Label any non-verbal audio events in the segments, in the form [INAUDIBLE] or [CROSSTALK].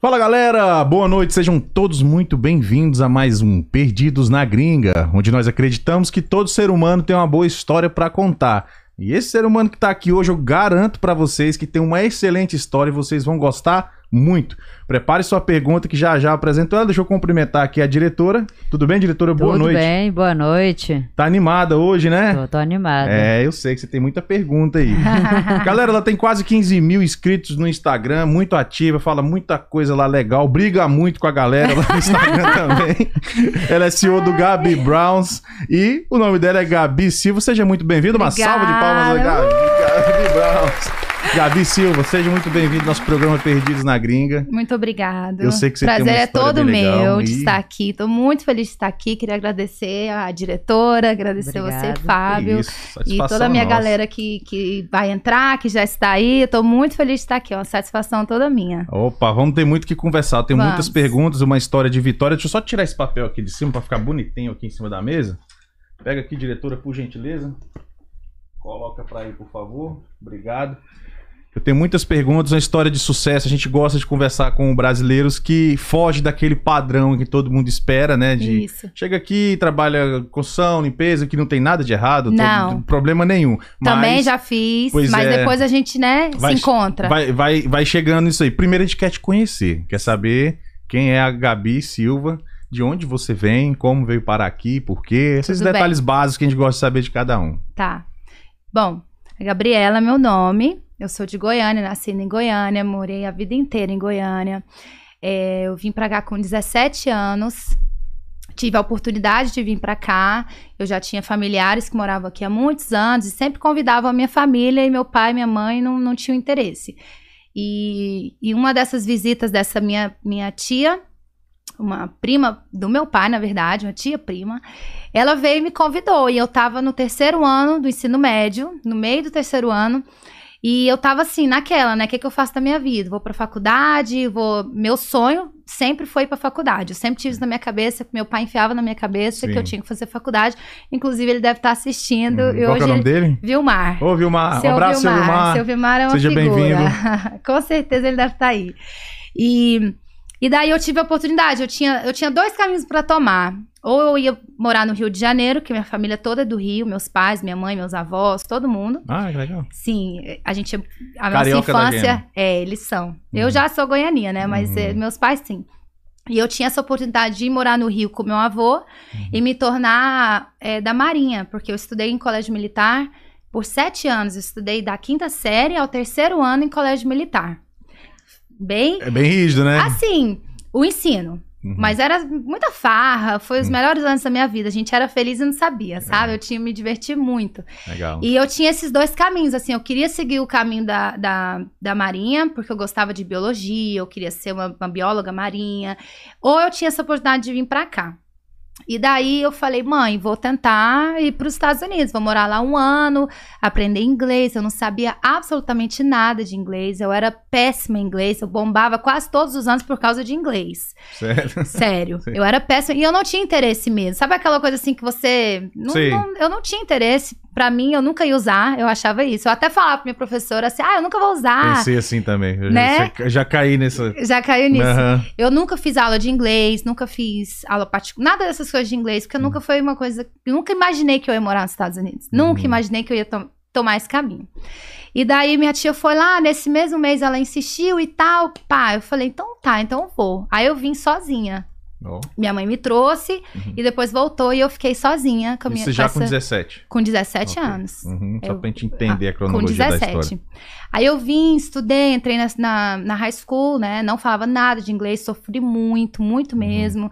Fala galera, boa noite, sejam todos muito bem-vindos a mais um Perdidos na Gringa, onde nós acreditamos que todo ser humano tem uma boa história para contar. E esse ser humano que tá aqui hoje, eu garanto para vocês que tem uma excelente história e vocês vão gostar muito. Prepare sua pergunta que já já apresentou ela. Deixa eu cumprimentar aqui a diretora. Tudo bem, diretora? Boa Tudo noite. Tudo bem, boa noite. Tá animada hoje, né? Tô, tô animada. É, eu sei que você tem muita pergunta aí. [LAUGHS] Galera, ela tem quase 15 mil inscritos no Instagram, muito ativa, fala muita coisa lá legal, briga muito com a galera lá no Instagram [LAUGHS] também. Ela é CEO do Gabi Browns e o nome dela é Gabi Silva. Seja muito bem-vinda. Uma salva de palmas a Gabi, Gabi Browns. Gabi Silva, seja muito bem-vindo ao nosso programa Perdidos na Gringa. Muito obrigado. Eu sei que você Prazer tem uma é todo meu de e- estar aqui. Estou muito feliz de estar aqui. Queria agradecer a diretora, agradecer Obrigada. você, Fábio. Isso, E toda a minha nossa. galera que, que vai entrar, que já está aí. Estou muito feliz de estar aqui. É uma satisfação toda minha. Opa, vamos ter muito o que conversar. Tem Vamos. muitas perguntas, uma história de vitória. Deixa eu só tirar esse papel aqui de cima para ficar bonitinho aqui em cima da mesa. Pega aqui, diretora, por gentileza. Coloca para aí, por favor. Obrigado. Eu tenho muitas perguntas, uma história de sucesso. A gente gosta de conversar com brasileiros que foge daquele padrão que todo mundo espera, né? De Isso. chega aqui, trabalha construção, limpeza, que não tem nada de errado, todo- Não. problema nenhum. Também Mas já fiz, mas é. depois a gente, né, Vai- se encontra. Vai, vai, vai chegando isso aí. Primeiro a gente quer te conhecer, quer saber quem é a Gabi Silva, de onde você vem, como veio parar aqui, por quê, esses Tudo detalhes básicos que a gente gosta de saber de cada um. Tá. Bom, a Gabriela é meu nome. Eu sou de Goiânia, nasci em Goiânia, morei a vida inteira em Goiânia. É, eu vim pra cá com 17 anos. Tive a oportunidade de vir pra cá. Eu já tinha familiares que moravam aqui há muitos anos e sempre convidavam a minha família e meu pai e minha mãe não, não tinham interesse. E, e uma dessas visitas dessa minha, minha tia, uma prima do meu pai, na verdade, uma tia prima, ela veio e me convidou. E eu tava no terceiro ano do ensino médio, no meio do terceiro ano. E eu tava assim, naquela, né? O que, que eu faço da minha vida? Vou pra faculdade, vou. Meu sonho sempre foi pra faculdade. Eu sempre tive isso na minha cabeça, meu pai enfiava na minha cabeça que Sim. eu tinha que fazer faculdade. Inclusive, ele deve estar assistindo. Uhum. E Qual que é hoje o nome ele... dele? Vilmar. Ô, Vilmar, um Seu abraço, seu Vilmar. Seu Vilmar é uma Seja bem-vindo. [LAUGHS] Com certeza ele deve estar aí. E, e daí eu tive a oportunidade, eu tinha, eu tinha dois caminhos para tomar. Ou eu ia morar no Rio de Janeiro, que minha família toda é do Rio, meus pais, minha mãe, meus avós, todo mundo. Ah, que legal. Sim, a gente. A nossa Carioca da infância. É, eles são. Eu Uhum. já sou goianinha, né? Mas Uhum. eh, meus pais sim. E eu tinha essa oportunidade de ir morar no Rio com meu avô Uhum. e me tornar eh, da Marinha, porque eu estudei em colégio militar por sete anos. Eu estudei da quinta série ao terceiro ano em colégio militar. Bem. É bem rígido, né? Assim, o ensino. Uhum. Mas era muita farra, foi os Hum. melhores anos da minha vida. A gente era feliz e não sabia, sabe? Eu tinha me divertir muito. Legal. E eu tinha esses dois caminhos, assim, eu queria seguir o caminho da, da, da marinha, porque eu gostava de biologia, eu queria ser uma, uma bióloga marinha, ou eu tinha essa oportunidade de vir pra cá. E daí eu falei, mãe, vou tentar ir para os Estados Unidos, vou morar lá um ano, aprender inglês. Eu não sabia absolutamente nada de inglês, eu era péssima em inglês, eu bombava quase todos os anos por causa de inglês. Certo. [LAUGHS] Sério. Sim. Eu era péssima. E eu não tinha interesse mesmo. Sabe aquela coisa assim que você. Não, Sim. não- eu não tinha interesse. Pra mim, eu nunca ia usar. Eu achava isso. Eu até falava pra minha professora assim: ah, eu nunca vou usar. Pensei assim também. Eu Né? já, já caí nessa. Já caiu nisso. Aham. Eu nunca fiz aula de inglês, nunca fiz aula particular, nada dessas coisas de inglês, porque nunca foi uma coisa. Eu nunca imaginei que eu ia morar nos Estados Unidos. Nunca Uhum. imaginei que eu ia to- tomar esse caminho. E daí minha tia foi lá, nesse mesmo mês ela insistiu e tal. Pá, eu falei, então tá, então eu vou. Aí eu vim sozinha. Ó, Minha mãe me trouxe Uhum. e depois voltou e eu fiquei sozinha com a minha Isso já com com essa- 17. com 17 Ok. anos. Uhum, Só Eu- pra gente entender a Com cronologia da história. 17. Aí eu vim, estudei, entrei na, na, na high school, né? Não falava nada de inglês, sofri muito, muito Uhum. mesmo.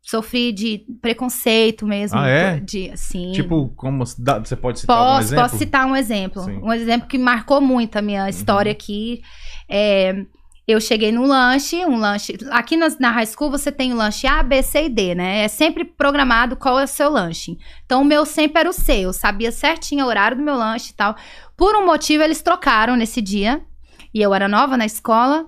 Sofri de preconceito mesmo. Ah, é? De, assim, Tipo, como você pode citar Posso, exemplo? posso citar um exemplo. Sim. Um exemplo que marcou muito a minha história aqui. É, eu cheguei num lanche, um lanche. Aqui nas- na high school você tem o lanche A, B, C e D, né? É sempre programado qual é o seu lanche. Então o meu sempre era o C. Eu sabia certinho o horário do meu lanche e tal. Por um motivo, eles trocaram nesse dia. E eu era nova na escola.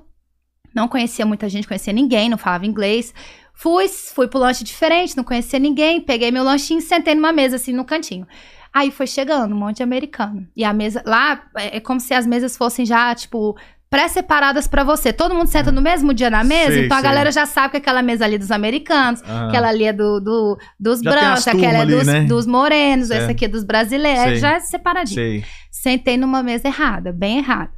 Não conhecia muita gente, conhecia ninguém, não falava inglês. Fui, fui pro lanche diferente, não conhecia ninguém. Peguei meu lanchinho e sentei numa mesa, assim, no cantinho. Aí foi chegando um monte de americano. E a mesa. Lá é é como se as mesas fossem já, tipo, pré-separadas pra você. Todo mundo senta no mesmo dia na mesa, Sei, então a sei. galera já sabe que aquela mesa ali é dos americanos, Ah. aquela ali é do, do- dos Já brancos, aquela é ali, dos, né? dos morenos, Certo. essa aqui é dos brasileiros. Sei. Já é separadinho. Sentei numa mesa errada, bem errada.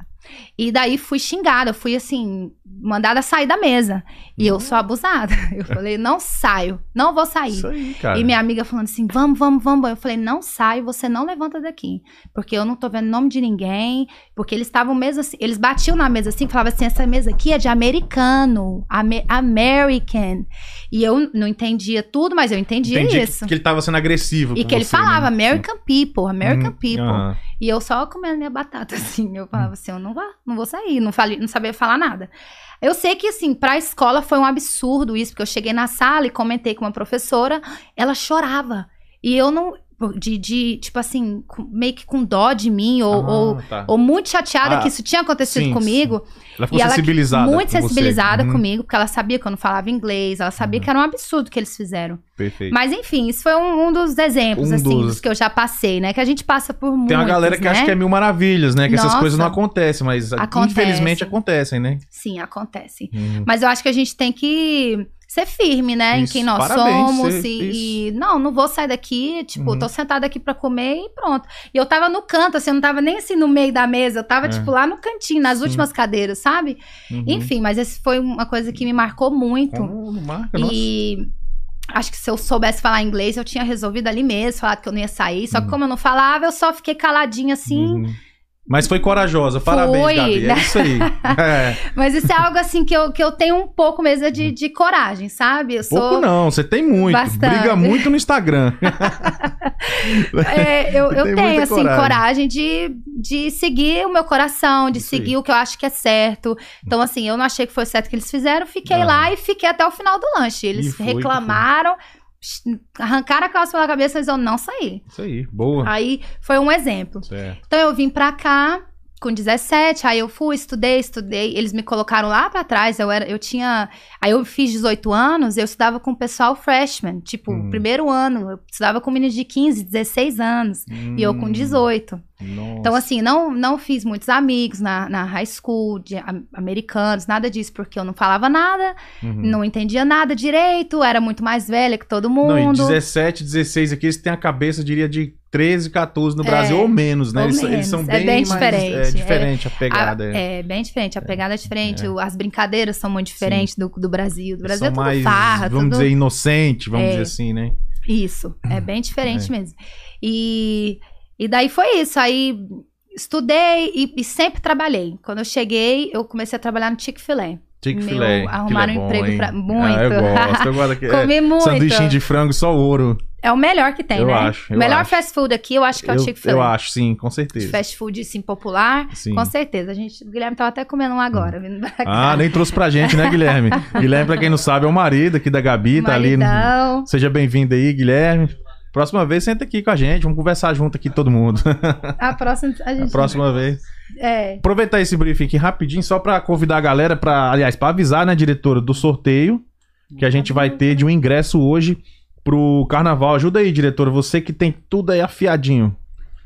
E daí fui xingada, fui assim, mandada sair da mesa. E eu sou abusada. [LAUGHS] Eu falei, não saio, não vou sair. Isso aí, cara. E minha amiga falando assim, vamos, vamos, vamos. Eu falei, não saio, você não levanta daqui. Porque eu não tô vendo nome de ninguém. Porque eles estavam mesmo assim, eles batiam na mesa assim, falavam assim, essa mesa aqui é de americano, ame- American. E eu não entendia tudo, mas eu entendia Entendi isso. que ele tava sendo agressivo. E que ele você, falava né? American people, American Hum, people. aham. E eu só comendo minha batata, [LAUGHS] assim. Eu falava assim, eu não vou, não vou sair, não, falei, não sabia falar nada. Eu sei que, assim, pra escola foi um absurdo isso, porque eu cheguei na sala e comentei com uma professora, ela chorava. E eu não. De, de tipo assim, meio que com dó de mim, ou, Ah, ou, tá. ou muito chateada Ah, que isso tinha acontecido sim, comigo. Ela ficou e ela sensibilizada. muito com você. sensibilizada Uhum, comigo, porque ela sabia que eu não falava inglês, ela sabia Uhum. que era um absurdo que eles fizeram. Perfeito. Mas enfim, isso foi um, um dos exemplos, Um assim, dos- dos que eu já passei, né? Que a gente passa por muitos, Tem uma galera que né? acha que é mil maravilhas, né? Que essas Nossa. coisas não acontecem, mas Acontece. infelizmente acontecem, né? Sim, acontece. Uhum. Mas eu acho que a gente tem que ser firme, né? Isso, em quem nós parabéns, somos. cê- E, e, não, não vou sair daqui. Tipo, Uhum. tô sentada aqui pra comer e pronto. E eu tava no canto, assim, eu não tava nem assim no meio da mesa. Eu tava, É. tipo, lá no cantinho, nas Sim. últimas cadeiras, sabe? Uhum. Enfim, mas essa foi uma coisa que me marcou muito. Marca, nossa. E acho que se eu soubesse falar inglês, eu tinha resolvido ali mesmo, falado que eu não ia sair. Só que Uhum. como eu não falava, eu só fiquei caladinha assim. Mas foi corajosa, parabéns, Foi, Gabi. É isso aí. [LAUGHS] É. Mas isso é algo assim que eu, que eu tenho um pouco mesmo de, de coragem, sabe? Eu sou. Pouco não, você tem muito. Bastante. Briga muito no Instagram. [LAUGHS] [LAUGHS] É, eu, eu tenho, assim, coragem. coragem, de, de seguir o meu coração, de Isso seguir aí. o que eu acho que é certo. Então, assim, eu não achei que foi certo o que eles fizeram, fiquei Ah. lá e fiquei até o final do lanche. Eles foi, reclamaram, arrancaram a calça pela cabeça, mas eu não saí. Isso aí, boa. Aí foi um exemplo. Certo. Então eu vim pra cá com 17, aí eu fui, estudei, estudei, eles me colocaram lá pra trás, eu era, eu tinha, aí eu fiz 18 anos, eu estudava com o pessoal freshman, tipo, Hum. primeiro ano, eu estudava com meninos de 15, 16 anos, e eu com Hum, 18. Nossa. Então assim, não não fiz muitos amigos na, na high school, de am- americanos, nada disso, porque eu não falava nada, Uhum. não entendia nada direito, era muito mais velha que todo mundo. Não, e 17, 16 aqui, eles têm a cabeça, diria, de 13, 14 no É, Brasil, ou menos, né? ou Eles, eles são menos. É bem, bem mais- diferente, É diferente a pegada. A- é. é. bem diferente, a pegada é diferente, É. as brincadeiras são muito diferentes do, do Brasil. Do Brasil são é tudo mais, farra, vamos tudo... dizer, inocente, vamos É. dizer assim, né? Isso, é bem diferente mesmo. E, e daí foi isso, aí estudei e, e sempre trabalhei. Quando eu cheguei, eu comecei a trabalhar no Chick-fil-A. Chick-fil-A. Arrumaram aquilo um é emprego pra- Ah, muito. eu gosto, eu gosto [LAUGHS] Comi é, muito. Sanduichinho de frango, só ouro. É o melhor que tem, Eu né? acho, eu o melhor acho. fast food aqui, eu acho que é o Chick-fil-A. eu acho, sim, com certeza. Fast food, assim, popular, Sim. com certeza. A gente, o Guilherme tava até comendo um agora, vindo pra cá. Ah, nem trouxe pra gente, né, Guilherme? [LAUGHS] Guilherme, pra quem não sabe, é o marido aqui da Gabi, tá ali. no- Maridão. Seja bem-vindo aí, Guilherme. Próxima vez, senta aqui com a gente, vamos conversar junto aqui, todo mundo. A próxima a [LAUGHS] gente. A próxima vez. É. Aproveitar esse briefing aqui rapidinho, só pra convidar a galera, pra, aliás, pra avisar, né, diretora, do sorteio que a gente vai ter de um ingresso hoje pro carnaval. Ajuda aí, diretora, você que tem tudo aí afiadinho.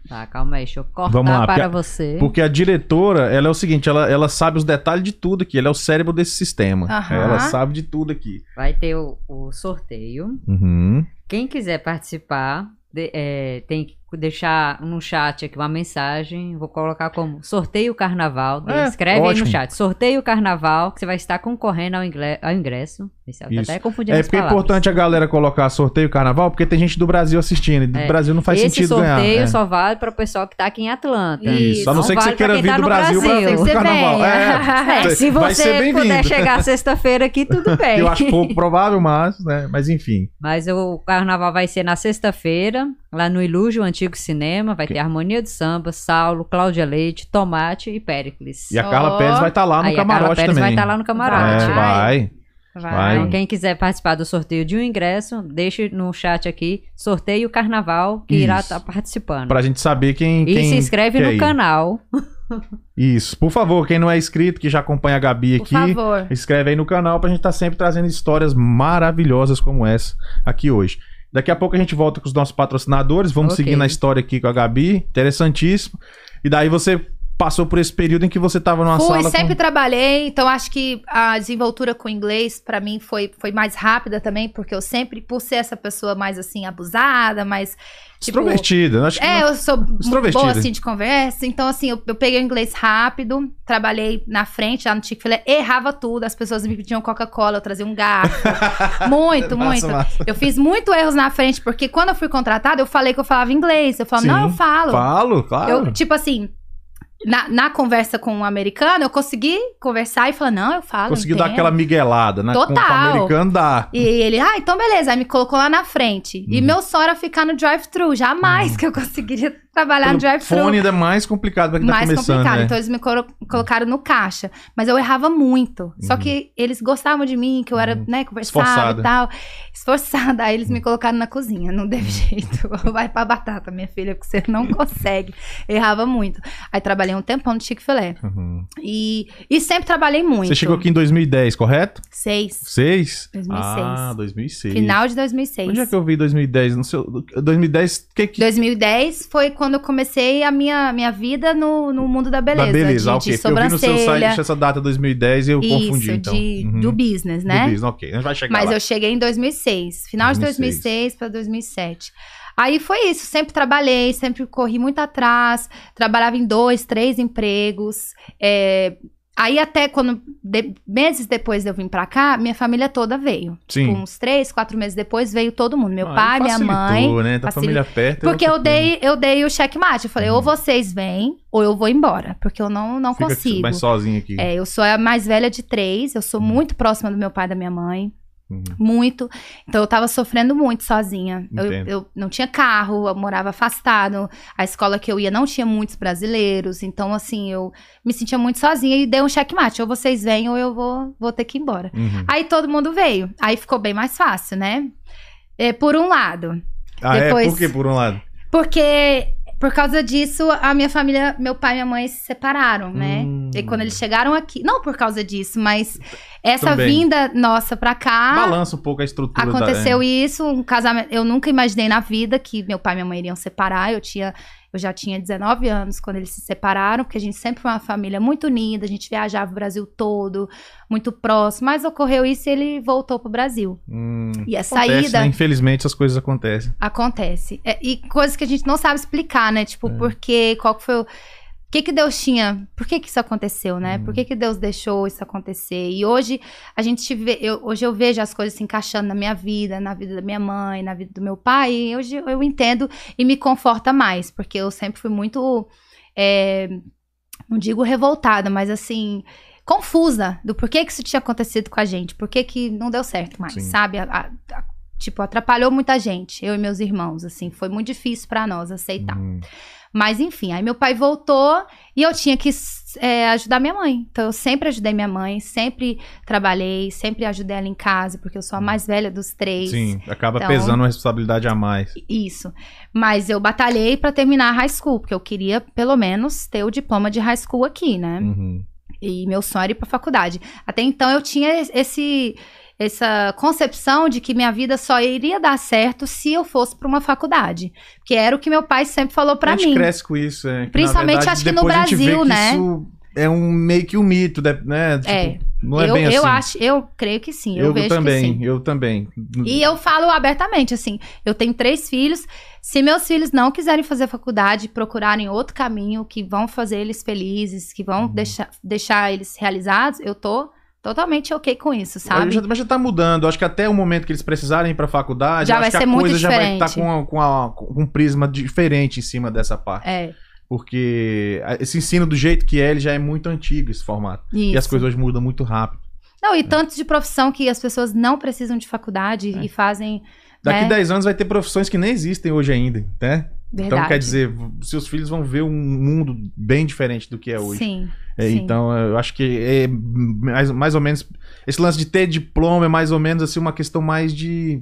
Tá, calma aí, deixa eu cortar Vamos lá, para porque- você. Porque a diretora, ela é o seguinte, ela, ela sabe os detalhes de tudo aqui, ela é o cérebro desse sistema. Aham. Ela sabe de tudo aqui. Vai ter o, o sorteio. Uhum. Quem quiser participar, de- é, tem que deixar no chat aqui uma mensagem. Vou colocar como sorteio carnaval. É, Escreve aí ótimo. no chat. Sorteio carnaval, que você vai estar concorrendo ao ingresso. Até confundindo É porque é importante a galera colocar sorteio carnaval, porque tem gente do Brasil assistindo. E do É. Brasil não faz Esse sentido sorteio ganhar. é. só vale para o pessoal que tá aqui em Atlanta. Isso, a não ser que você vale pra queira quem vir tá do no Brasil pra- Tem que ser carnaval. bem. É. É, se Vai ser você bem-vindo. puder chegar sexta-feira aqui, tudo [LAUGHS] bem. Eu acho pouco provável, mas, né? Mas enfim. Mas o carnaval vai ser na sexta-feira, lá no Ilúgio, o antigo cinema. Vai ter Harmonia do Samba, Saulo, Cláudia Leite, Tomate e Péricles. E a Carla Ó. Pérez vai estar lá no Aí a Carla camarote Pérez também. vai estar lá no camarote. É, vai. Vai. Então, quem quiser participar do sorteio de um ingresso, deixe no chat aqui, sorteio carnaval, que irá Isso. estar participando. Pra gente saber quem. E quem se inscreve no ir. canal. Isso. Por favor, quem não é inscrito, que já acompanha a Gabi Por aqui. favor. Inscreve aí no canal pra gente estar sempre trazendo histórias maravilhosas como essa aqui hoje. Daqui a pouco a gente volta com os nossos patrocinadores. Vamos Ok. seguir na história aqui com a Gabi. Interessantíssimo. E daí você passou por esse período em que você tava numa Fui, sala. sempre com... trabalhei, então acho que a desenvoltura com o inglês pra mim foi, foi mais rápida também, porque eu sempre, por ser essa pessoa mais assim, abusada, mais. Tipo, Extrovertida. Acho que É, eu sou boa assim de conversa, então assim, eu, eu peguei o inglês rápido, trabalhei na frente lá no Chick-fil-A, errava tudo, as pessoas me pediam Coca-Cola, eu trazia um garfo. [LAUGHS] muito, Massa, muito. massa. Eu fiz muito erros na frente, porque quando eu fui contratada, eu falei que eu falava inglês. Eu falava, Sim, não, eu falo. Falo, claro. Eu, tipo assim, na, na conversa com um americano, eu consegui conversar e falar, não, eu falo. Consegui entendo. dar aquela miguelada, né? Com o Total. americano dá. E ele, ah, então beleza. Aí me colocou lá na frente. E Uhum. meu sonho era ficar no drive-thru. Jamais que eu [LAUGHS] conseguiria trabalhar no drive-thru. fone ainda é mais complicado pra quem tá mais começando, complicado. né? Então eles me colo- colocaram no caixa. Mas eu errava muito. Só Uhum. que eles gostavam de mim, que eu era, Uhum. né, conversava Esforçada. e tal. Esforçada. Aí eles me colocaram na cozinha. Não Uhum. teve jeito. [LAUGHS] Vai pra batata, minha filha, que você não consegue. Errava muito. Aí trabalhei um tempão no Chick-fil-A. Uhum. E, e sempre trabalhei muito. Você chegou aqui em 2010, correto? Seis. Seis? 2006. Ah, 2006. Final de 2006. Onde é que eu vi 2010? No seu... 2010, que que... 2010 foi quando eu comecei a minha, minha vida no, no mundo da beleza. da beleza, de, ok. de Porque eu vi no seu sobrancelha. site essa data 2010 e eu Isso, confundi, então. de, Uhum. do business, né? Do business, ok. A gente vai chegar Mas lá. eu cheguei em 2006, final de 2006. 2006 para 2007. Aí foi isso, sempre trabalhei, sempre corri muito atrás, trabalhava em dois, três empregos. é, Aí até quando, de- meses depois de eu vir pra cá, minha família toda veio. Sim. Tipo, uns três, quatro meses depois veio todo mundo. Meu Ah, pai, minha mãe. né? Da facili- família perto. é Porque eu dei, eu dei o checkmate. Eu falei, Uhum. ou vocês vêm, ou eu vou embora. Porque eu não, não Fica consigo. mais sozinho aqui. É, eu sou a mais velha de três, eu sou muito próxima do meu pai e da minha mãe. Uhum. Muito. Então eu tava sofrendo muito sozinha. Eu, eu não tinha carro, eu morava afastado. A escola que eu ia não tinha muitos brasileiros. Então, assim, eu me sentia muito sozinha e dei um checkmate. Ou vocês vêm ou eu vou, vou ter que ir embora. Uhum. Aí todo mundo veio. Aí ficou bem mais fácil, né? É, por um lado. Ah, depois- é? Por que, por um lado? Porque por causa disso, a minha família, meu pai e minha mãe se separaram, né? Hum. E quando eles chegaram aqui, não por causa disso, mas essa Também. vinda nossa pra cá, Balança um pouco a estrutura da... Aconteceu isso, um casamento, eu nunca imaginei na vida que meu pai e minha mãe iriam separar. Eu tinha eu já tinha 19 anos quando eles se separaram, porque a gente sempre foi uma família muito unida, a gente viajava o Brasil todo, muito próximo, mas ocorreu isso e ele voltou pro Brasil. Hum, E a acontece, saída né? Infelizmente, essas coisas acontecem. Acontece. É, e coisas que a gente não sabe explicar, né? Tipo, É. por quê? Qual que foi o. O que que Deus tinha? Por que que isso aconteceu, né? Uhum. Por que que Deus deixou isso acontecer? E hoje a gente vê, eu, hoje eu vejo as coisas se encaixando na minha vida, na vida da minha mãe, na vida do meu pai, e hoje eu entendo e me conforta mais, porque eu sempre fui muito, é, não digo revoltada, mas assim, confusa do porquê que isso tinha acontecido com a gente, por que que não deu certo mais, Sim. sabe? A- a- a- tipo, atrapalhou muita gente, eu e meus irmãos, assim, foi muito difícil pra nós aceitar. Hum. Mas enfim, aí meu pai voltou e eu tinha que é, ajudar minha mãe. Então eu sempre ajudei minha mãe, sempre trabalhei, sempre ajudei ela em casa, porque eu sou a mais velha dos três. Sim, acaba Então- pesando uma responsabilidade a mais. Isso. Mas eu batalhei pra terminar a high school, porque eu queria pelo menos ter o diploma de high school aqui, né? Uhum. E meu sonho era ir pra faculdade. Até então eu tinha esse essa concepção de que minha vida só iria dar certo se eu fosse pra uma faculdade, que era o que meu pai sempre falou pra a gente mim. cresce com isso, é. que, Principalmente, verdade, acho que no Brasil, que né? Isso é um meio que um mito, né? Tipo, É. Não é eu, bem eu assim. acho, eu creio que sim, eu, eu vejo também, que sim. eu também. E eu falo abertamente, assim, eu tenho três filhos. Se meus filhos não quiserem fazer faculdade, procurarem outro caminho que vão fazer eles felizes, que Uhum. vão deixar, deixar eles realizados, eu tô totalmente ok com isso, sabe? Já, mas já tá mudando. Acho que até o momento que eles precisarem ir pra faculdade, Já vai acho que ser a muito coisa já vai estar diferente. com, com, a- com um prisma diferente em cima dessa parte. É, Porque esse ensino do jeito que é, ele já é muito antigo, esse formato. isso. E as coisas hoje mudam muito rápido. Não, e tanto de profissão que as pessoas não precisam de faculdade É. e fazem. Daqui né? 10 anos vai ter profissões que nem existem hoje ainda, né? Verdade. Então, quer dizer, seus filhos vão ver um mundo bem diferente do que é hoje. Sim. É, sim. então, eu acho que é mais, mais ou menos. Esse lance de ter diploma é mais ou menos assim uma questão mais de.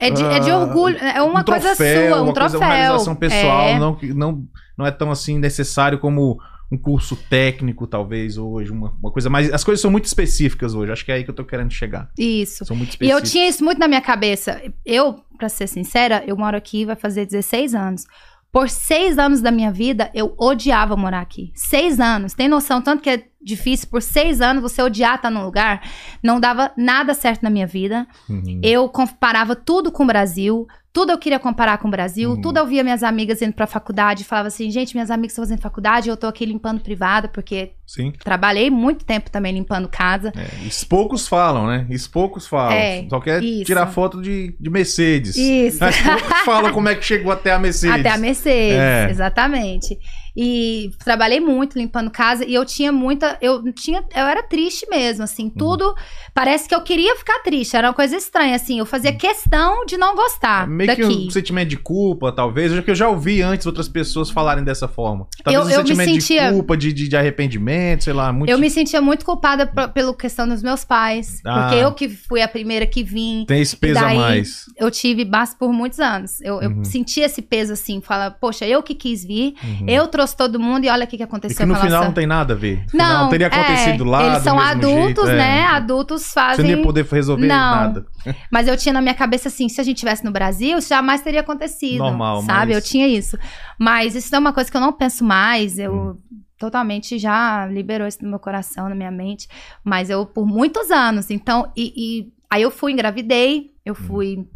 É de, é de ah, orgulho, é uma um coisa troféu, sua, um uma troféu. coisa, uma realização pessoal. É. Não, não, não é tão assim necessário como um curso técnico, talvez, hoje, uma, uma coisa mais. As coisas são muito específicas hoje. Acho que é aí que eu tô querendo chegar. Isso. São muito E específicas. eu tinha isso muito na minha cabeça. Eu, pra ser sincera, eu moro aqui, vai fazer 16 anos. Por seis anos da minha vida, eu odiava morar aqui. Seis anos. Tem noção tanto que é difícil? Por seis anos, você odiar estar num lugar. Não dava nada certo na minha vida. Uhum. Eu comparava tudo com o Brasil. Tudo eu queria comparar com o Brasil. Uhum. Tudo eu via minhas amigas indo pra faculdade. Falava assim, gente, minhas amigas estão fazendo faculdade. Eu tô aqui limpando privada, porque Sim. trabalhei muito tempo também limpando casa. É, isso poucos falam, né? Isso poucos falam. É, Só quer isso. tirar foto de, de Mercedes. Isso. Mas poucos falam como é que chegou até a Mercedes. Até a Mercedes, É. exatamente. E trabalhei muito limpando casa e eu tinha muita, eu tinha, eu era triste mesmo, assim, Uhum. tudo, parece que eu queria ficar triste, era uma coisa estranha, assim, eu fazia questão de não gostar. É Meio que daqui. um sentimento de culpa, talvez. Já que eu já ouvi antes outras pessoas falarem dessa forma. Talvez Eu- um eu me sentimento sentia- de culpa, de, de, de arrependimento, sei lá. Muito... Eu me sentia muito culpada pela questão dos meus pais, Ah. porque eu que fui a primeira que vim, Tem esse peso a mais. eu tive base por muitos anos. Eu, eu Uhum. senti esse peso assim, fala, poxa, eu que quis vir, Uhum. eu trouxe todo mundo e olha o que, que E aconteceu que no final nossa... não tem nada a ver. Final Não, teria acontecido é, lá. Eles são adultos, jeito, é. né? Adultos Você fazem. não ia poder resolver Não. nada. [LAUGHS] Mas eu tinha na minha cabeça assim, se a gente tivesse no Brasil, isso jamais teria acontecido. Normal, sabe? mas- Eu tinha isso. Mas isso é uma coisa que eu não penso mais. Eu Hum. totalmente já liberou isso no meu coração, na minha mente. Mas eu, por muitos anos. Então, e, e- aí eu fui, engravidei. Eu fui.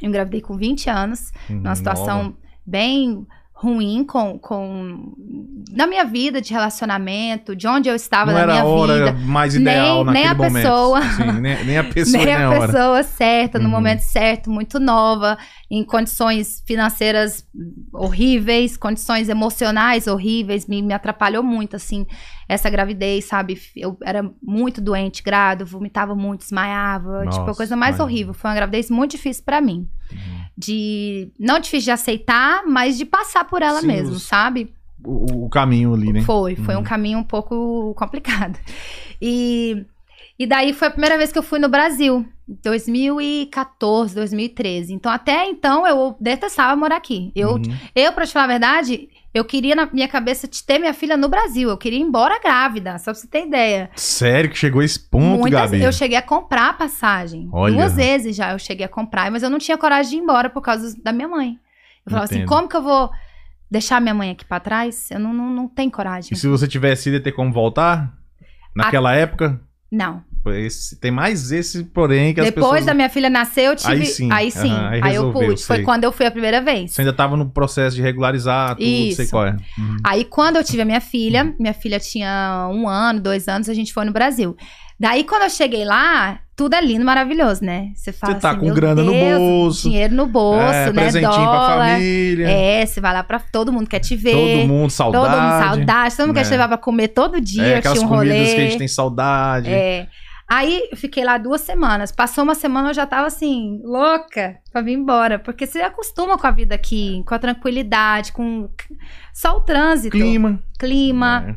Eu engravidei com 20 anos. Uhum, Numa situação nova. bem ruim com, com. Na minha vida de relacionamento, de onde eu estava Não na minha hora vida. mais Nem- ideal nem naquele a momento. pessoa. Sim, nem, nem a [LAUGHS] pessoa, nem nem a pessoa certa, no Uhum. momento certo, muito nova, em condições financeiras horríveis, condições emocionais horríveis, me, me atrapalhou muito, assim, essa gravidez, sabe? Eu era muito doente, grávida, vomitava muito, desmaiava, tipo, Nossa, a coisa mais horrível. Foi uma gravidez muito difícil pra mim. Uhum. De, não difícil de aceitar, mas de passar por ela Sim, mesmo, os- sabe? O, o caminho ali, né? Foi, foi Uhum. um caminho um pouco complicado. E, e daí foi a primeira vez que eu fui no Brasil, 2014, 2013. Então, até então, eu detestava morar aqui. Eu, Uhum. eu pra te falar a verdade, eu queria na minha cabeça ter minha filha no Brasil. Eu queria ir embora grávida, só pra você ter ideia. Sério que chegou esse ponto, Muitas- Gabi? eu cheguei a comprar a passagem. Olha. Duas vezes já eu cheguei a comprar, mas eu não tinha coragem de ir embora por causa da minha mãe. Eu falava assim, Entendo. como que eu vou deixar minha mãe aqui pra trás? Eu não, não, não tenho coragem. E se você tivesse ido, ia ter como voltar? Naquela época? Não. Esse- tem mais esse, porém, que as Depois pessoas... da minha filha nascer, eu tive. Aí sim, Aí sim. aham, aí aí eu pude. Foi sei. quando eu fui a primeira vez. Você ainda tava no processo de regularizar tudo, sei Isso. qual é. Uhum. Aí, quando eu tive a minha filha, minha filha tinha um ano, dois anos, a gente foi no Brasil. Daí, quando eu cheguei lá, tudo é lindo, maravilhoso, né? Você fala Você tá assim, com grana no Deus, bolso. Dinheiro no bolso, é, né? presentinho pra Dólar. família. É, você vai lá pra. Todo mundo quer te ver. Todo mundo, saudade. Todo mundo saudade. Todo mundo né? quer te levar pra comer todo dia. É, aquelas tinha um comidas rolê. que a gente tem saudade. É. Aí eu fiquei lá duas semanas. Passou uma semana, eu já tava assim, louca pra vir embora. Porque você acostuma com a vida aqui, com a tranquilidade, com só o trânsito, Clima. clima, É.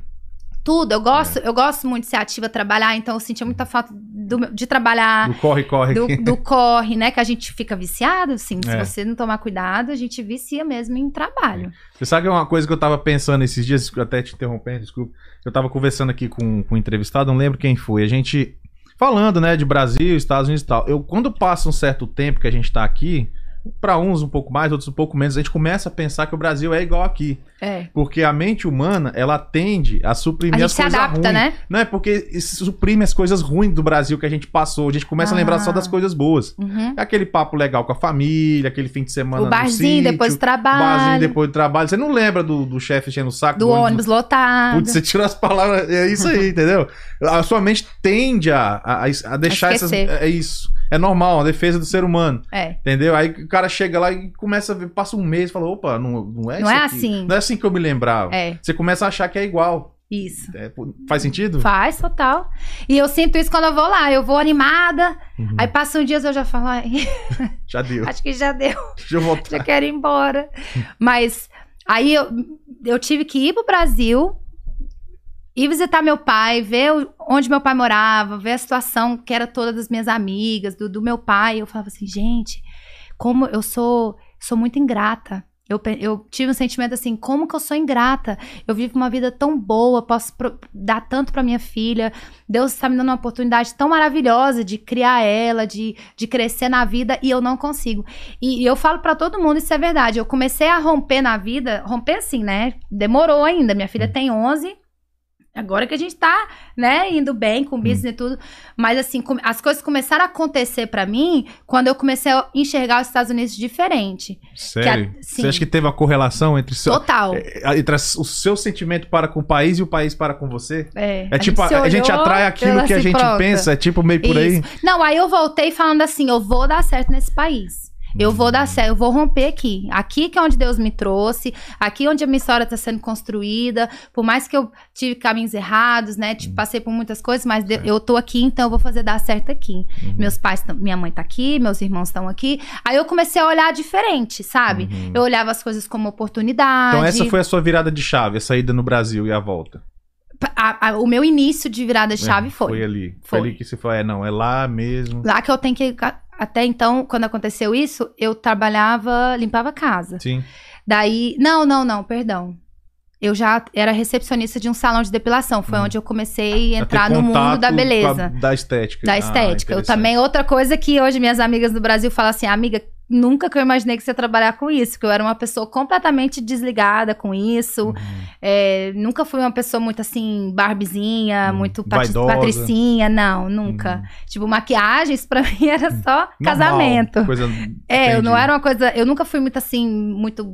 tudo. Eu gosto, eu gosto muito de ser ativa, trabalhar, então eu sentia muita falta do de trabalhar. Do corre-corre Do, aqui. do [LAUGHS] corre, né? Que a gente fica viciado, assim. Se É. você não tomar cuidado, a gente vicia mesmo em trabalho. Você sabe que é uma coisa que eu tava pensando esses dias, até te interrompendo, desculpa. Eu tava conversando aqui com, com um entrevistado, não lembro quem foi. A gente falando, né, de Brasil, Estados Unidos e tal. Eu, quando passa um certo tempo que a gente tá aqui, pra uns um pouco mais, outros um pouco menos, a gente começa a pensar que o Brasil é igual aqui. É. Porque a mente humana, ela tende a suprimir A as se coisas adapta, ruins. né? Não é porque suprime as coisas ruins do Brasil que a gente passou. A gente começa a lembrar só Ah. das coisas boas. Uhum. Aquele papo legal com a família, aquele fim de semana O barzinho sítio, depois do o barzinho trabalho, depois do trabalho. Você não lembra do, do chefe enchendo o saco do ônibus lotado. Putz, você tirou as palavras. É isso aí, [LAUGHS] entendeu? A sua mente tende a, a, a deixar A essas. É isso. É normal, a defesa do ser humano. É. Entendeu? Aí o cara chega lá e começa a ver, passa um mês e fala: opa, não, não é Não isso é aqui. assim. Não é assim que eu me lembrava. É, Você começa a achar que é igual. isso. É, faz sentido? Faz, total. E eu sinto isso quando eu vou lá. Eu vou animada. Uhum. Aí passam dias eu já falo, "Ai, [LAUGHS] Já deu. [LAUGHS] acho que já deu, Deixa eu voltar. já quero ir embora. Mas aí eu, eu tive que ir pro Brasil, ir visitar meu pai, ver onde meu pai morava, ver a situação que era toda das minhas amigas, do, do meu pai. Eu falava assim, gente, como eu sou, sou muito ingrata. Eu, eu tive um sentimento assim, como que eu sou ingrata? Eu vivo uma vida tão boa, posso pro- dar tanto pra minha filha. Deus está me dando uma oportunidade tão maravilhosa de criar ela, de, de crescer na vida e eu não consigo. E, e eu falo pra todo mundo, isso é verdade. Eu comecei a romper na vida, romper assim, né? Demorou ainda. Minha filha tem 11. Agora que a gente tá, né, indo bem com o business e tudo. Mas assim, as coisas começaram a acontecer pra mim quando eu comecei a enxergar os Estados Unidos diferente. Sério? Que a- Você acha que teve uma correlação entre, seu, Total. é, entre o seu sentimento para com o país e o país para com você? É, É tipo, se a, gente atrai aquilo que a se gente pronta. pensa, é tipo meio por aí. Isso. Não, aí eu voltei falando assim, eu vou dar certo nesse país. Eu vou Hum. dar certo, eu vou romper aqui. Aqui que é onde Deus me trouxe, aqui onde a minha história está sendo construída. Por mais que eu tive caminhos errados, né? Tipo, passei por muitas coisas, mas de- eu tô aqui, então eu vou fazer dar certo aqui. Uhum. Meus pais, minha mãe tá aqui, meus irmãos estão aqui. Aí eu comecei a olhar diferente, sabe? Uhum. Eu olhava as coisas como oportunidade. Então essa foi a sua virada de chave, a saída no Brasil e a volta. A- a- o meu início de virada de chave É, foi. Foi ali. Foi. Foi. ali que você falou, é, não, é lá mesmo. Lá que eu tenho que. Até então, quando aconteceu isso, eu trabalhava, limpava a casa. Sim. Daí. Não, não, não, perdão. Eu já era recepcionista de um salão de depilação. Foi Hum. onde eu comecei a entrar no mundo da a- beleza. da estética. Da Ah, estética. eu interessante. também, outra coisa que hoje minhas amigas do Brasil falam assim, amiga, nunca que eu imaginei que você ia trabalhar com isso, que eu era uma pessoa completamente desligada com isso. Uhum. É, nunca fui uma pessoa muito assim, barbizinha, Hum, muito vaidosa. patricinha, não, nunca. Uhum. Tipo, maquiagens pra [LAUGHS] mim era só Normal, casamento. Coisa... É, eu não era uma coisa, eu nunca fui muito assim, muito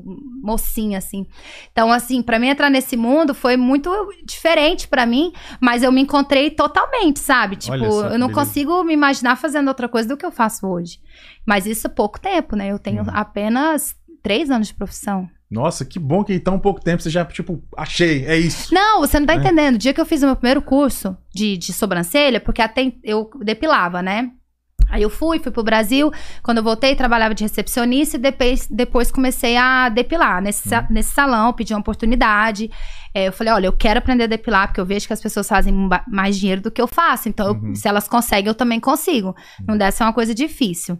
mocinha assim. Então, assim, pra mim entrar nesse mundo foi muito diferente pra mim, mas eu me encontrei totalmente, sabe? Tipo, só eu não beleza. consigo me imaginar fazendo outra coisa do que eu faço hoje. Mas isso é pouco tempo, né? Eu tenho Uhum. apenas três anos de profissão. Nossa, que bom que em tão pouco tempo você já, tipo, achei, é isso. Não, você não tá É. entendendo. O dia que eu fiz o meu primeiro curso de, de sobrancelha, porque até eu depilava, né? Aí eu fui, fui pro Brasil. Quando eu voltei, trabalhava de recepcionista e depois, depois comecei a depilar nesse, sa- nesse salão, pedi uma oportunidade. É, eu falei, olha, eu quero aprender a depilar, porque eu vejo que as pessoas fazem mais dinheiro do que eu faço. Então, eu- Uhum. se elas conseguem, eu também consigo. Não deve ser uma coisa difícil.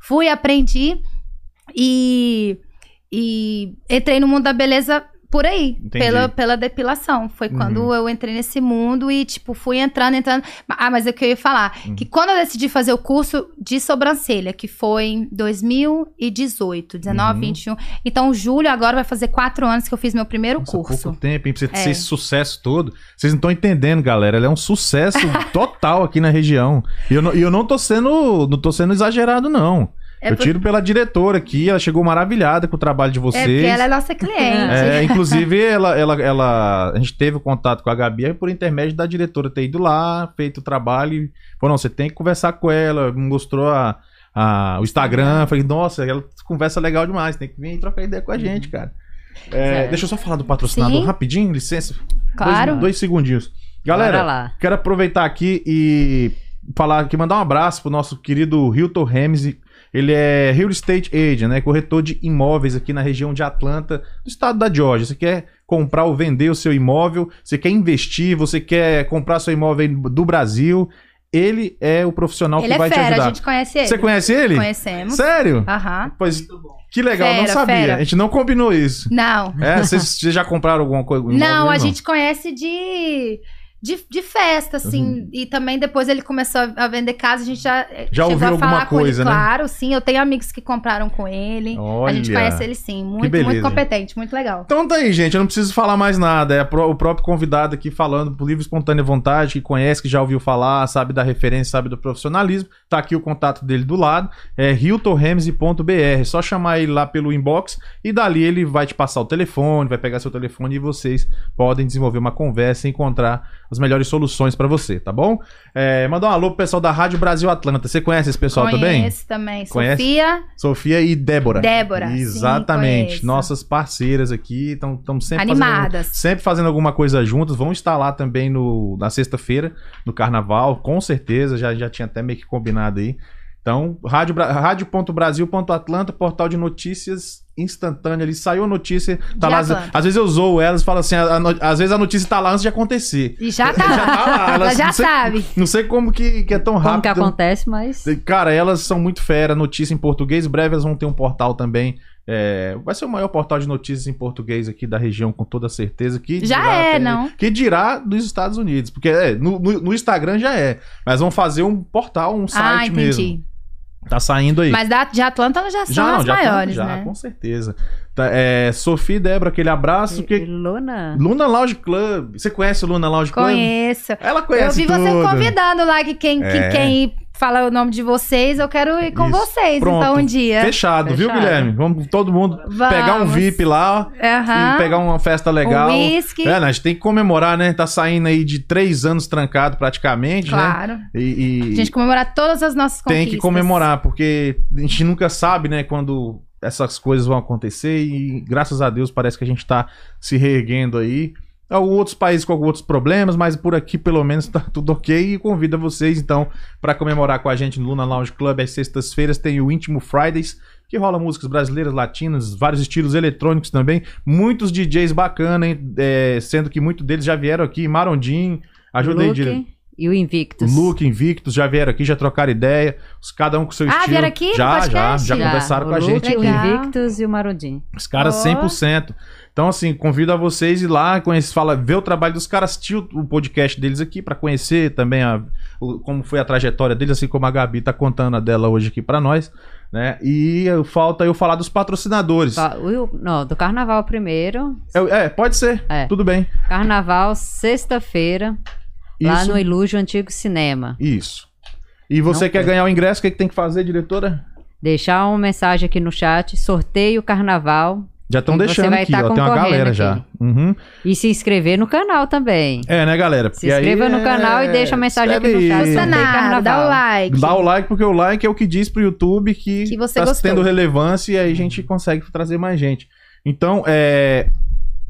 Fui, aprendi e, e entrei no mundo da beleza por aí, Entendi. pela, pela depilação. Foi quando Uhum. eu entrei nesse mundo e, tipo, fui entrando, entrando. Ah, mas é o que eu ia falar. Uhum. Que quando eu decidi fazer o curso de sobrancelha, que foi em 2018, 19, Uhum. 21. Então, julho agora vai fazer quatro anos que eu fiz meu primeiro Nossa, curso. pouco tempo, hein? Pra você É. ser esse sucesso todo. Vocês não estão entendendo, galera. Ela é um sucesso [LAUGHS] total aqui na região. E eu não, eu não tô sendo. Não tô sendo exagerado, não. É eu por- tiro pela diretora aqui, ela chegou maravilhada com o trabalho de É porque vocês. ela é nossa cliente. É, [LAUGHS] inclusive, ela, ela, ela, a gente teve o contato com a Gabi por intermédio da diretora ter ido lá, feito o trabalho e falou, não, você tem que conversar com ela, me mostrou a, a- o Instagram, falei, nossa, ela conversa legal demais, tem que vir e trocar ideia com a gente, cara. É, deixa eu só falar do patrocinador Sim. rapidinho, licença. Claro. Dois, dois segundinhos. Galera, quero aproveitar aqui e falar aqui, mandar um abraço pro nosso querido Hilton Ramsey. Ele é Real Estate Agent, né? Corretor de imóveis aqui na região de Atlanta, do estado da Georgia. Você quer comprar ou vender o seu imóvel, você quer investir, você quer comprar seu imóvel do Brasil, ele é o profissional Ele que é vai te fera, ajudar. a gente conhece ele. Você conhece ele? Conhecemos. Sério? Aham. Pois que legal, não Fera, sabia. fera. A gente não combinou isso. Não. É, vocês já compraram alguma coisa? Não, a gente conhece de, de, de festa, assim. Uhum. E também depois ele começou a vender casa, a gente já, eh, Já ouviu alguma coisa, ele, né? claro, sim. Eu tenho amigos que compraram com ele. A gente Olha. conhece ele sim. Muito, muito competente, muito legal. Então tá aí, gente. Eu não preciso falar mais nada. É o próprio convidado aqui falando por livre espontânea vontade, que conhece, que já ouviu falar, sabe da referência, sabe do profissionalismo. Tá aqui o contato dele do lado. É hiltonramsey.br. Só chamar ele lá pelo inbox e dali ele vai te passar o telefone, vai pegar seu telefone e vocês podem desenvolver uma conversa e encontrar as melhores soluções pra você, tá bom? É, mandar um alô pro pessoal da Rádio Brasil Atlanta. Você conhece esse pessoal também? Conheço também. Conhece? Sofia, Sofia e Débora. Débora, sim, Exatamente. conheço. Nossas parceiras aqui estão sempre Animadas. Fazendo, sempre fazendo alguma coisa juntas. Vão estar lá também no, na sexta-feira, no carnaval, com certeza. Já, já tinha até meio que combinado aí. Então, rádio, Bra- rádio.brasil.atlanta, portal de notícias instantânea ali. Saiu a notícia, tá lá. Às, vezes eu zoo elas e falo assim: a- a às vezes a notícia tá lá antes de acontecer. e já tá [LAUGHS] Já tá lá, [LAUGHS] Ela elas já não sei- sabe. Não sei como que, que é tão Como que rápido. acontece, mas. Cara, elas são muito fera, notícia em português. Breve elas vão ter um portal também É, vai ser o maior portal de notícias em português aqui da região, com toda certeza. Que Já dirá é, até- não? Que dirá dos Estados Unidos. Porque é, no, no- no Instagram já é. Mas vão fazer um portal, um ah, site entendi. mesmo. Tá saindo aí. Mas da, de Atlanta elas já são já não, as já, tá- maiores, já, né? com certeza. Tá, é, Sofia e Débora, aquele abraço. E- Que... Luna. Luna Lounge Club. Você conhece o Luna Lounge Club? Conheço. Ela Eu conhece vi tudo. você convidando lá que quem, que É. quem fala o nome de vocês, eu quero ir com Isso. vocês, Pronto. então, um dia. Fechado, viu, Fechado. Guilherme? Vamos todo mundo pegar um Vamos. VIP lá Aham. e pegar uma festa legal. Um whisky. É, né, a gente tem que comemorar, né? Tá saindo aí de três anos trancado praticamente, né? Claro. E, e A gente comemorar todas as nossas tem conquistas. que comemorar, porque a gente nunca sabe, né, quando essas coisas vão acontecer e graças a Deus parece que a gente tá se reerguendo aí. Outros países com outros problemas, mas por aqui pelo menos tá tudo ok. E convido vocês então para comemorar com a gente no Luna Lounge Club às sextas-feiras. Tem o Íntimo Fridays que rola músicas brasileiras, latinas, vários estilos eletrônicos também, muitos DJs bacana, hein? É, sendo que muitos deles já vieram aqui, Marondin, ajuda aí, Luke. Dire- e o Invictus. Luke, Invictus, já vieram aqui, já trocaram ideia, cada um com seu Ah, estilo. vieram aqui Já, já, já Já, conversaram o com a Luke, gente O. Invictus e o Marudim. os caras Ó. 100%. Então, assim, convido a vocês ir lá, conhecer, fala, ver o trabalho dos caras, assistir o, podcast deles aqui pra conhecer também a, o- como foi a trajetória deles, assim como a Gabi tá contando a dela hoje aqui pra nós, né? E eu- falta eu falar dos patrocinadores. Não, do carnaval primeiro. Eu- é, pode ser. É. Tudo bem. Carnaval, sexta-feira, lá Isso. no Ilúgio Antigo Cinema. Isso. E você Não quer tem. ganhar o ingresso, o que, que tem que fazer, diretora? Deixar uma mensagem aqui no chat, sorteio carnaval Já estão você deixando vai aqui, tá ó. Tem uma galera aqui. já. Uhum. e se inscrever no canal também. É, né, galera? Se Porque aí inscreva no é- canal e deixa a mensagem aqui no escreve chat. aí. Nada, carnaval. dá o like. Dá o like, porque o like é o que diz pro YouTube que, Que você tá gostou. tendo relevância e aí a gente consegue trazer mais gente. Então, é.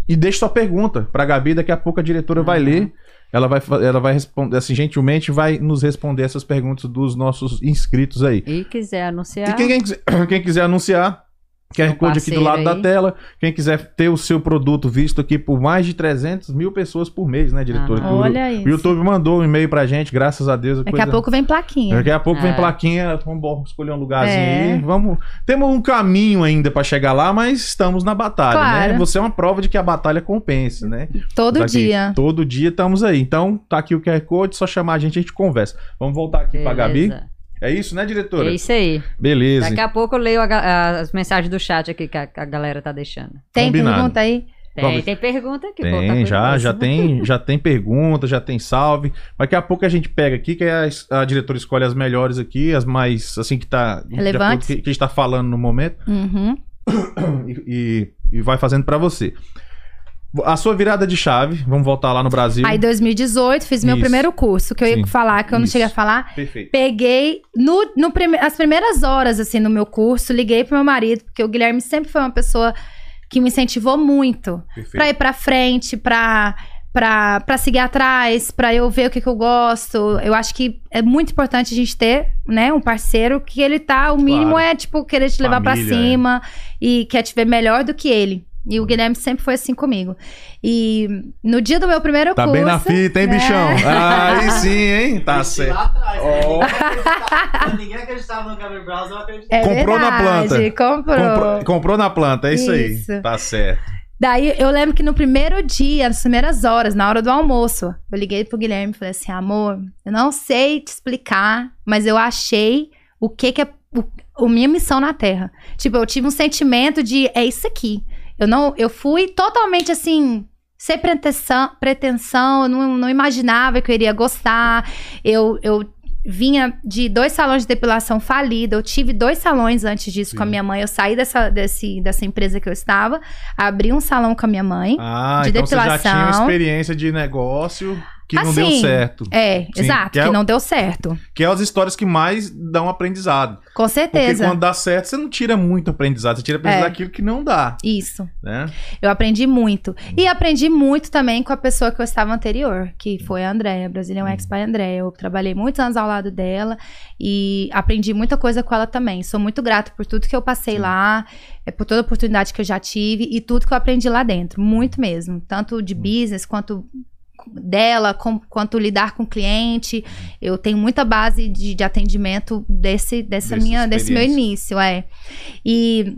E deixa sua pergunta pra Gabi, daqui a pouco a diretora vai Uhum. ler. Ela vai, ela vai responder, assim, gentilmente vai nos responder essas perguntas dos nossos inscritos aí. E quiser anunciar. E quem, quem quiser, [CLEARS THROAT] quem quiser anunciar, QR Code aqui do lado da aí. tela. Quem quiser ter o seu produto visto aqui por mais de 300 mil pessoas por mês, né, diretor? Aham. O- Olha isso. O YouTube mandou um e-mail pra gente, graças a Deus. Daqui coisa- a pouco vem plaquinha. Daqui a pouco vem É. plaquinha, vamos escolher um lugarzinho É. aí. Vamos. Temos um caminho ainda pra chegar lá, mas estamos na batalha, Claro. né? Você é uma prova de que a batalha compensa, né? Todo Daqui- dia. Todo dia estamos aí. Então, tá aqui o QR Code, só chamar a gente, a gente conversa. Vamos voltar aqui pra Gabi. É isso, né, diretora? É isso aí. Beleza. Daqui a pouco eu leio a ga- as mensagens do chat aqui que a, a galera tá deixando. Tem Combinado. pergunta aí? Tem, tem pergunta aqui. pô, tá Tem, já, já tem, já tem pergunta, já tem salve. Daqui a pouco a gente pega aqui, que a, a diretora escolhe as melhores aqui, as mais, assim, que tá... Relevantes. Que, que a gente tá falando no momento. Uhum. [COUGHS] e, e- e vai fazendo pra você. A sua virada de chave, vamos voltar lá no Brasil. Aí, 2018, fiz meu Isso. primeiro curso, que eu Sim. ia falar, que eu não Isso. cheguei a falar. Perfeito. Peguei, no, no prime- as primeiras horas, assim, no meu curso, liguei pro meu marido, porque o Guilherme sempre foi uma pessoa que me incentivou muito. Pra ir pra frente, pra, pra, pra seguir atrás, pra eu ver o que, que eu gosto. Eu acho que é muito importante a gente ter, né, um parceiro que ele tá, o mínimo Claro. é, tipo, querer te levar pra Família, é. cima e quer te ver melhor do que ele. E o Guilherme sempre foi assim comigo. E no dia do meu primeiro Tá curso... bem na fita, hein, né? bichão? [LAUGHS] Aí sim, hein? Tá certo. Lá atrás, né? Ó. Ninguém acreditava- no Gabriel Bros, eu acredito. É Comprou na verdade, planta. Comprou. Comprou, comprou na planta, é isso, Isso. aí. Tá certo. Daí eu lembro que no primeiro dia, nas primeiras horas, na hora do almoço, eu liguei pro Guilherme e falei assim: amor, eu não sei te explicar, mas eu achei o que, que é o, a minha missão na Terra. Tipo, eu tive um sentimento de é isso aqui. Eu não, eu fui totalmente assim. Sem pretensão, pretensão eu não, não imaginava que eu iria gostar. Eu, eu vinha de dois salões de depilação falida. Eu tive dois salões antes disso com a Sim. minha mãe. Eu saí dessa, desse, dessa empresa que eu estava, abri um salão com a minha mãe. Ah, De então você já tinha depilação. experiência de negócio que não Assim, deu certo. É, Sim, exato, que que, é o- não deu certo. Que é as histórias que mais dão aprendizado. Com Porque certeza. quando dá certo, você não tira muito aprendizado, você tira aprendizado É. daquilo que não dá, Isso. né? Eu aprendi muito. E aprendi muito também com a pessoa que eu estava anterior, que foi a Andréia, Brazilian Uhum. Wax by Andréia. Eu trabalhei muitos anos ao lado dela e aprendi muita coisa com ela também. Sou muito grata por tudo que eu passei Sim. lá, é, por toda a oportunidade que eu já tive e tudo que eu aprendi lá dentro. Muito mesmo. Tanto de business quanto dela, com- quanto lidar com o cliente. Eu tenho muita base de, de atendimento desse, dessa Dessa minha, desse meu início, é. E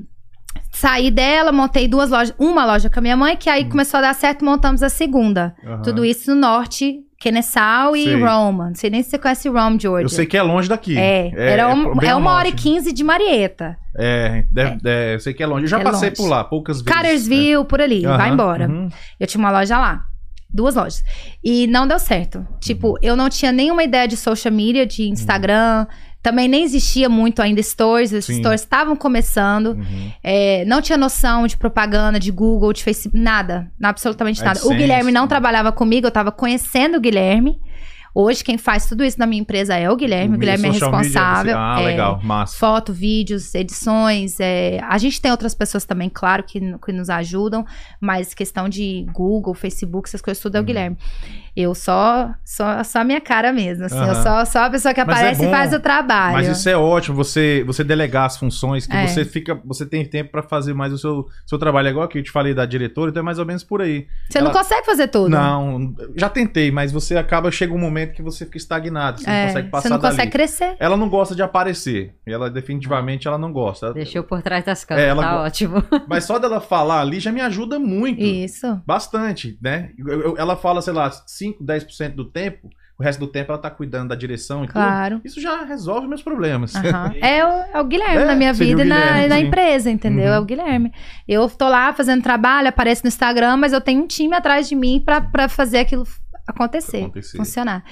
saí dela, montei duas lojas, uma loja com a minha mãe, que aí começou a dar certo, montamos a segunda. Aham. Tudo isso no norte, Kennesaw e Sei. Roma. Não sei nem se você conhece Rome, Georgia. Eu sei que é longe daqui. É, era um- bem é ao uma hora e quinze de Marieta. É, deve- é, eu sei que é longe. Eu já É passei longe. por lá, poucas vezes. Cartersville, por ali, É. vai embora. uhum. Eu tinha uma loja lá. Duas lojas. E não deu certo. Tipo, eu não tinha nenhuma ideia de social media, de Instagram. Também nem existia muito ainda stores. Os Sim. stores estavam começando. Uhum. É, não tinha noção de propaganda, de Google, de Facebook, nada. Absolutamente nada. O AdSense. Guilherme não trabalhava comigo, eu tava conhecendo o Guilherme. Hoje, quem faz tudo isso na minha empresa é o Guilherme. O, Guilherme é media, responsável. você- Ah, é, legal, massa. Foto, vídeos, edições. é, A gente tem outras pessoas também, claro, que, que nos ajudam, mas questão de Google, Facebook, essas coisas, tudo é o Uhum. Guilherme. Eu só, só, só a minha cara mesmo, assim. Eu Aham. só, só a pessoa que Mas é aparece e bom, faz o trabalho. Mas isso é ótimo, você, você delegar as funções, que É. você fica, você tem tempo pra fazer mais o seu, seu trabalho. É igual que eu te falei da diretora, então é mais ou menos por aí. Você não ela- consegue fazer tudo. Não, já tentei, mas você acaba, chega um momento que você fica estagnado, você É, não consegue passar você não dali. consegue crescer. Ela não gosta de aparecer. Ela definitivamente ela não gosta. Deixou por trás das câmeras, É, ela tá ótimo. [LAUGHS] Mas só dela falar ali já me ajuda muito. Isso. Bastante, né? Eu- eu- ela fala, sei lá, 5, 10% do tempo, o resto do tempo ela tá cuidando da direção e Claro. tudo. Isso já resolve meus problemas. Aham. [LAUGHS] É, o, é o Guilherme É, na minha vida e na, na empresa, entendeu? Uhum. É o Guilherme. Eu tô lá fazendo trabalho, apareço no Instagram, mas eu tenho um time atrás de mim pra, pra fazer aquilo acontecer, Acontecer. funcionar.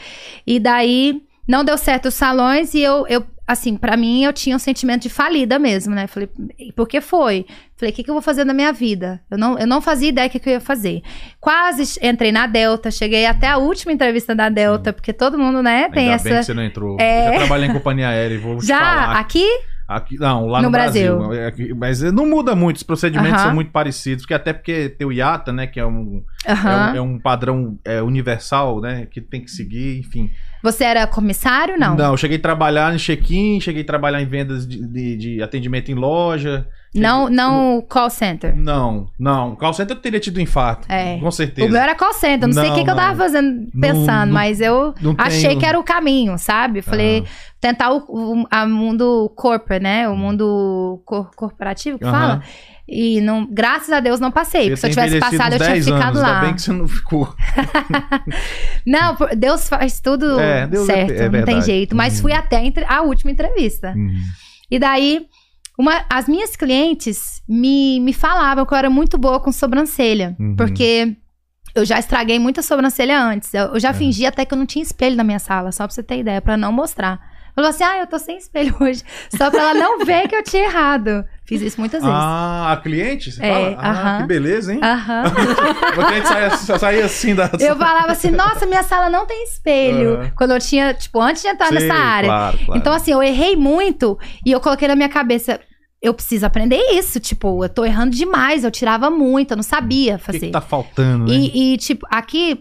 E daí não deu certo os salões e eu, eu assim, pra mim eu tinha um sentimento de falida mesmo, né? Falei, por que foi? Falei, o que, que eu vou fazer na minha vida? Eu não, eu não fazia ideia do que, que eu ia fazer. Quase entrei na Delta, cheguei até a última entrevista da Delta, porque todo mundo, né, tem Ainda essa. bem que você não entrou. É. Eu Já trabalhei em companhia aérea e vou te Já falar. aqui? Aqui, não, lá no, No Brasil. Brasil. É aqui- mas não muda muito, os procedimentos são muito parecidos. Porque até porque tem o IATA, né? Que é um, é um, é um padrão é, universal, né? Que tem que seguir, enfim. Você era comissário, não? Não, eu cheguei a trabalhar em check-in, cheguei a trabalhar em vendas de, de- de atendimento em loja. Não, não call center. Não, não. Call center eu teria tido infarto. É. Com certeza. O meu era call center. Não, sei o que, Não, que eu tava não. fazendo, Não, pensando, não- mas eu não achei tenho- que era o caminho, sabe? Falei, Ah. tentar o, o a mundo corporate, né? O mundo cor- corporativo que Aham. fala. E não, graças a Deus não passei. Porque se eu tivesse passado, eu tinha 10 ficado anos, lá. Ainda bem que você não ficou. [LAUGHS] Não, Deus faz tudo É, Deus é- certo, é não tem jeito. Mas Uhum. fui até a última entrevista. E daí, uma, as minhas clientes me, me falavam que eu era muito boa com sobrancelha. Uhum. Porque eu já estraguei muita sobrancelha antes. Eu, eu já É. fingi até que eu não tinha espelho na minha sala, só pra você ter ideia, pra não mostrar. Falou assim: ah, eu tô sem espelho [LAUGHS] hoje. Só pra ela não ver que eu tinha errado. Fiz isso muitas vezes. Ah, a cliente? Você É, fala? Ah, aham. que beleza, hein? Aham. O cliente saía, saía assim da... Eu falava assim, nossa, minha sala não tem espelho. Aham. Quando eu tinha, tipo, antes de entrar Sei, nessa área. Claro, claro. Então, assim, eu errei muito e eu coloquei na minha cabeça. Eu preciso aprender isso. Tipo, eu tô errando demais. Eu tirava muito, eu não sabia o que, fazer. que tá faltando, né? E, e, tipo, aqui.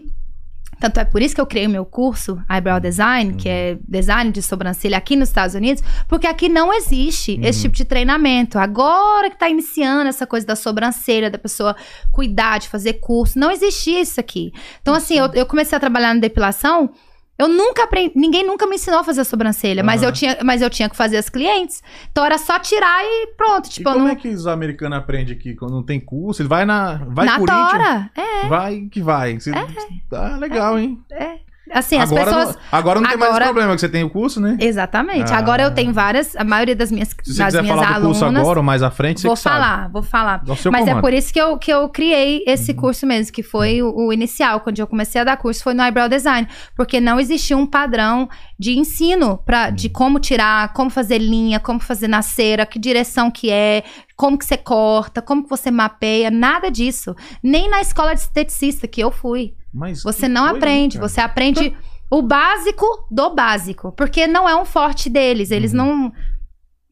Tanto é por isso que eu criei o meu curso, Eyebrow Design, que é design de sobrancelha aqui nos Estados Unidos, porque aqui não existe esse Uhum. tipo de treinamento. Agora que tá iniciando essa coisa da sobrancelha, da pessoa cuidar, de fazer curso, não existia isso aqui. Então, assim, eu, eu comecei a trabalhar na depilação. Eu nunca aprendi, ninguém nunca me ensinou a fazer sobrancelha, mas, Aham. eu tinha, mas eu tinha que fazer as clientes. Então era só tirar e pronto. E Tipo, eu como não, é que os americanos aprendem aqui quando não tem curso? Ele vai na... Vai na tora. É, vai que vai. Você... Ah, legal, hein? Assim, as agora, pessoas. não, agora não tem mais agora- problema, que você tem o curso, né? Exatamente. Ah. Agora eu tenho várias, a maioria das minhas, Se você das quiser minhas falar do alunas. curso agora ou mais à frente, você vou que sabe. falar, vou falar. Mas é comando. por isso que eu, que eu criei esse Uhum. curso mesmo, que foi o, o inicial, quando eu comecei a dar curso, foi no Eyebrow Design. Porque não existia um padrão de ensino pra, Uhum. de como tirar, como fazer linha, como fazer na cera, que direção que é, como que você corta, como que você mapeia, nada disso. Nem na escola de esteticista que eu fui. Mas Você não coisa, aprende, cara? você aprende o básico do básico, porque não é um forte deles, eles Uhum. não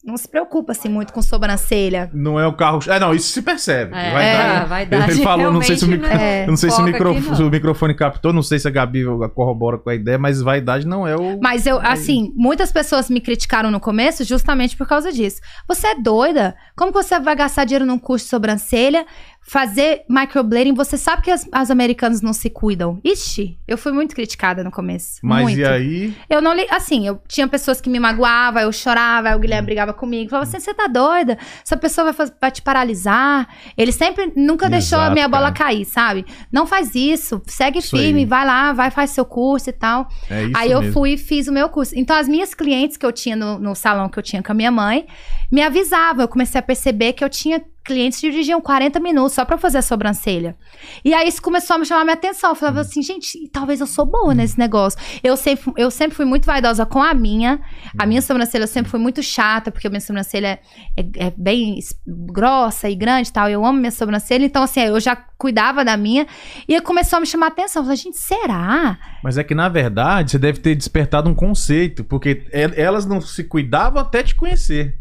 não se preocupam assim muito com sobrancelha. Não é o carro... É, não, isso se percebe. É, vai é, dar... a vaidade Ele [LAUGHS] falou, não sei se o, micro... não é não sei se o, micro... se o microfone captou, não sei se a Gabi corrobora com a ideia, mas vaidade não é o... Mas eu, assim, muitas pessoas me criticaram no começo justamente por causa disso. Você é doida? Como que você vai gastar dinheiro num curso de sobrancelha? Fazer microblading, você sabe que as, as americanas não se cuidam. Ixi, eu fui muito criticada no começo. Mas muito. e aí? Eu não li, assim, eu tinha pessoas que me magoavam, eu chorava, aí o Guilherme brigava comigo, falava assim, você tá doida? Essa pessoa vai, faz- vai te paralisar. Ele sempre, nunca deixou a Exato, minha bola cara. cair, sabe? Não faz isso, segue Isso firme, aí. vai lá, vai, faz seu curso e tal. É isso Aí eu mesmo. fui e fiz o meu curso. Então, as minhas clientes que eu tinha no, no salão que eu tinha com a minha mãe, me avisavam. Eu comecei a perceber que eu tinha clientes que dirigiam 40 minutos só pra fazer a sobrancelha. E aí isso começou a me chamar minha atenção. Eu Hum. falava assim, gente, talvez eu sou boa nesse negócio. Eu sempre, eu sempre fui muito vaidosa com a minha. A Hum. minha sobrancelha eu sempre fui muito chata, porque a minha sobrancelha é, é bem es- grossa e grande e tal. Eu amo minha sobrancelha. Então, assim, eu já cuidava da minha. E começou a me chamar a atenção. Eu falei, gente, será? Mas é que, na verdade, você deve ter despertado um conceito, porque elas não se cuidavam até te conhecer.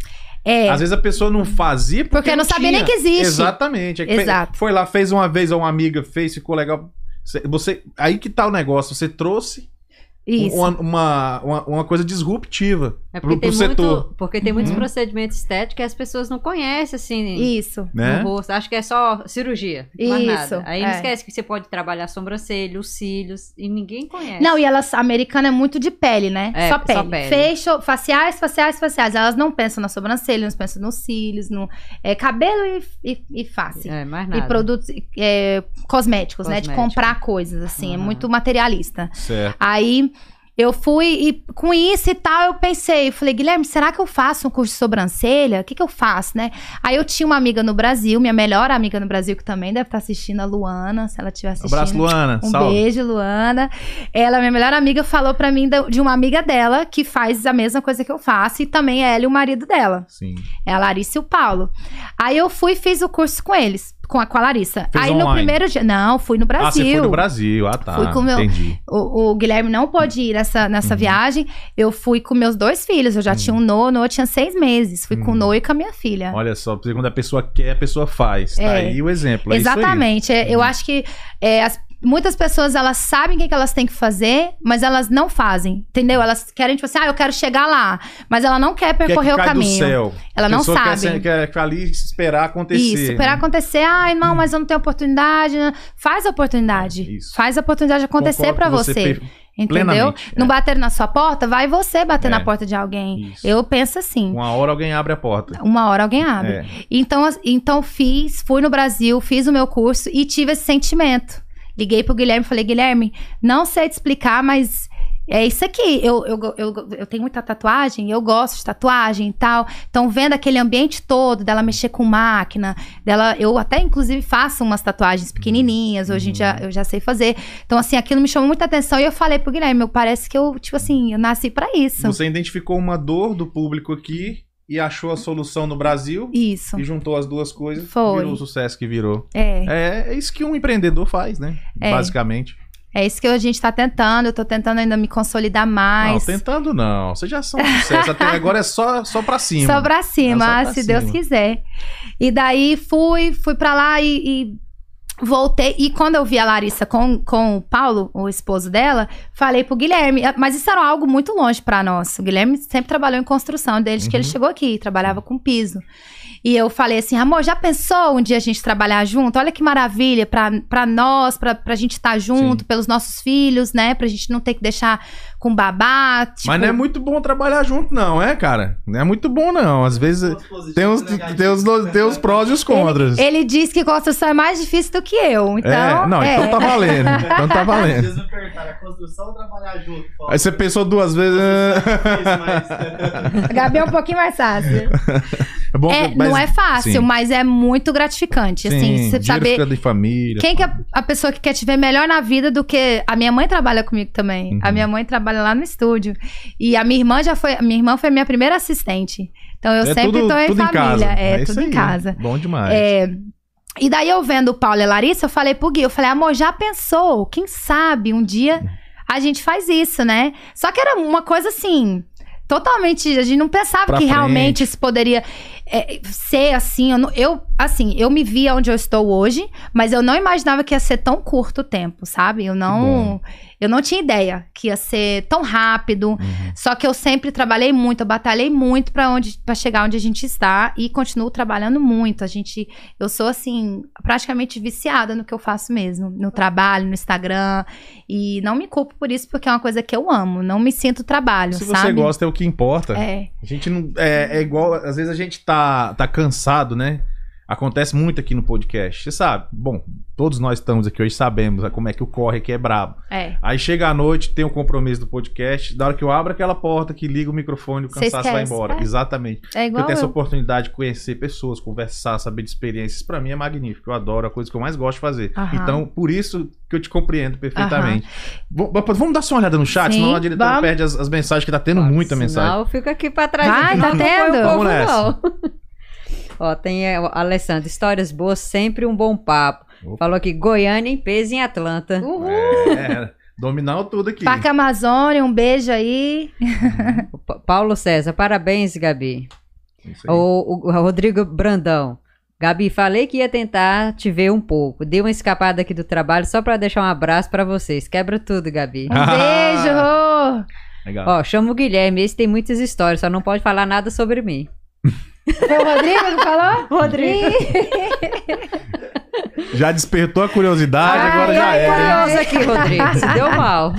É. Às vezes a pessoa não fazia porque, Porque não sabia tinha. nem que existe. Exatamente. É que Exato. Foi lá, fez uma vez, ou uma amiga fez, ficou legal. Você, aí que tá o negócio. Você trouxe Isso. uma, uma, uma, uma coisa disruptiva É pro, porque pro tem, setor. muito, porque tem muitos Uhum. procedimentos estéticos que as pessoas não conhecem, assim, Isso. Né? no rosto. Acho que é só cirurgia, mais Isso, nada. Aí não é. esquece que você pode trabalhar a sobrancelha, os cílios, e ninguém conhece. Não, e elas, a americana é muito de pele, né? É, só só pele. pele. Facial, faciais, faciais, faciais. Elas não pensam na sobrancelha, não pensam nos cílios, no é, cabelo e, e, e face. É, mais E nada. produtos é, cosméticos, né? De Cosmético. comprar coisas, assim. É Aham. muito materialista. Certo. Aí eu fui e com isso e tal, eu pensei, eu falei, Guilherme, será que eu faço um curso de sobrancelha? O que, que eu faço, né? Aí eu tinha uma amiga no Brasil, minha melhor amiga no Brasil, que também deve estar assistindo, a Luana, se ela estiver assistindo. Abraço, Luana. Um Salve. beijo, Luana. Ela, minha melhor amiga, falou pra mim de uma amiga dela que faz a mesma coisa que eu faço e também é ela e o marido dela. Sim. É a Larissa e o Paulo. Aí eu fui e fiz o curso com eles, com a, com a Larissa. Fez Aí no online? primeiro dia. Não, fui no Brasil. Ah, você foi no Brasil. Ah, tá. Fui com o meu- Entendi. O, o Guilherme não pôde ir nessa, nessa Uhum. viagem. Eu fui com meus dois filhos. Eu já tinha um Noah, o Noah tinha seis meses. Fui com o Uhum. Noah e com a minha filha. Olha só, quando a pessoa quer, a pessoa faz. Tá É. aí o exemplo. É. Exatamente. É, Eu Uhum. acho que é, as- muitas pessoas elas sabem o que, que elas têm que fazer, mas elas não fazem. Entendeu? Elas querem, tipo assim, ah, eu quero chegar lá. Mas ela não quer Quer percorrer que o cai do caminho. céu. Ela A não Quer, sabe. ser- quer ficar ali esperar acontecer. Isso, esperar né? acontecer. Ai, não, mas eu não tenho oportunidade. né? Faz a oportunidade. É, isso. Faz a oportunidade acontecer com você. per- Entendeu? plenamente, Não é. bater na sua porta, vai você bater É. na porta de alguém. Isso. Eu penso assim. Uma hora alguém abre a porta. Uma hora alguém abre. É. Então, então fiz, fui no Brasil, fiz o meu curso e tive esse sentimento. Liguei pro Guilherme e falei, Guilherme, não sei te explicar, mas é isso aqui. Eu, eu, eu, eu tenho muita tatuagem, eu gosto de tatuagem e tal. Então, vendo aquele ambiente todo, dela mexer com máquina, dela. Eu até, inclusive, faço umas tatuagens pequenininhas, hoje em dia eu já sei fazer. Então, assim, aquilo me chamou muita atenção e eu falei pro Guilherme, parece que eu, tipo assim, eu nasci pra isso. Você identificou uma dor do público aqui e achou a solução no Brasil Isso. e juntou as duas coisas. Foi. Virou o sucesso que virou. É. É, é isso que um empreendedor faz, né? É. Basicamente. É isso que a gente tá tentando. Eu tô tentando ainda me consolidar mais. Não, tentando não. Vocês já são um sucesso. Até [LAUGHS] agora é só, só pra cima. Só pra cima, É só pra se Deus cima. quiser. E daí fui, fui pra lá e, e voltei. E quando eu vi a Larissa com, com o Paulo, o esposo dela, falei pro Guilherme. Mas isso era algo muito longe pra nós. O Guilherme sempre trabalhou em construção, desde que ele Uhum. chegou aqui, trabalhava com piso. E eu falei assim, amor, já pensou um dia a gente trabalhar junto? Olha que maravilha pra nós, pra, pra gente estar junto, Sim. pelos nossos filhos, né? Pra gente não ter que deixar com babá. Tipo, Mas não é muito bom trabalhar junto, não, é, cara? Não é muito bom, não. Às vezes tem os, tem os, tem os prós e os contras. Ele diz que construção é mais difícil do que eu. Então, é, não, é. então tá valendo. Então tá [LAUGHS] valendo. A construção ou trabalhar junto? Aí você pensou duas vezes. Isso, A [LAUGHS] Gabi é um pouquinho mais fácil. É bom, É, mas- não é fácil, sim. mas é muito gratificante. assim, Sim, você dinheiro saber fica de família. quem que é a pessoa que quer te ver melhor na vida do que. A minha mãe trabalha comigo também. Uhum. A minha mãe trabalha lá no estúdio. E a minha irmã já foi. A minha irmã foi minha primeira assistente. Então eu é sempre tudo, tô em tudo família. É, isso tudo em aí. casa. Bom demais. É, e daí eu vendo o Paulo e a Larissa, eu falei pro Gui, eu falei, amor, já pensou? Quem sabe um dia a gente faz isso, né? Só que era uma coisa assim, totalmente, a gente não pensava Pra que frente. realmente isso poderia. É, ser assim, eu, não- eu, assim, eu me via onde eu estou hoje, mas eu não imaginava que ia ser tão curto o tempo, sabe? Eu não, eu não tinha ideia que ia ser tão rápido. Uhum. Só que eu sempre trabalhei muito, eu batalhei muito para onde para chegar onde a gente está e continuo trabalhando muito. A gente, eu sou assim, praticamente viciada no que eu faço mesmo, no trabalho, no Instagram, e não me culpo por isso porque é uma coisa que eu amo, não me sinto trabalho, Se sabe? você gosta, é o que importa. É. A gente não. É, é igual. Às vezes a gente tá, tá cansado, né? Acontece muito aqui no podcast. Você sabe. Bom, todos nós estamos aqui hoje, sabemos né, como é que o corre aqui é brabo. É. Aí chega a noite, tem o compromisso do podcast. Da hora que eu abro aquela porta, que liga o microfone, o cansaço vai embora. é. Exatamente. É Eu igual tenho essa eu. oportunidade de conhecer pessoas, conversar, saber de experiências. Pra mim é magnífico. Eu adoro, é a coisa que eu mais gosto de fazer. Aham. Então, por isso que eu te compreendo perfeitamente. Vamos dar só uma olhada no chat, Sim, senão a diretora vamos. perde as, as mensagens, que tá tendo muita mensagem. Não, eu fico aqui pra trás. Vai, tá não tendo? Vamos não. Ó, tem é, o Alessandro, histórias boas, sempre um bom papo. Opa. Falou aqui, Goiânia em peso em Atlanta. Uhul. É, dominar tudo aqui. Parque Amazônia, um beijo aí. Pa- Paulo César, parabéns, Gabi. Isso aí. O, o Rodrigo Brandão. Gabi, falei que ia tentar te ver um pouco. Dei uma escapada aqui do trabalho só pra deixar um abraço pra vocês. Quebra tudo, Gabi. Um beijo. [LAUGHS] Legal. Ó, chama o Guilherme, esse tem muitas histórias, só não pode falar nada sobre mim. [LAUGHS] Foi o Rodrigo que falou? [LAUGHS] Rodrigo. [LAUGHS] Já despertou a curiosidade, Ai, agora já é. Curioso aqui, Rodrigo. Se deu mal.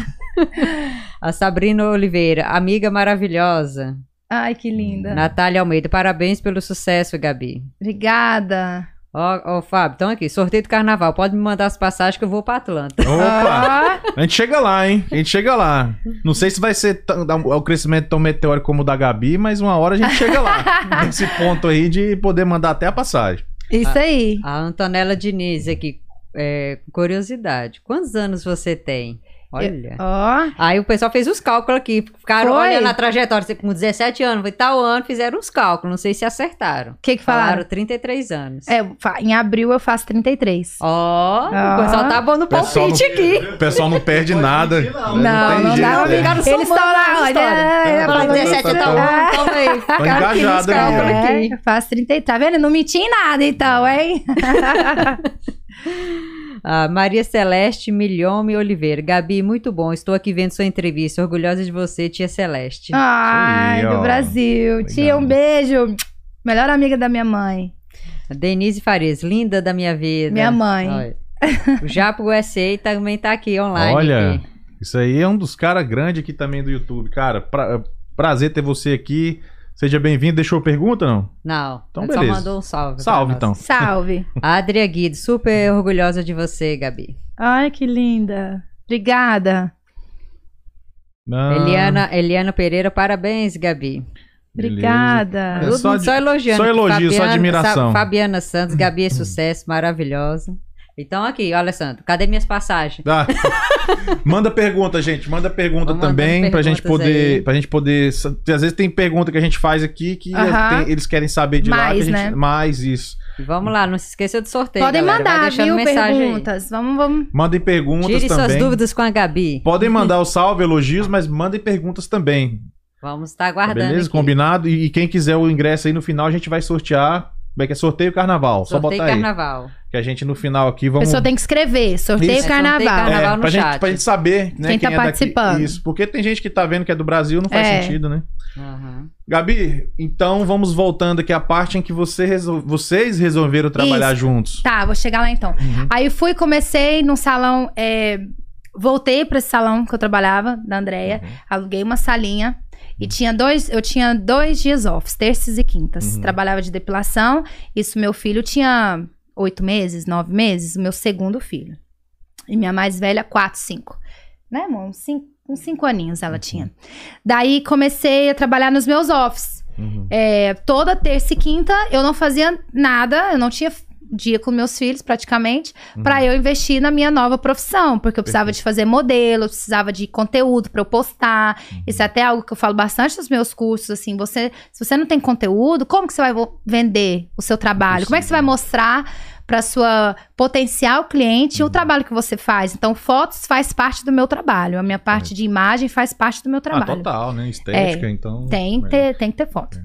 A Sabrina Oliveira, amiga maravilhosa. Ai, que linda. Natália Almeida, parabéns pelo sucesso, Gabi. Obrigada. Ó, ó, Fábio, então aqui, sorteio do carnaval. Pode me mandar as passagens que eu vou pra Atlanta. Opa! Ó, A gente chega lá, hein? A gente chega lá. Não sei se vai ser tão- um- o crescimento tão meteórico como o da Gabi, mas uma hora a gente chega lá. [LAUGHS] Nesse ponto aí de poder mandar até a passagem. isso aí. A Antonella Diniz aqui, é, curiosidade. Quantos anos você tem? Olha. Ó, Aí o pessoal fez os cálculos aqui. Ficaram Foi? olhando a trajetória. Com 17 anos, foi tal ano, fizeram os cálculos. Não sei se acertaram. o que que Falaram falaram? 33 anos. É, em abril eu faço 33. Ó, Ó. o pessoal tá bom no palpite não- aqui. O [LAUGHS] pessoal não perde nada. mentir, não. Não, não dá pra é. ficar Eles estão lá, olha. histórias. é, Tá, Falando tá, 17 tá, é tá. bom. Toma aí. Nos engajado aqui. É, faço 33. Tá vendo? Não menti em nada, então, hein? [LAUGHS] [LAUGHS] Ah, Maria Celeste Milhome Oliveira. Gabi, muito bom. Estou aqui vendo sua entrevista. Orgulhosa de você, tia Celeste. Ai, do Brasil. Tia, Legal. um beijo. Melhor amiga da minha mãe. Denise Farias, linda da minha vida. Minha mãe. Olha. O Japo USA também tá aqui online. Olha, aqui. isso aí é um dos caras grandes aqui também do YouTube. Cara, pra- prazer ter você aqui. Seja bem-vindo. Deixou pergunta, não? Não, Então, ele só beleza. mandou um salve. Salve, então. Salve. [LAUGHS] Adria Guido, super orgulhosa de você, Gabi. Ai, que linda. Obrigada. Ah, Eliana, Eliana Pereira, parabéns, Gabi. beleza. Obrigada. É só só, elogiando. só elogio, só Fabiana- admiração. Sa- Fabiana Santos, Gabi é [LAUGHS] sucesso, maravilhosa. Então aqui, ó, Alessandro, cadê minhas passagens? Ah, [LAUGHS] manda pergunta, gente. Manda pergunta mandando também pra gente poder, aí. pra gente poder. Às vezes tem pergunta que a gente faz aqui que Aham. tem- eles querem saber de lá. Mais, Que a gente, né? Mais isso. Vamos lá, não se esqueça do sorteio. Podem galera. Mandar, viu? mensagem aí. Perguntas. Vamos, vamos. Mandem perguntas Tire suas também. dúvidas com a Gabi. Podem mandar o salve, elogios, mas mandem perguntas também. Vamos estar Tá aguardando. beleza? aqui. Combinado? E, e quem quiser o ingresso aí no final, a gente vai sortear. Como é que é? Sorteio carnaval. Só Sorteio botar aí. carnaval. Que a gente no final aqui A vamos. pessoa tem que escrever. Sorteio Isso. carnaval. Sorteio carnaval. É, no pra, gente, chat. pra gente saber né, Quem tá é daqui. participando. Isso, porque tem gente que tá vendo que é do Brasil, não faz É. sentido, né? Aham. Gabi, então vamos voltando aqui à parte em que você resol- vocês resolveram trabalhar Isso. juntos. Tá, vou chegar lá então. Uhum. Aí fui, comecei num salão. é, voltei pra esse salão que eu trabalhava, da Andrea. Uhum. Aluguei uma salinha. E tinha dois, eu tinha dois dias off, terças e quintas. Uhum. Trabalhava de depilação. Isso, meu filho tinha oito meses, nove meses, o meu segundo filho. E minha mais velha, quatro, cinco. Né, amor? Uns cinco, uns cinco aninhos ela tinha. Daí comecei a trabalhar nos meus offs. Uhum. É, toda terça e quinta eu não fazia nada, eu não tinha dia com meus filhos praticamente, pra eu investir na minha nova profissão, porque eu precisava de fazer modelo, eu precisava de conteúdo pra eu postar. Isso é até algo que eu falo bastante nos meus cursos, assim, você, se você não tem conteúdo, como que você vai vender o seu trabalho? Como é que você vai mostrar para sua potencial cliente o trabalho que você faz? Então, fotos faz parte do meu trabalho, a minha parte de imagem faz parte do meu Ah, trabalho. total, né? Estética, então. Tem é. ter, tem que ter foto.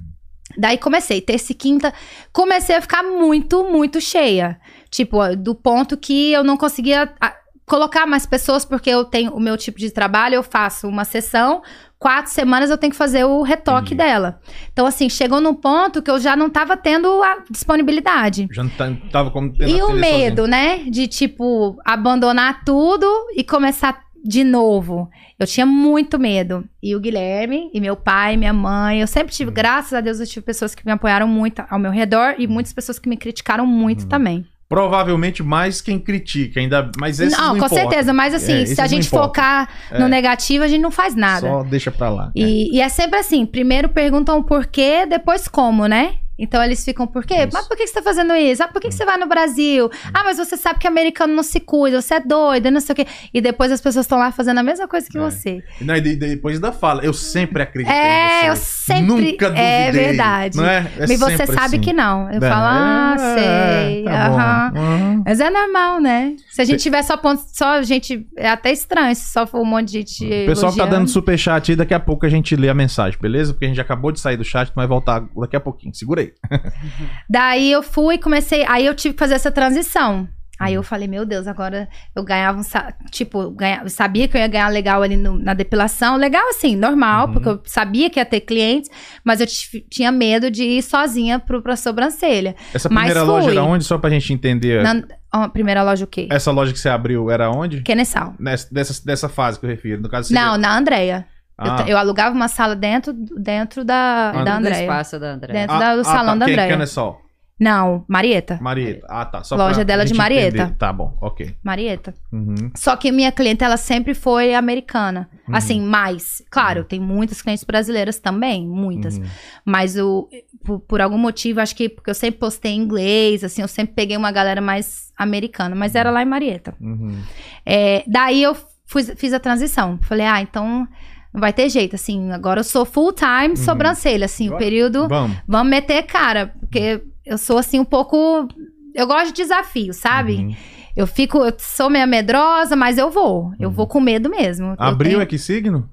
Daí comecei, terça e quinta, comecei a ficar muito, muito cheia. Tipo, do ponto que eu não conseguia ah, colocar mais pessoas, porque eu tenho o meu tipo de trabalho, eu faço uma sessão, quatro semanas eu tenho que fazer o retoque Entendi. dela. Então, assim, chegou num ponto que eu já não tava tendo a disponibilidade. Já não tava como E o medo, né? De, tipo, abandonar tudo e começar de novo. Eu tinha muito medo. E o Guilherme, e meu pai, minha mãe. Eu sempre Uhum. tive, graças a Deus, eu tive pessoas que me apoiaram muito ao meu redor e muitas pessoas que me criticaram muito Uhum. também. Provavelmente mais quem critica, ainda. Mas esses não, não, com importa. certeza. Mas assim, É, se a gente focar É. no negativo, a gente não faz nada. Só deixa pra lá. E, e é sempre assim: primeiro perguntam o porquê, depois como, né? Então eles ficam, por quê? Isso. Hum. Mas por que você tá fazendo isso? Ah, por que, que você vai no Brasil? Ah, mas você sabe que americano não se cuida, você é doido, e não sei o quê. E depois as pessoas estão lá fazendo a mesma coisa que É. você. É. Não, e de- depois da fala, eu sempre acreditei É, eu sempre. Nunca duvidei. É verdade. Não é? É e você sabe assim. que não. Eu É, falo, ah, é, sei. tá aham. Aham. Mas é normal, né? Se a gente tiver só ponto, só a gente. É até estranho se só for um monte de gente. O pessoal que tá elogiando. dando superchat aí, daqui a pouco a gente lê a mensagem, beleza? Porque a gente acabou de sair do chat, mas vai voltar daqui a pouquinho. Segura aí. [LAUGHS] Daí eu fui, comecei. Aí eu tive que fazer essa transição. Aí eu falei, meu Deus, agora eu ganhava um. Tipo, eu sabia que eu ia ganhar legal ali no- na depilação. Legal assim, normal, Uhum. porque eu sabia que ia ter clientes, mas eu tinha medo de ir sozinha pro, pra sobrancelha. Essa primeira loja era onde? Só pra gente entender. Na ó, primeira loja o quê? Essa loja que você abriu era onde? Kenessal. Nessa, dessa, dessa fase que eu refiro. No caso, Não, na Andréia. Eu, Ah. t- eu alugava uma sala dentro, dentro da, Ah, da Do Andréia. espaço da André. Dentro da- do salão da quem, Andréia. Quem é sol? Não, Marieta. Marieta. Ah, tá. Só Loja dela de Marieta. entender. Tá bom, ok. Marieta. Uhum. Só que minha clientela sempre foi americana. Uhum. Assim, mais. Claro, tem muitas clientes brasileiras também, muitas. Uhum. Mas o, por, por algum motivo, acho que porque eu sempre postei em inglês, assim, eu sempre peguei uma galera mais americana. Mas era lá em Marieta. Uhum. É, daí eu fui- fiz a transição. Falei, ah, então não vai ter jeito, assim. Agora eu sou full time sobrancelha, assim, o Uhum. Período. Vamos. Vamos meter cara, porque eu sou assim um pouco. Eu gosto de desafio, sabe? Uhum. Eu fico, eu sou meio medrosa, mas eu vou. Eu vou com medo mesmo. Abril tenho- é que signo?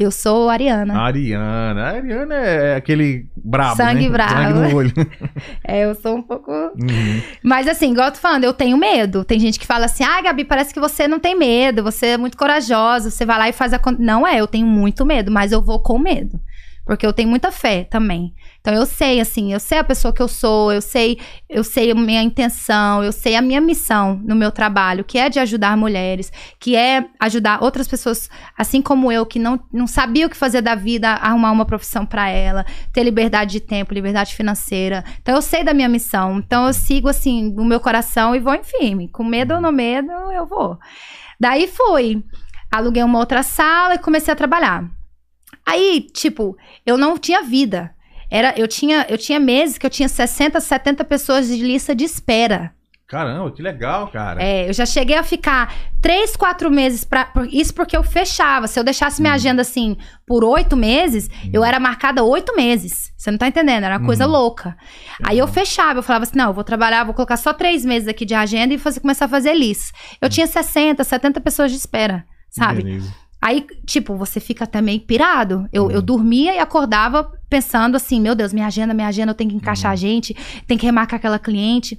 Eu sou ariana. Ariana. A Ariana é aquele brabo, Sangue né? brabo. Sangue no olho. [LAUGHS] É, eu sou um pouco. Uhum. Mas assim, igual eu tô falando, eu tenho medo. Tem gente que fala assim: ah, Gabi, parece que você não tem medo, você é muito corajosa, você vai lá e faz a. con-" Não é, eu tenho muito medo, mas eu vou com medo. Porque eu tenho muita fé também. Então eu sei, assim, eu sei a pessoa que eu sou, eu sei, eu sei a minha intenção, eu sei a minha missão no meu trabalho, que é de ajudar mulheres, que é ajudar outras pessoas, assim como eu, que não, não sabia o que fazer da vida, arrumar uma profissão para ela, ter liberdade de tempo, liberdade financeira. Então eu sei da minha missão. Então eu sigo assim no meu coração e vou em firme. Com medo ou no medo, eu vou. Daí fui. Aluguei uma outra sala e comecei a trabalhar. Aí, tipo, eu não tinha vida. Era, eu tinha, eu tinha meses que eu tinha 60, 70 pessoas de lista de espera. Caramba, que legal, cara. É, eu já cheguei a ficar três, quatro meses pra. por- Isso porque eu fechava. Se eu deixasse minha agenda assim por oito meses, eu era marcada oito meses. Você não tá entendendo? Era uma coisa Uhum. louca. Aí eu fechava, eu falava assim: não, eu vou trabalhar, vou colocar só três meses aqui de agenda e fazer, começar a fazer list. Eu tinha 60, 70 pessoas de espera, sabe? Beleza. Aí, tipo, você fica até meio pirado. Eu, eu dormia e acordava pensando assim: meu Deus, minha agenda, minha agenda, eu tenho que encaixar a gente, tem que remarcar aquela cliente.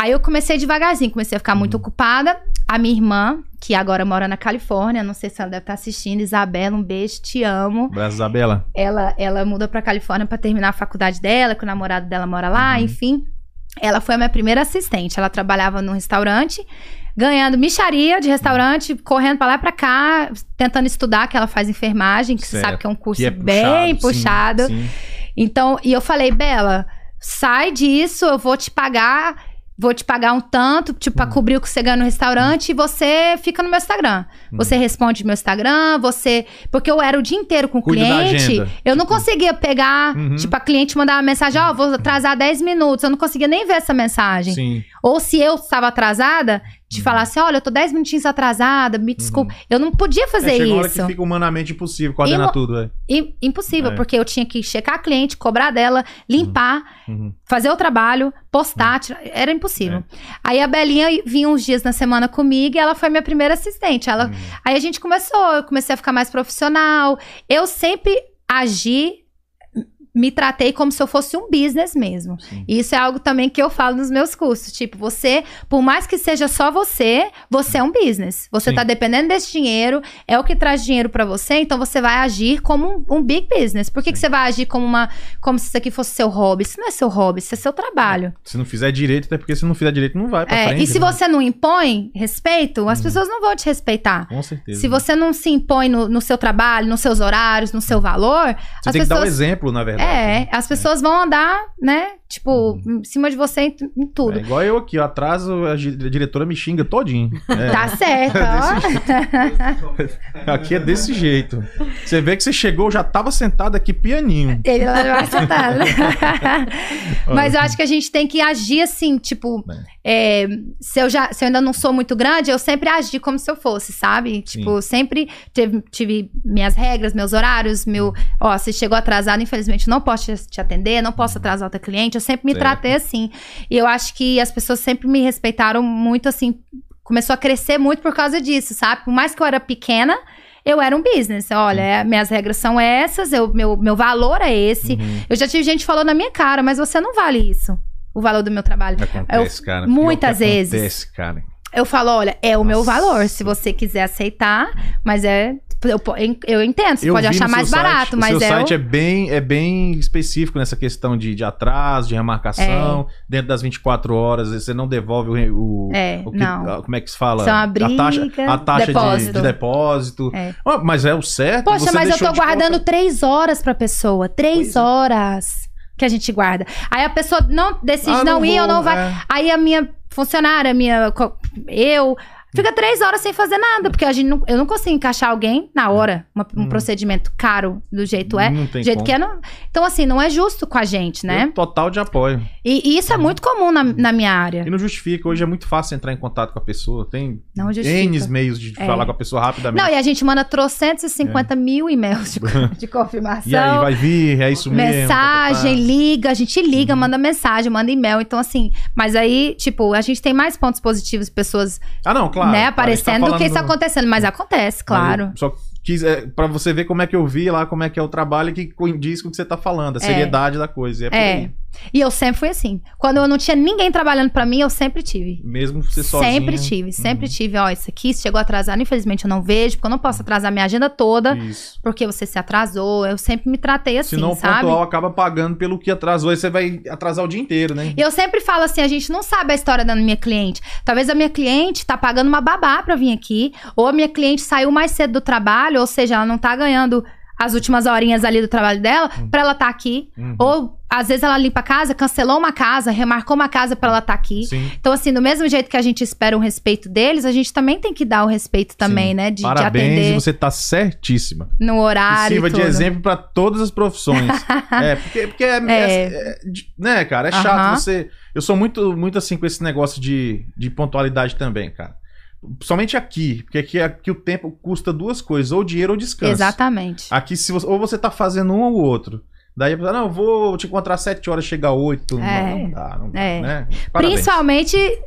Aí eu comecei devagarzinho, comecei a ficar muito ocupada. A minha irmã, que agora mora na Califórnia, não sei se ela deve estar assistindo, Isabela, um beijo, te amo. Braço Isabela. Ela, ela muda pra Califórnia pra terminar a faculdade dela, que o namorado dela mora lá, Uhum. enfim. Ela foi a minha primeira assistente. Ela trabalhava num restaurante, ganhando micharia de restaurante, correndo pra lá e pra cá, tentando estudar, que ela faz enfermagem, que você Certo. sabe que é um curso Que é bem puxado, sim, puxado. sim. Então, e eu falei, Bela, sai disso, eu vou te pagar, vou te pagar um tanto, tipo, pra cobrir o que você ganha no restaurante, e você fica no meu Instagram. Você responde meu Instagram, você. Porque eu era o dia inteiro com o cliente. Eu não conseguia pegar, Uhum. tipo, a cliente mandar uma mensagem, ó, vou atrasar 10 minutos. Eu não conseguia nem ver essa mensagem. Sim. Ou se eu estava atrasada, de falar assim: olha, eu tô 10 minutinhos atrasada, me desculpa. Eu não podia fazer é, chega uma hora isso. que fica humanamente impossível coordenar E tudo, é. I- impossível, É. porque eu tinha que checar a cliente, cobrar dela, limpar, Uhum. fazer o trabalho, postar, tirar- era impossível. Aí a Belinha vinha uns dias na semana comigo e ela foi minha primeira assistente. Ela, Uhum. Aí a gente começou, eu comecei a ficar mais profissional. Eu sempre agi me tratei como se eu fosse um business mesmo. Sim. E Isso é algo também que eu falo nos meus cursos. Tipo, você, por mais que seja só você, você é um business. Você Sim. tá dependendo desse dinheiro, é o que traz dinheiro pra você, então você vai agir como um, um big business. Por que, que você vai agir como uma. como se isso aqui fosse seu hobby? Isso não é seu hobby, isso é seu trabalho. Se não fizer direito, até porque se não fizer direito, não vai pra É, frente. e se né? você não impõe respeito, as pessoas não vão te respeitar. Com certeza. Se você não se impõe no, no seu trabalho, nos seus horários, no seu valor, Você as tem que dar pessoas. exemplo, na verdade. É, né? as pessoas vão andar, né? Tipo, em cima de você em, em tudo. É igual eu aqui, eu atraso, a diretora me xinga todinho. É. Tá [LAUGHS] certo, ó. [LAUGHS] Aqui é desse jeito. Você vê que você chegou, já tava sentado aqui pianinho. Ele lá vai sentado. [LAUGHS] Mas eu acho que a gente tem que agir assim, tipo, é, se, eu já, se eu ainda não sou muito grande, eu sempre agi como se eu fosse, sabe? Tipo, sempre teve- tive minhas regras, meus horários, meu. Ó, você chegou atrasado, infelizmente, não posso te- te atender, não posso atrasar outra cliente. Eu sempre me Certo. tratei assim. E eu acho que as pessoas sempre me respeitaram muito assim. Começou a crescer muito por causa disso, sabe? Por mais que eu era pequena, eu era um business. Olha, é, minhas regras são essas, eu, meu, meu valor é esse. Uhum. Eu já tive gente falando na minha cara, mas você não vale isso. O valor do meu trabalho. Acontece, cara. muitas vezes. Acontece, cara. Eu falo, olha, é o meu Nossa. valor. Se você quiser aceitar, mas é. Eu, eu entendo, você Eu pode achar mais site, barato, o mas seu é. site o- é bem, é bem específico nessa questão de, de atraso, de remarcação. Dentro das 24 horas, você não devolve o. o É, o que- não. Como é que se fala? Isso é uma a taxa, a taxa de- depósito. De, depósito. É. Ah, Mas é o certo. Poxa, mas eu tô de guardando três horas pra pessoa. Três Pois é. horas que a gente guarda. Aí a pessoa não decide Ah, não, ir ou não vai. é. Aí a minha funcionária, a minha. Eu. Fica três horas sem fazer nada, porque a gente não, eu não consigo encaixar alguém na hora. uma- um Hum. procedimento caro do jeito é. Não tem Do jeito como. que é. Não... Então, assim, não é justo com a gente, né? Eu total de apoio. E, e isso é muito comum na, na minha área. E não justifica. Hoje é muito fácil entrar em contato com a pessoa. Tem Não. N meios de É. falar com a pessoa rapidamente. Não, e a gente manda trocentos e cinquenta mil e-mails de, [LAUGHS] de confirmação. E aí, vai vir, é isso mesmo. Mensagem, tá, tá, tá. liga, a gente liga, Uhum. manda mensagem, manda e-mail. Então, assim, mas aí, tipo, a gente tem mais pontos positivos, pessoas, Ah, não, claro. Né, claro, gente tá aparecendo do que isso falando- acontecendo. Mas acontece, claro. Só quis, é, pra você ver como é que eu vi lá, como é que é o trabalho que condiz com o que você tá falando, a É. seriedade da coisa. E é É. E eu sempre fui assim. Quando eu não tinha ninguém trabalhando pra mim, eu sempre tive. Mesmo você sozinha. Sempre tive, sempre Uhum. tive. Ó, isso aqui chegou atrasado, infelizmente eu não vejo, porque eu não posso atrasar minha agenda toda, Isso. porque você se atrasou. Eu sempre me tratei assim, Senão o sabe? pontual acaba pagando pelo que atrasou, aí você vai atrasar o dia inteiro, né? E eu sempre falo assim, a gente não sabe a história da minha cliente. Talvez a minha cliente tá pagando uma babá pra vir aqui, ou a minha cliente saiu mais cedo do trabalho, ou seja, ela não tá ganhando as últimas horinhas ali do trabalho dela pra ela tá aqui. Uhum. Ou às vezes ela limpa a casa, cancelou uma casa, remarcou uma casa pra ela tá aqui. Sim. Então, assim, do mesmo jeito que a gente espera um respeito deles, a gente também tem que dar o respeito também, Sim. né? De, de Parabéns, atender você tá certíssima. no horário. sirva de exemplo pra todas as profissões. [LAUGHS] é, porque, porque é, É. é- é- de- né, cara, é chato Aham. você. Eu sou muito, muito assim com esse negócio de, de pontualidade também, cara. Somente aqui, porque aqui, aqui o tempo custa duas coisas, ou dinheiro ou descanso. Exatamente. Aqui, se você, ou você tá fazendo um ou outro. Daí não, eu vou te encontrar às 7 horas, chega 8. É. Não, não dá, não dá, É. né? Principalmente eh,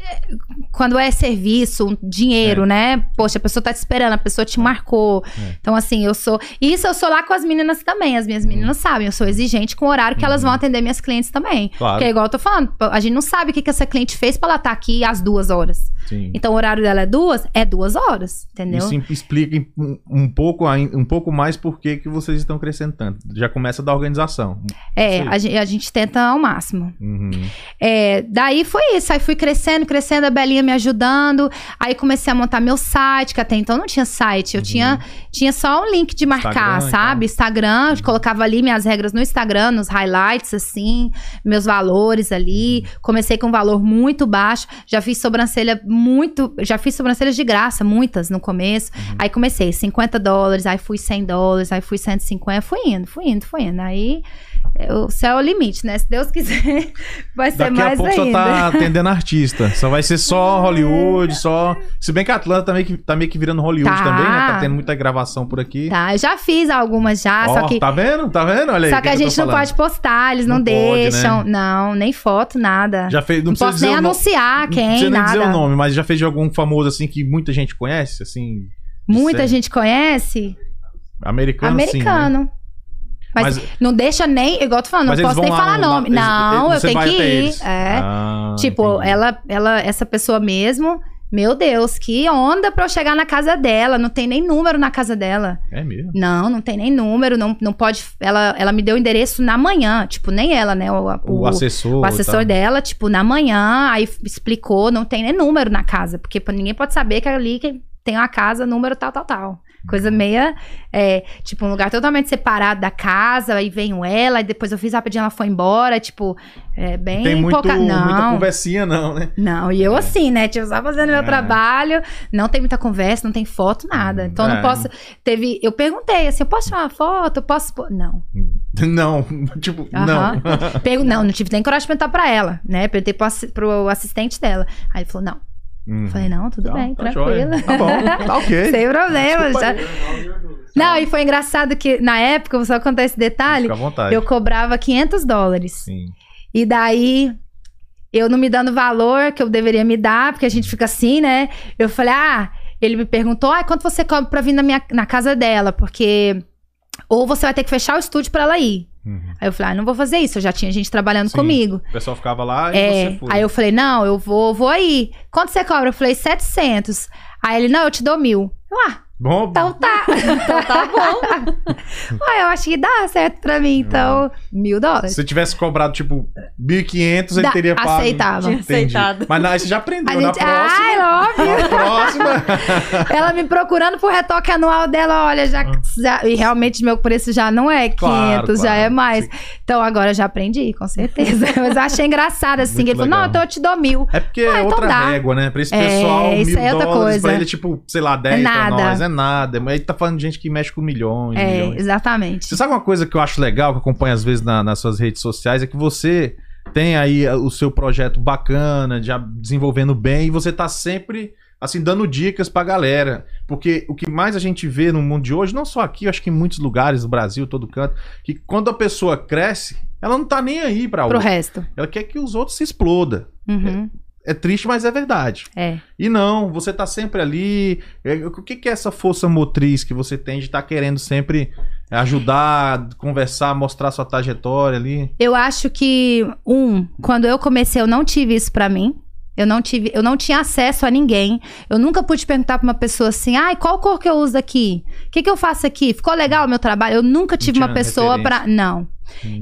quando é serviço, dinheiro, É. né? Poxa, a pessoa tá te esperando, a pessoa te marcou. É. Então, assim, eu sou. Isso eu sou lá com as meninas também. As minhas meninas sabem, eu sou exigente com o horário que elas Uhum. vão atender minhas clientes também. Claro. Porque, igual eu tô falando, a gente não sabe o que, que essa cliente fez pra ela estar aqui às duas horas. Sim. Então, o horário dela é duas, é duas horas, entendeu? Isso explica um, um pouco, um pouco mais por que que vocês estão crescendo tanto. Já começa da organização. É, a gente, a gente tenta ao máximo. Uhum. É, daí foi isso. Aí fui crescendo, crescendo, a Belinha me ajudando. Aí comecei a montar meu site, que até então não tinha site. Eu tinha, tinha só um link de marcar, Uhum. Instagram sabe? Instagram, eu colocava ali minhas regras no Instagram, nos highlights, assim, meus valores ali. Comecei com um valor muito baixo. Já fiz sobrancelha muito. Já fiz sobrancelhas de graça, muitas no começo. Uhum. Aí comecei 50 dólares, aí fui 100 dólares, aí fui 150, fui indo, fui indo, fui indo. Aí o céu é o limite, né? Se Deus quiser, [LAUGHS] vai ser Daqui a mais pouco ainda. só tá atendendo artista. Só vai ser só [LAUGHS] Hollywood, só. Se bem que a Atlanta tá meio que, tá meio que virando Hollywood Tá. também, né? Tá tendo muita gravação por aqui. Tá, eu já fiz algumas já, Ó, só que. Tá vendo? Tá vendo? Olha aí. só o que a gente não pode postar, eles não, Não pode, deixam. né? Não, nem foto, nada. Já fez, não, não precisa posso nem anunciar Não quem, precisa nem nada. dizer o nome, mas já fez de algum famoso assim que muita gente conhece, assim, Muita Sério? gente conhece? americano, sim. né? Mas, Mas- não deixa nem, igual eu tô falando, não posso nem falar no- nome. não, eles- eu tenho que até ir. É. Ah, tipo, entendi. ela, ela, essa pessoa mesmo, meu Deus, que onda pra eu chegar na casa dela. Não tem nem número na casa dela. É mesmo? Não, não tem nem número, não, não pode. Ela, ela me deu o endereço na manhã, tipo, nem ela, né? O, O, o- assessor. o assessor tal. dela, tipo, na manhã, aí explicou, não tem nem número na casa, porque ninguém pode saber que ali que tem uma casa, número tal, tal, tal. Coisa Uhum. meia, é, tipo, um lugar totalmente separado da casa, aí veio ela, aí depois eu fiz rapidinho, ela foi embora, tipo, é bem Tem muito, pouca... muita Não, conversinha, não, né? não, e eu assim, né, tipo, só fazendo meu É. trabalho, não tem muita conversa, não tem foto, nada, então É. não posso, teve, eu perguntei, assim, eu posso tirar uma foto, eu posso, não, [LAUGHS] Não, [LAUGHS] tipo, não. Não, não tive nem coragem de perguntar pra ela, né? Perguntei pro, assi- pro assistente dela. Aí ele falou, não. Hum. Falei, não, tudo Tá, bem, tá tranquilo. joia. Tá bom, tá ok. [LAUGHS] Sem problema. Já-. Não, e foi engraçado que na época, vou só contar esse detalhe, eu cobrava 500 dólares. Sim. E daí, eu não me dando valor que eu deveria me dar, porque a gente fica assim, né? Eu falei, ah, ele me perguntou, ah, quanto você cobra pra vir na, minha, na casa dela? Porque ou você vai ter que fechar o estúdio pra ela ir. Uhum. Aí eu falei, ah, não vou fazer isso, eu já tinha gente trabalhando Sim. comigo. O pessoal ficava lá e É, você foi. aí eu falei, não, eu vou, vou aí. Quanto você cobra? Eu falei, 700. Aí ele, não, eu te dou mil. Eu, ah, Bom, então tá. Então tá bom. [LAUGHS] Ué, eu acho que dá certo pra mim, então, mil se dólares. você tivesse cobrado, tipo, 1.500, ele Dá- teria pago. aceitava. Tinha Entendi. aceitado. Mas na, aí você já aprendeu. A na gente, próxima. ai, óbvio. Na próxima. [LAUGHS] Ela me procurando por retoque anual dela, olha, já, já- e realmente meu preço já não é 500, Claro, já claro. é mais. Então agora eu já aprendi, com certeza. [LAUGHS] Mas eu achei engraçado assim, Muito que ele falou, legal. não, então eu te dou mil. É porque Ah, é então outra dá. régua, né? Pra esse É, pessoal, isso mil é outra dólares, coisa. pra ele, tipo, sei lá, 10 pra nada. nós, é nada. Mas aí tá falando de gente que mexe com milhões, É, milhões. exatamente. Você sabe uma coisa que eu acho legal, que eu acompanho às vezes na- nas suas redes sociais, é que você tem aí uh, o seu projeto bacana, já desenvolvendo bem, e você tá sempre, assim, dando dicas pra galera. Porque o que mais a gente vê no mundo de hoje, não só aqui, eu acho que em muitos lugares do Brasil, todo canto, que quando a pessoa cresce, ela não tá nem aí pra Pro resto. Ela quer que os outros se explodam. Uhum. É triste, mas é verdade. É. E não, você tá sempre ali. É, O que, que é essa força motriz que você tem de estar querendo sempre ajudar, conversar, mostrar sua trajetória ali? Eu acho que, um, quando eu comecei, eu não tive isso pra mim. Eu não tive, eu não tinha acesso a ninguém. Eu nunca pude perguntar pra uma pessoa assim: "Ai, qual cor que eu uso aqui? O que que eu faço aqui? Ficou legal o meu trabalho?" Eu nunca tive uma pessoa pra. não.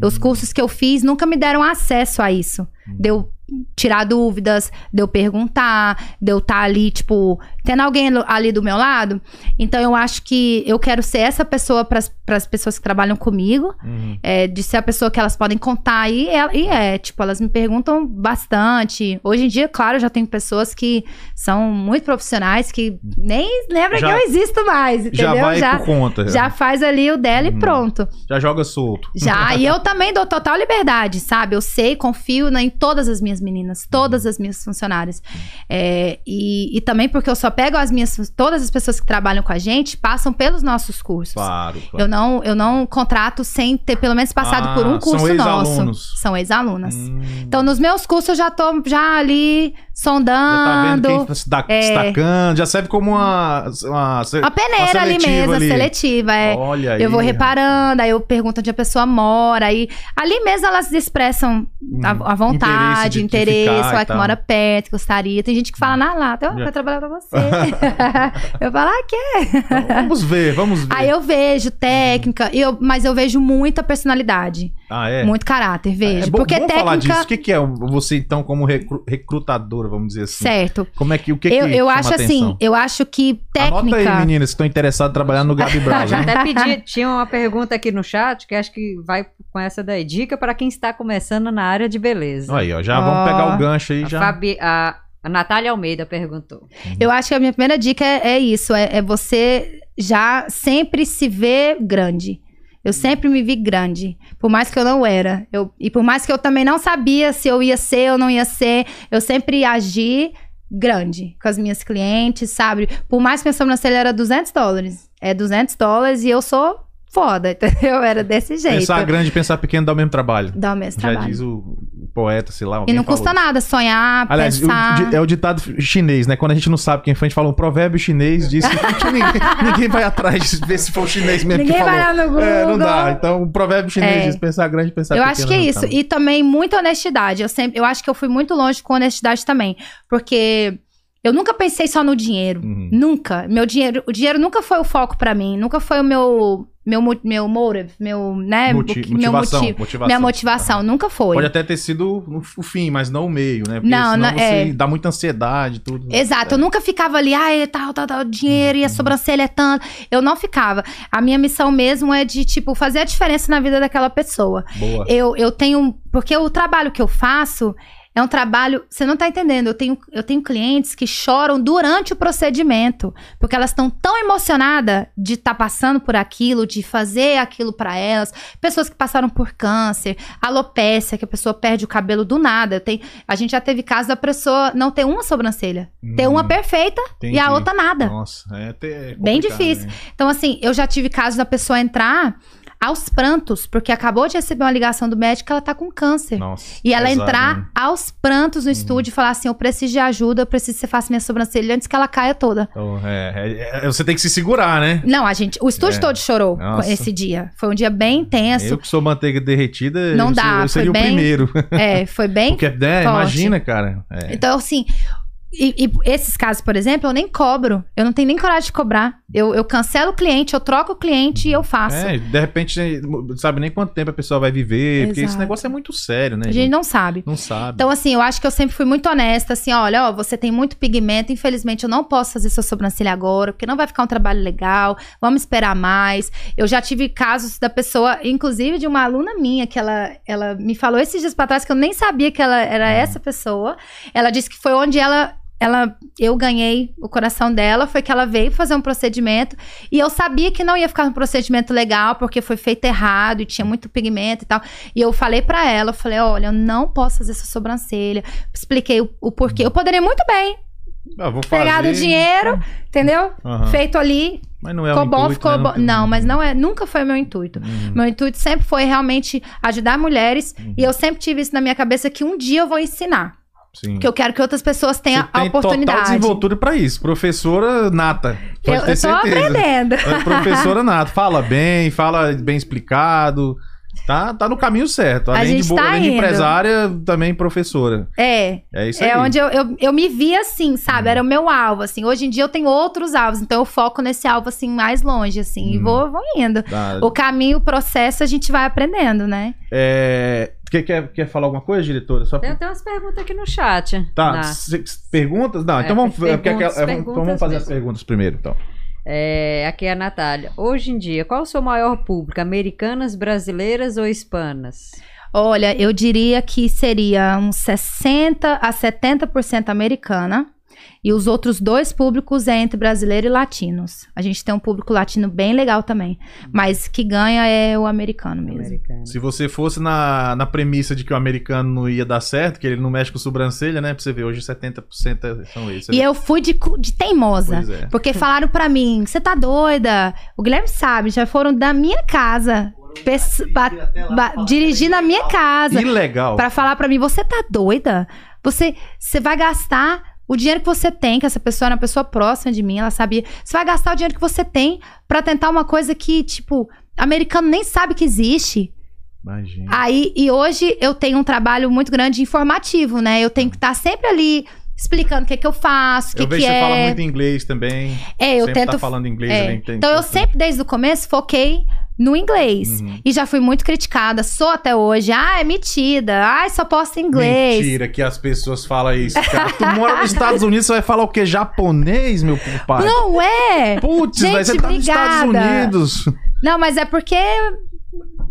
Os cursos que eu fiz nunca me deram acesso a isso. De eu tirar dúvidas, de eu perguntar, de eu estar ali, tipo, tendo alguém ali do meu lado. Então eu acho que eu quero ser essa pessoa para as pessoas que trabalham comigo Uhum. é, de ser a pessoa que elas podem contar. E, é- e é, tipo, elas me perguntam bastante. Hoje em dia, claro, já tenho pessoas que são muito profissionais que nem lembram Já- que eu existo mais, entendeu? Já vai já, por conta. já faz ali o dela e Uhum. pronto. Já joga solto. Já, e eu [LAUGHS] também dou total liberdade, sabe? Eu sei, confio na- em todas as minhas meninas, todas as minhas funcionárias. É, e, e também porque eu só pego as minhas. Todas as pessoas que trabalham com a gente passam pelos nossos cursos. Claro, claro. Eu não, eu não contrato sem ter pelo menos passado Ah, por um são curso nosso. ex-alunos. São ex-alunas. Hum, Então, nos meus cursos, eu já tô já ali já tá vendo sondando. quem tá se da- é. destacando, já serve como uma. uma se- a peneira uma ali mesmo, ali. seletiva. É. Olha aí. Eu vou reparando, aí eu pergunto onde a pessoa mora, aí ali mesmo elas expressam a, a vontade, interesse de interesse, olha que mora perto, gostaria. Tem gente que fala na lata, eu Já. vou trabalhar pra você. [LAUGHS] [LAUGHS] eu falo, ah, quer? Então, vamos ver, vamos ver. Aí eu vejo técnica, eu, mas eu vejo muita personalidade, Ah, é? muito caráter, vejo. É bom, porque vamos técnica. falar disso. O que, que é você, então, como recru- recrutadora, vamos dizer assim? Certo. Como é que o que, eu que eu chama acho assim, eu acho que técnica. Anota aí, meninas, que estão interessadas em trabalhar no Gabi Brown. Já até pedi, tinha uma pergunta aqui no chat que acho que vai com essa daí. Dica para quem está começando na área de beleza. Aí, ó, já Ó. vamos pegar o gancho aí A, já. Fabi, a, a Natália Almeida perguntou. Eu acho que a minha primeira dica é, é isso: é, é você já sempre se ver grande. Eu sempre me vi grande, por mais que eu não era. Eu, e por mais que eu também não sabia se eu ia ser ou não ia ser, eu sempre agi grande com as minhas clientes, sabe? Por mais que minha sobrancelha era 200 dólares. É 200 dólares e eu sou foda, [LAUGHS] entendeu? Era desse jeito. Pensar grande e pensar pequeno dá o mesmo trabalho. Dá o mesmo Já trabalho. diz o, o poeta, sei lá. E não custa nada sonhar, Aliás, o pensar. di- é o ditado chinês, né? Quando a gente não sabe quem foi, a gente fala um provérbio chinês diz que ninguém, [LAUGHS] ninguém vai atrás de ver se foi o chinês mesmo Ninguém que vai falou. lá no Google. É, não dá. Então, o provérbio chinês É. diz pensar grande, pensar Eu pequeno. acho que é isso. tá. E também muita honestidade. Eu sempre, eu acho que eu fui muito longe com honestidade também, porque eu nunca pensei só no dinheiro. Uhum. Nunca. Meu dinheiro, o dinheiro nunca foi o foco pra mim, nunca foi o meu meu meu motive, meu, né, Moti- o que- meu motivação, motivo, motivação. minha motivação nunca foi. Pode até ter sido o fim, mas não o meio, né? Porque Não, senão não, você é. dá muita ansiedade tudo. Exato, eu nunca ficava ali, ai, tal, tal, tal, dinheiro Uhum. e a sobrancelha é tanto. Eu não ficava. A minha missão mesmo é de, tipo, fazer a diferença na vida daquela pessoa. Boa. Eu, eu tenho. Porque o trabalho que eu faço é um trabalho. Você não tá entendendo. Eu tenho, eu tenho clientes que choram durante o procedimento. Porque elas estão tão emocionadas de estar passando por aquilo, de fazer aquilo pra elas. Pessoas que passaram por câncer, alopécia, que a pessoa perde o cabelo do nada. Tenho, a gente já teve caso da pessoa não ter uma sobrancelha. Ter Hum, uma perfeita e a entendi. outra nada. Nossa, é até Bem difícil. né? Então, assim, eu já tive casos da pessoa entrar aos prantos, porque acabou de receber uma ligação do médico que ela tá com câncer. Nossa. E ela entrar né? aos prantos no estúdio e falar assim: eu preciso de ajuda, eu preciso que você faça minha sobrancelha antes que ela caia toda. Então, é, é, você tem que se segurar, né? Não, a gente, o estúdio É. todo chorou Nossa. esse dia. Foi um dia bem intenso. Eu que sou manteiga derretida, Não eu, dá, eu foi seria o bem- primeiro. É, foi bem. [LAUGHS] Porque, né, imagina, cara. É. Então, assim. E, e esses casos, por exemplo, eu nem cobro. Eu não tenho nem coragem de cobrar. Eu, eu cancelo o cliente, eu troco o cliente e eu faço. É, de repente, não sabe nem quanto tempo a pessoa vai viver, porque esse Exato. negócio é muito sério, né? a gente não sabe. não sabe. Então, assim, eu acho que eu sempre fui muito honesta, assim, olha, ó, você tem muito pigmento, infelizmente eu não posso fazer sua sobrancelha agora, porque não vai ficar um trabalho legal, vamos esperar mais. Eu já tive casos da pessoa, inclusive de uma aluna minha, que ela, ela me falou esses dias pra trás que eu nem sabia que ela era essa pessoa. Ela disse que foi onde ela. Ela, eu ganhei o coração dela, foi que ela veio fazer um procedimento e eu sabia que não ia ficar um procedimento legal porque foi feito errado e tinha muito pigmento e tal. E eu falei pra ela, eu falei, olha, eu não posso fazer essa sobrancelha. Expliquei o, o porquê. Eu poderia muito bem Ah, vou pegar fazer. o dinheiro, entendeu? Aham. Feito ali, Mas não é ficou o bom, ficou né? bom. Não, mas não é, nunca foi o meu intuito. Uhum. Meu intuito sempre foi realmente ajudar mulheres Uhum. e eu sempre tive isso na minha cabeça que um dia eu vou ensinar, Sim. porque eu quero que outras pessoas tenham Você a tem total oportunidade. desenvoltura pra isso. Professora nata. Eu, Pode ter eu tô certeza. aprendendo. É professora nata. Fala bem, fala bem explicado. Tá, tá no caminho certo. A Além, de, gente boa, tá além de empresária, também professora. É, É isso aí. É onde eu, eu, eu me vi assim, sabe? Era o meu alvo, assim. Hoje em dia eu tenho outros alvos, então eu foco nesse alvo, assim, mais longe, assim. E Hum. vou, vou indo. Tá. O caminho, o processo, a gente vai aprendendo, né? É, quer, quer, quer falar alguma coisa, diretora? Só Tem até umas perguntas aqui no chat. Tá, Na- perguntas? Não, É, então vamos, perguntas, quer- quer- é, vamos- perguntas, então vamos fazer as perguntas. perguntas primeiro, então. É, aqui é a Natália. Hoje em dia, qual o seu maior público? Americanas, brasileiras ou hispanas? Olha, eu diria que seria uns 60 a 70% americana. E os outros dois públicos é entre brasileiro e latinos. A gente tem um público latino bem legal também. Mas que ganha é o americano mesmo. Americana. Se você fosse na, na premissa de que o americano não ia dar certo, que ele não mexe com sobrancelha, né? Pra você ver, hoje 70% são esses. E eu fui de, cu- de teimosa. Pois é. Porque falaram pra mim, você tá doida? O Guilherme sabe, já foram da minha casa. pes- ba- ba- dirigir na minha casa. Ilegal. Pra falar pra mim, você tá doida? Você, você vai gastar o dinheiro que você tem, que essa pessoa era uma pessoa próxima de mim, ela sabia. Você vai gastar o dinheiro que você tem pra tentar uma coisa que, tipo, americano nem sabe que existe. Imagina. Aí, e hoje eu tenho um trabalho muito grande informativo, né? Eu tenho que estar sempre ali explicando o que, que eu faço, o que, eu vejo que que é. você fala muito inglês também. É, eu sempre tento. tá falando inglês é. Então eu sempre, desde o começo, foquei no inglês. Uhum. E já fui muito criticada. Sou até hoje. Ah, é metida. Ai, só posto inglês. Mentira que as pessoas falam isso, cara. Tu mora nos Estados Unidos, você vai falar o quê? Japonês, meu pai? Não é! Putz, Gente, velho, você tá nos Estados. Unidos. Não, mas é porque.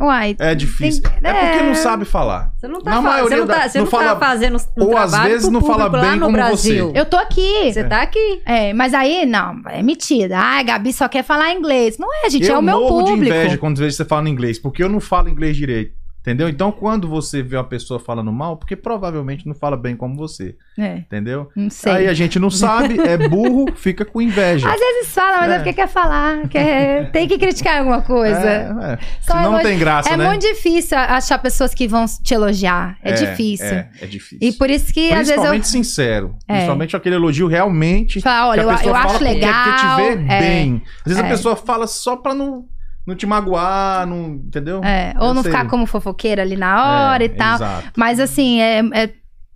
Uai. É difícil. Tem- É porque é. não sabe falar. Você não tá, Na maioria você não tá, da- você não não fala- tá fazendo um ou às vezes pro não fala bem no como Brasil. Eu tô aqui. Você tá aqui. É, mas aí, não, é metida. Ai, Gabi só quer falar inglês. Não é, gente, eu é o meu morro público. de inveja quando vejo você falando inglês, porque eu não falo inglês direito. Entendeu? Então, quando você vê uma pessoa falando mal, porque provavelmente não fala bem como você. É, Entendeu? não sei. Aí a gente não sabe, é burro, [LAUGHS] fica com inveja. Às vezes fala, mas é, É. porque quer falar, quer... tem que criticar alguma coisa. É, é. Senão não tem graça, é né? muito difícil achar pessoas que vão te elogiar. É, difícil. É, é difícil. E por isso que às vezes eu. Principalmente sincero. É. Principalmente aquele elogio realmente. Falar, olha, que eu, a pessoa eu fala acho porque legal. quer te é, bem. Às vezes é. a pessoa fala só pra não, não te magoar, não, entendeu? é, ou Eu não sei. ficar como fofoqueira ali na hora É, e tal. Exato. Mas assim, é, é,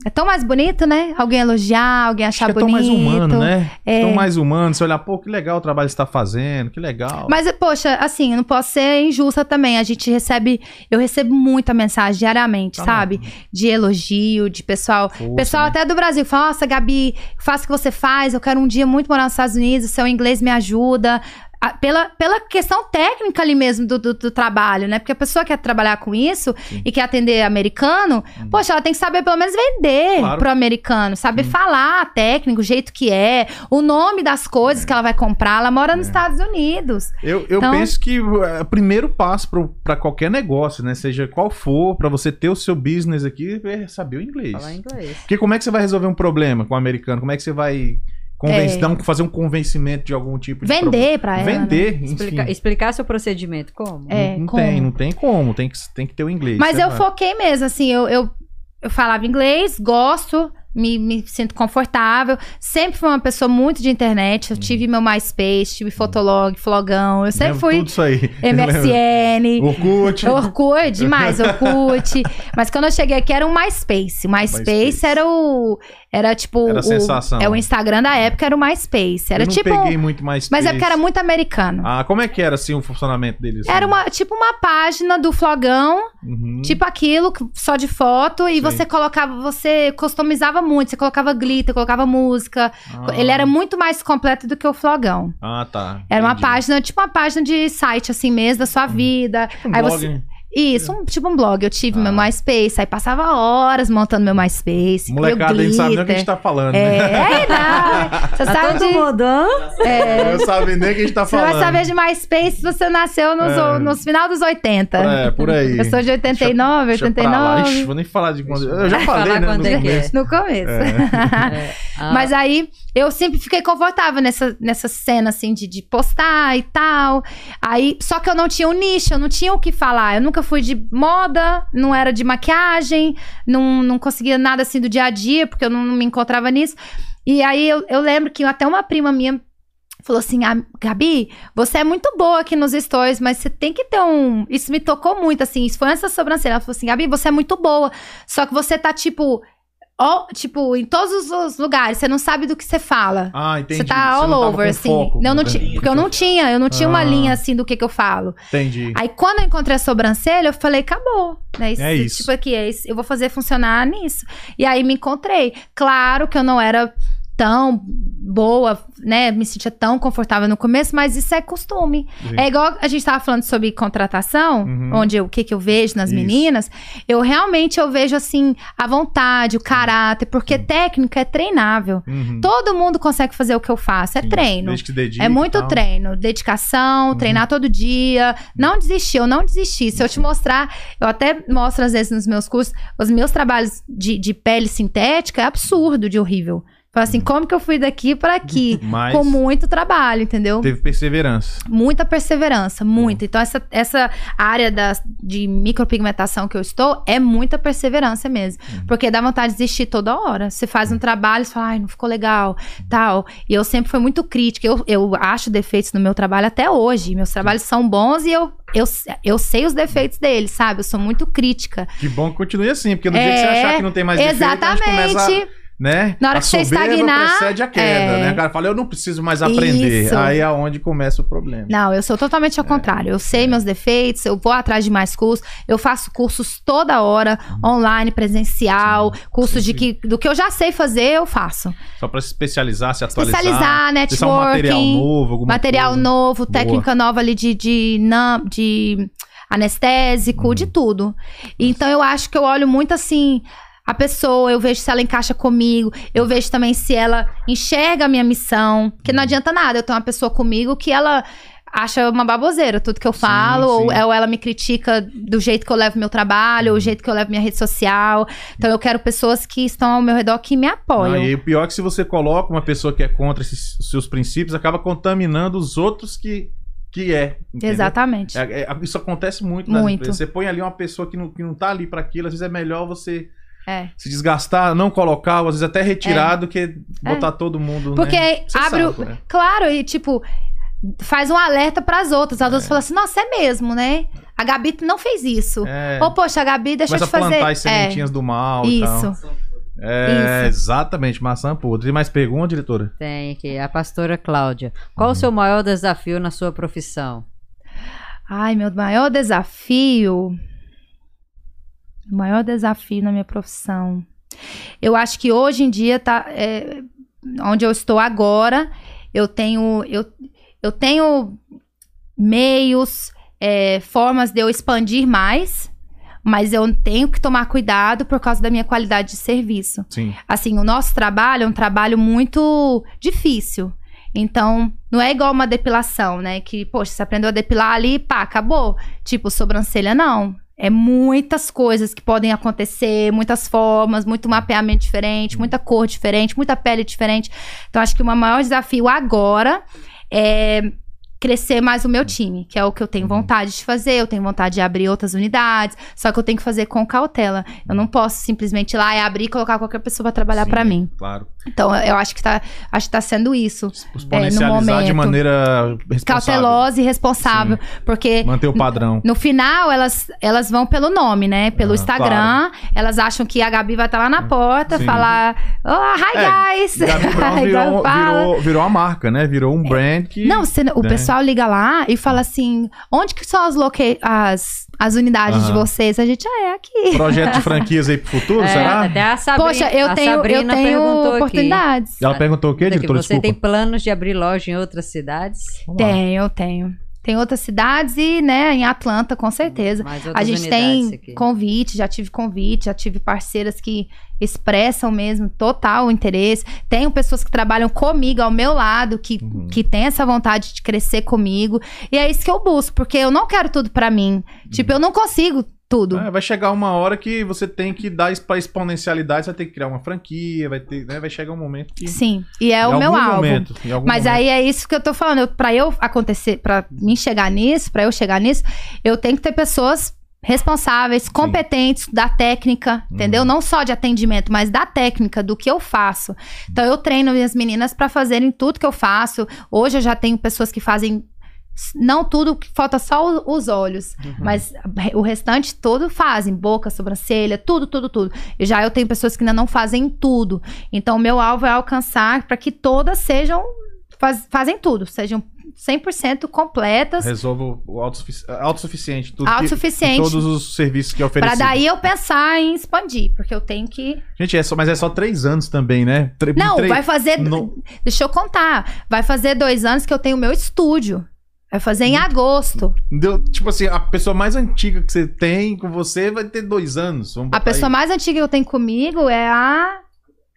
é tão mais bonito, né? Alguém elogiar, alguém Acho achar que é tão bonito. mais humano, né? É. Tão mais humano. Você olhar, pô, que legal o trabalho que você tá fazendo, que legal. Mas, poxa, assim, eu não posso ser injusta também. A gente recebe, eu recebo muita mensagem diariamente, Tá sabe? De elogio, de pessoal. Força, pessoal né? até do Brasil fala: Nossa, Gabi, faça o que você faz. Eu quero um dia muito morar nos Estados Unidos. Seu inglês me ajuda. Ah, Pela, pela questão técnica ali mesmo do, do, do trabalho, né? Porque a pessoa quer trabalhar com isso e quer atender americano, poxa, ela tem que saber pelo menos vender Uhum. Claro. Uhum. pro americano, saber falar técnico, o jeito que é, o nome das coisas que ela vai comprar. Ela mora É. nos Estados Unidos. Eu, eu Então- penso que é o primeiro passo pro- pra qualquer negócio, né? Seja qual for, pra você ter o seu business aqui, é saber o inglês. Falar inglês. Porque como é que você vai resolver um problema com o americano? Como é que você vai convencer, É. dar um- fazer um convencimento de algum tipo de Vender pra ela. né? Vender, enfim. Explica- explicar seu procedimento, como? É, não, não como? tem, não tem como, tem que, tem que ter o inglês. Mas eu vai- foquei mesmo, assim, eu, eu, eu falava inglês, gosto, me, me sinto confortável. Sempre fui uma pessoa muito de internet. Eu tive meu MySpace, tive Fotolog, Flogão. Eu sempre Lembro fui tudo isso aí. [LAUGHS] MSN. Orkut. Orkut, demais, [LAUGHS] Orkut. Mas quando eu cheguei aqui era um MySpace. O MySpace, MySpace. era o. Era tipo. Era a o, sensação. É o Instagram da época, era o MySpace. Era eu não tipo. peguei muito mais Mas é porque era muito americano. Ah, como é que era assim o funcionamento deles? Era uma, tipo uma página do Flogão, Uhum. tipo aquilo, só de foto, e Sim. você colocava, você customizava muito, você colocava glitter, colocava música. Ah. Ele era muito mais completo do que o Flogão. Ah, tá. Era uma Entendi. página, tipo uma página de site assim mesmo, da sua vida. Um aí blog, você. né? Isso, um- tipo um blog. Eu tive Ah. meu MySpace, aí passava horas montando meu MySpace. Molecada, a gente sabe nem o que a gente tá falando, É, né? é, não. [LAUGHS] Você Tá sabe todo de. mundo? É, Não sabe nem o que a gente tá você falando. vai saber de MySpace se você nasceu nos, É. nos final dos 80. É, por aí. Eu sou de 89, Deixa pra lá. 89. Ixi, vou nem falar de quando. Eu já Vai falei, né? quando no é que é. começo. No começo. [LAUGHS] É. Ah, Mas aí eu sempre fiquei confortável nessa, nessa cena, assim, de, de postar e tal. Aí, só que eu não tinha um nicho, eu não tinha o que falar. Eu nunca fui de moda, não era de maquiagem, não, não conseguia nada assim do dia a dia, porque eu não, não me encontrava nisso. E aí eu, eu lembro que até uma prima minha falou assim: ah, Gabi, você é muito boa aqui nos stories, mas você tem que ter um. Isso me tocou muito, assim. Isso foi essa sobrancelha. Ela falou assim: Gabi, você é muito boa. Só que você tá, tipo. Ó, tipo, em todos os lugares, você não sabe do que você fala. Ah, entendi. Você tá all tava over, assim. foco, não, não né? ti- porque eu não tinha, eu não tinha uma Ah. linha assim do que, que eu falo. Entendi. Aí quando eu encontrei a sobrancelha, eu falei, acabou. Né? É isso. Tipo aqui, é isso, eu vou fazer funcionar nisso. E aí me encontrei. Claro que eu não era tão boa, né? Me sentia tão confortável no começo, mas isso é costume. Sim. É igual a gente tava falando sobre contratação, Uhum. onde eu- o que, que eu vejo nas Isso. meninas. Eu realmente eu vejo assim a vontade, o caráter, porque técnica é treinável. Uhum. Todo mundo consegue fazer o que eu faço, é Sim. treino. Desde que dedique É muito tal. treino, dedicação, Uhum. treinar todo dia. Não desistir, eu não desisti. Se eu te mostrar, eu até mostro às vezes nos meus cursos, os meus trabalhos de, de pele sintética é absurdo de horrível. Fala assim, como que eu fui daqui para aqui? Uhum. [LAUGHS] Mas Com muito trabalho, entendeu? teve perseverança. Muita perseverança, muita. Então, essa, essa área da, de micropigmentação que eu estou é muita perseverança mesmo. Uhum. Porque dá vontade de desistir toda hora. Você faz um trabalho e fala, ai, não ficou legal, tal. E eu sempre fui muito crítica. Eu, eu acho defeitos no meu trabalho até hoje. Meus trabalhos são bons e eu, eu, eu sei os defeitos deles, sabe? Eu sou muito crítica. Que bom que continue assim, porque no dia que você É, achar que não tem mais defeito, a gente Exatamente. começa, né? Na hora a que você estagnar, precede a queda, é. né? O cara fala, eu não preciso mais aprender. Isso. Aí é onde começa o problema. Não, eu sou totalmente ao contrário. Eu sei meus defeitos, eu vou atrás de mais cursos, eu faço cursos toda hora, online, presencial, cursos de que, do que eu já sei fazer, eu faço. Só pra se especializar, se atualizar. Especializar, Acessar um material networking, novo, material coisa. novo, Boa. técnica nova ali de, de, nam- de anestésico, Uhum. de tudo. Então eu acho que eu olho muito assim. A pessoa, eu vejo se ela encaixa comigo, eu vejo também se ela enxerga a minha missão. Porque Uhum. não adianta nada eu ter uma pessoa comigo que ela acha uma baboseira tudo que eu Sim, falo, ou, sim. ou ela me critica do jeito que eu levo meu trabalho, ou o jeito que eu levo minha rede social. Então eu quero pessoas que estão ao meu redor que me apoiam. Não, e o pior é que se você coloca uma pessoa que é contra esses seus princípios, acaba contaminando os outros que, que é. entendeu? Exatamente. É, é, isso acontece muito Muito. Você põe ali uma pessoa que não, que não tá ali para aquilo, às vezes é melhor você É. se desgastar, não colocar, ou às vezes até retirar do que botar todo mundo. Porque né? Abre sabe, o. né? Claro, e tipo, faz um alerta pras outras. As outras falam assim: nossa, é mesmo, né? A Gabi não fez isso. É, Ou, poxa, a Gabi, deixa começa eu te fazer. plantar as é, sementinhas do mal e tal. isso. É, Isso. exatamente, maçã podre. Tem mais pergunta, diretora? Tem aqui, a pastora Cláudia. Qual o seu maior desafio na sua profissão? Ai, meu maior desafio. O maior desafio na minha profissão. Eu acho que hoje em dia tá. é, onde eu estou agora, eu tenho. Eu, eu tenho meios, é, formas de eu expandir mais, mas eu tenho que tomar cuidado por causa da minha qualidade de serviço. Sim. Assim, o nosso trabalho é um trabalho muito difícil. Então, não é igual uma depilação, né? Que, poxa, você aprendeu a depilar ali, pá, acabou. Tipo, sobrancelha, não. É muitas coisas que podem acontecer, muitas formas, muito mapeamento diferente, muita cor diferente, muita pele diferente. Então, acho que o maior desafio agora é crescer mais o meu time, que é o que eu tenho vontade de fazer. Eu tenho vontade de abrir outras unidades, só que eu tenho que fazer com cautela. Eu não posso simplesmente ir lá e abrir e colocar qualquer pessoa para trabalhar Sim, para mim. Claro. Então, eu acho que tá, acho que tá sendo isso. Exponencializar de momento. maneira responsável. Cautelosa e responsável, porque Manter o padrão. no final elas, elas vão pelo nome, né? Pelo Ah, Instagram. Elas acham que a Gabi vai estar lá na porta, Sim. falar: Oh, hi É, guys! Gabi [LAUGHS] Brown virou, fala. virou, virou uma marca, né? Virou um brand que. Não, você- o né? pessoal liga lá e fala assim: onde que são as, loca as, as unidades de Aham. vocês? A gente, ah, é aqui. Projeto de [LAUGHS] franquias aí pro futuro, É, será? até a Sabrina, Poxa, eu a tenho, eu tenho perguntou aqui. oportunidades. Ela perguntou o quê, Que diretora? você Desculpa. tem planos de abrir loja em outras cidades? Tenho, tenho. Tem outras cidades e, né, em Atlanta, com certeza. A gente tem aqui. convite, já tive convite, já tive parceiras que expressam mesmo total interesse. Tenho pessoas que trabalham comigo, ao meu lado, que, Uhum. que têm essa vontade de crescer comigo. E é isso que eu busco, porque eu não quero tudo pra mim. Tipo, eu não consigo tudo. É, vai chegar uma hora que você tem que dar para exponencialidade, você vai ter que criar uma franquia, vai ter, né, vai chegar um momento que Sim, e é o meu alvo. Mas momento. aí é isso que eu tô falando. Pra eu acontecer, pra mim chegar nisso, pra eu chegar nisso, eu tenho que ter pessoas responsáveis, competentes da técnica, Uhum. entendeu? Não só de atendimento, mas da técnica, do que eu faço. Então eu treino minhas meninas pra fazerem tudo que eu faço. Hoje eu já tenho pessoas que fazem não tudo, que falta só os olhos, Uhum. mas o restante todo fazem, boca, sobrancelha, tudo, tudo, tudo. E já eu tenho pessoas que ainda não fazem tudo. Então, o meu alvo é alcançar para que todas sejam, faz- fazem tudo, sejam 100% completas, Resolva o autossufici- autossuficiente, tudo que- autossuficiente. todos os serviços que é Para oferecido. daí eu pensar em expandir, porque eu tenho que. Gente, é só, mas é só três anos também, né? Tre- Não, vai fazer. Não- Deixa eu contar. Vai fazer dois anos que eu tenho meu estúdio. Vai fazer em agosto. Deu, tipo assim, a pessoa mais antiga que você tem com você vai ter dois anos. Vamos A pessoa aí. mais antiga que eu tenho comigo é a.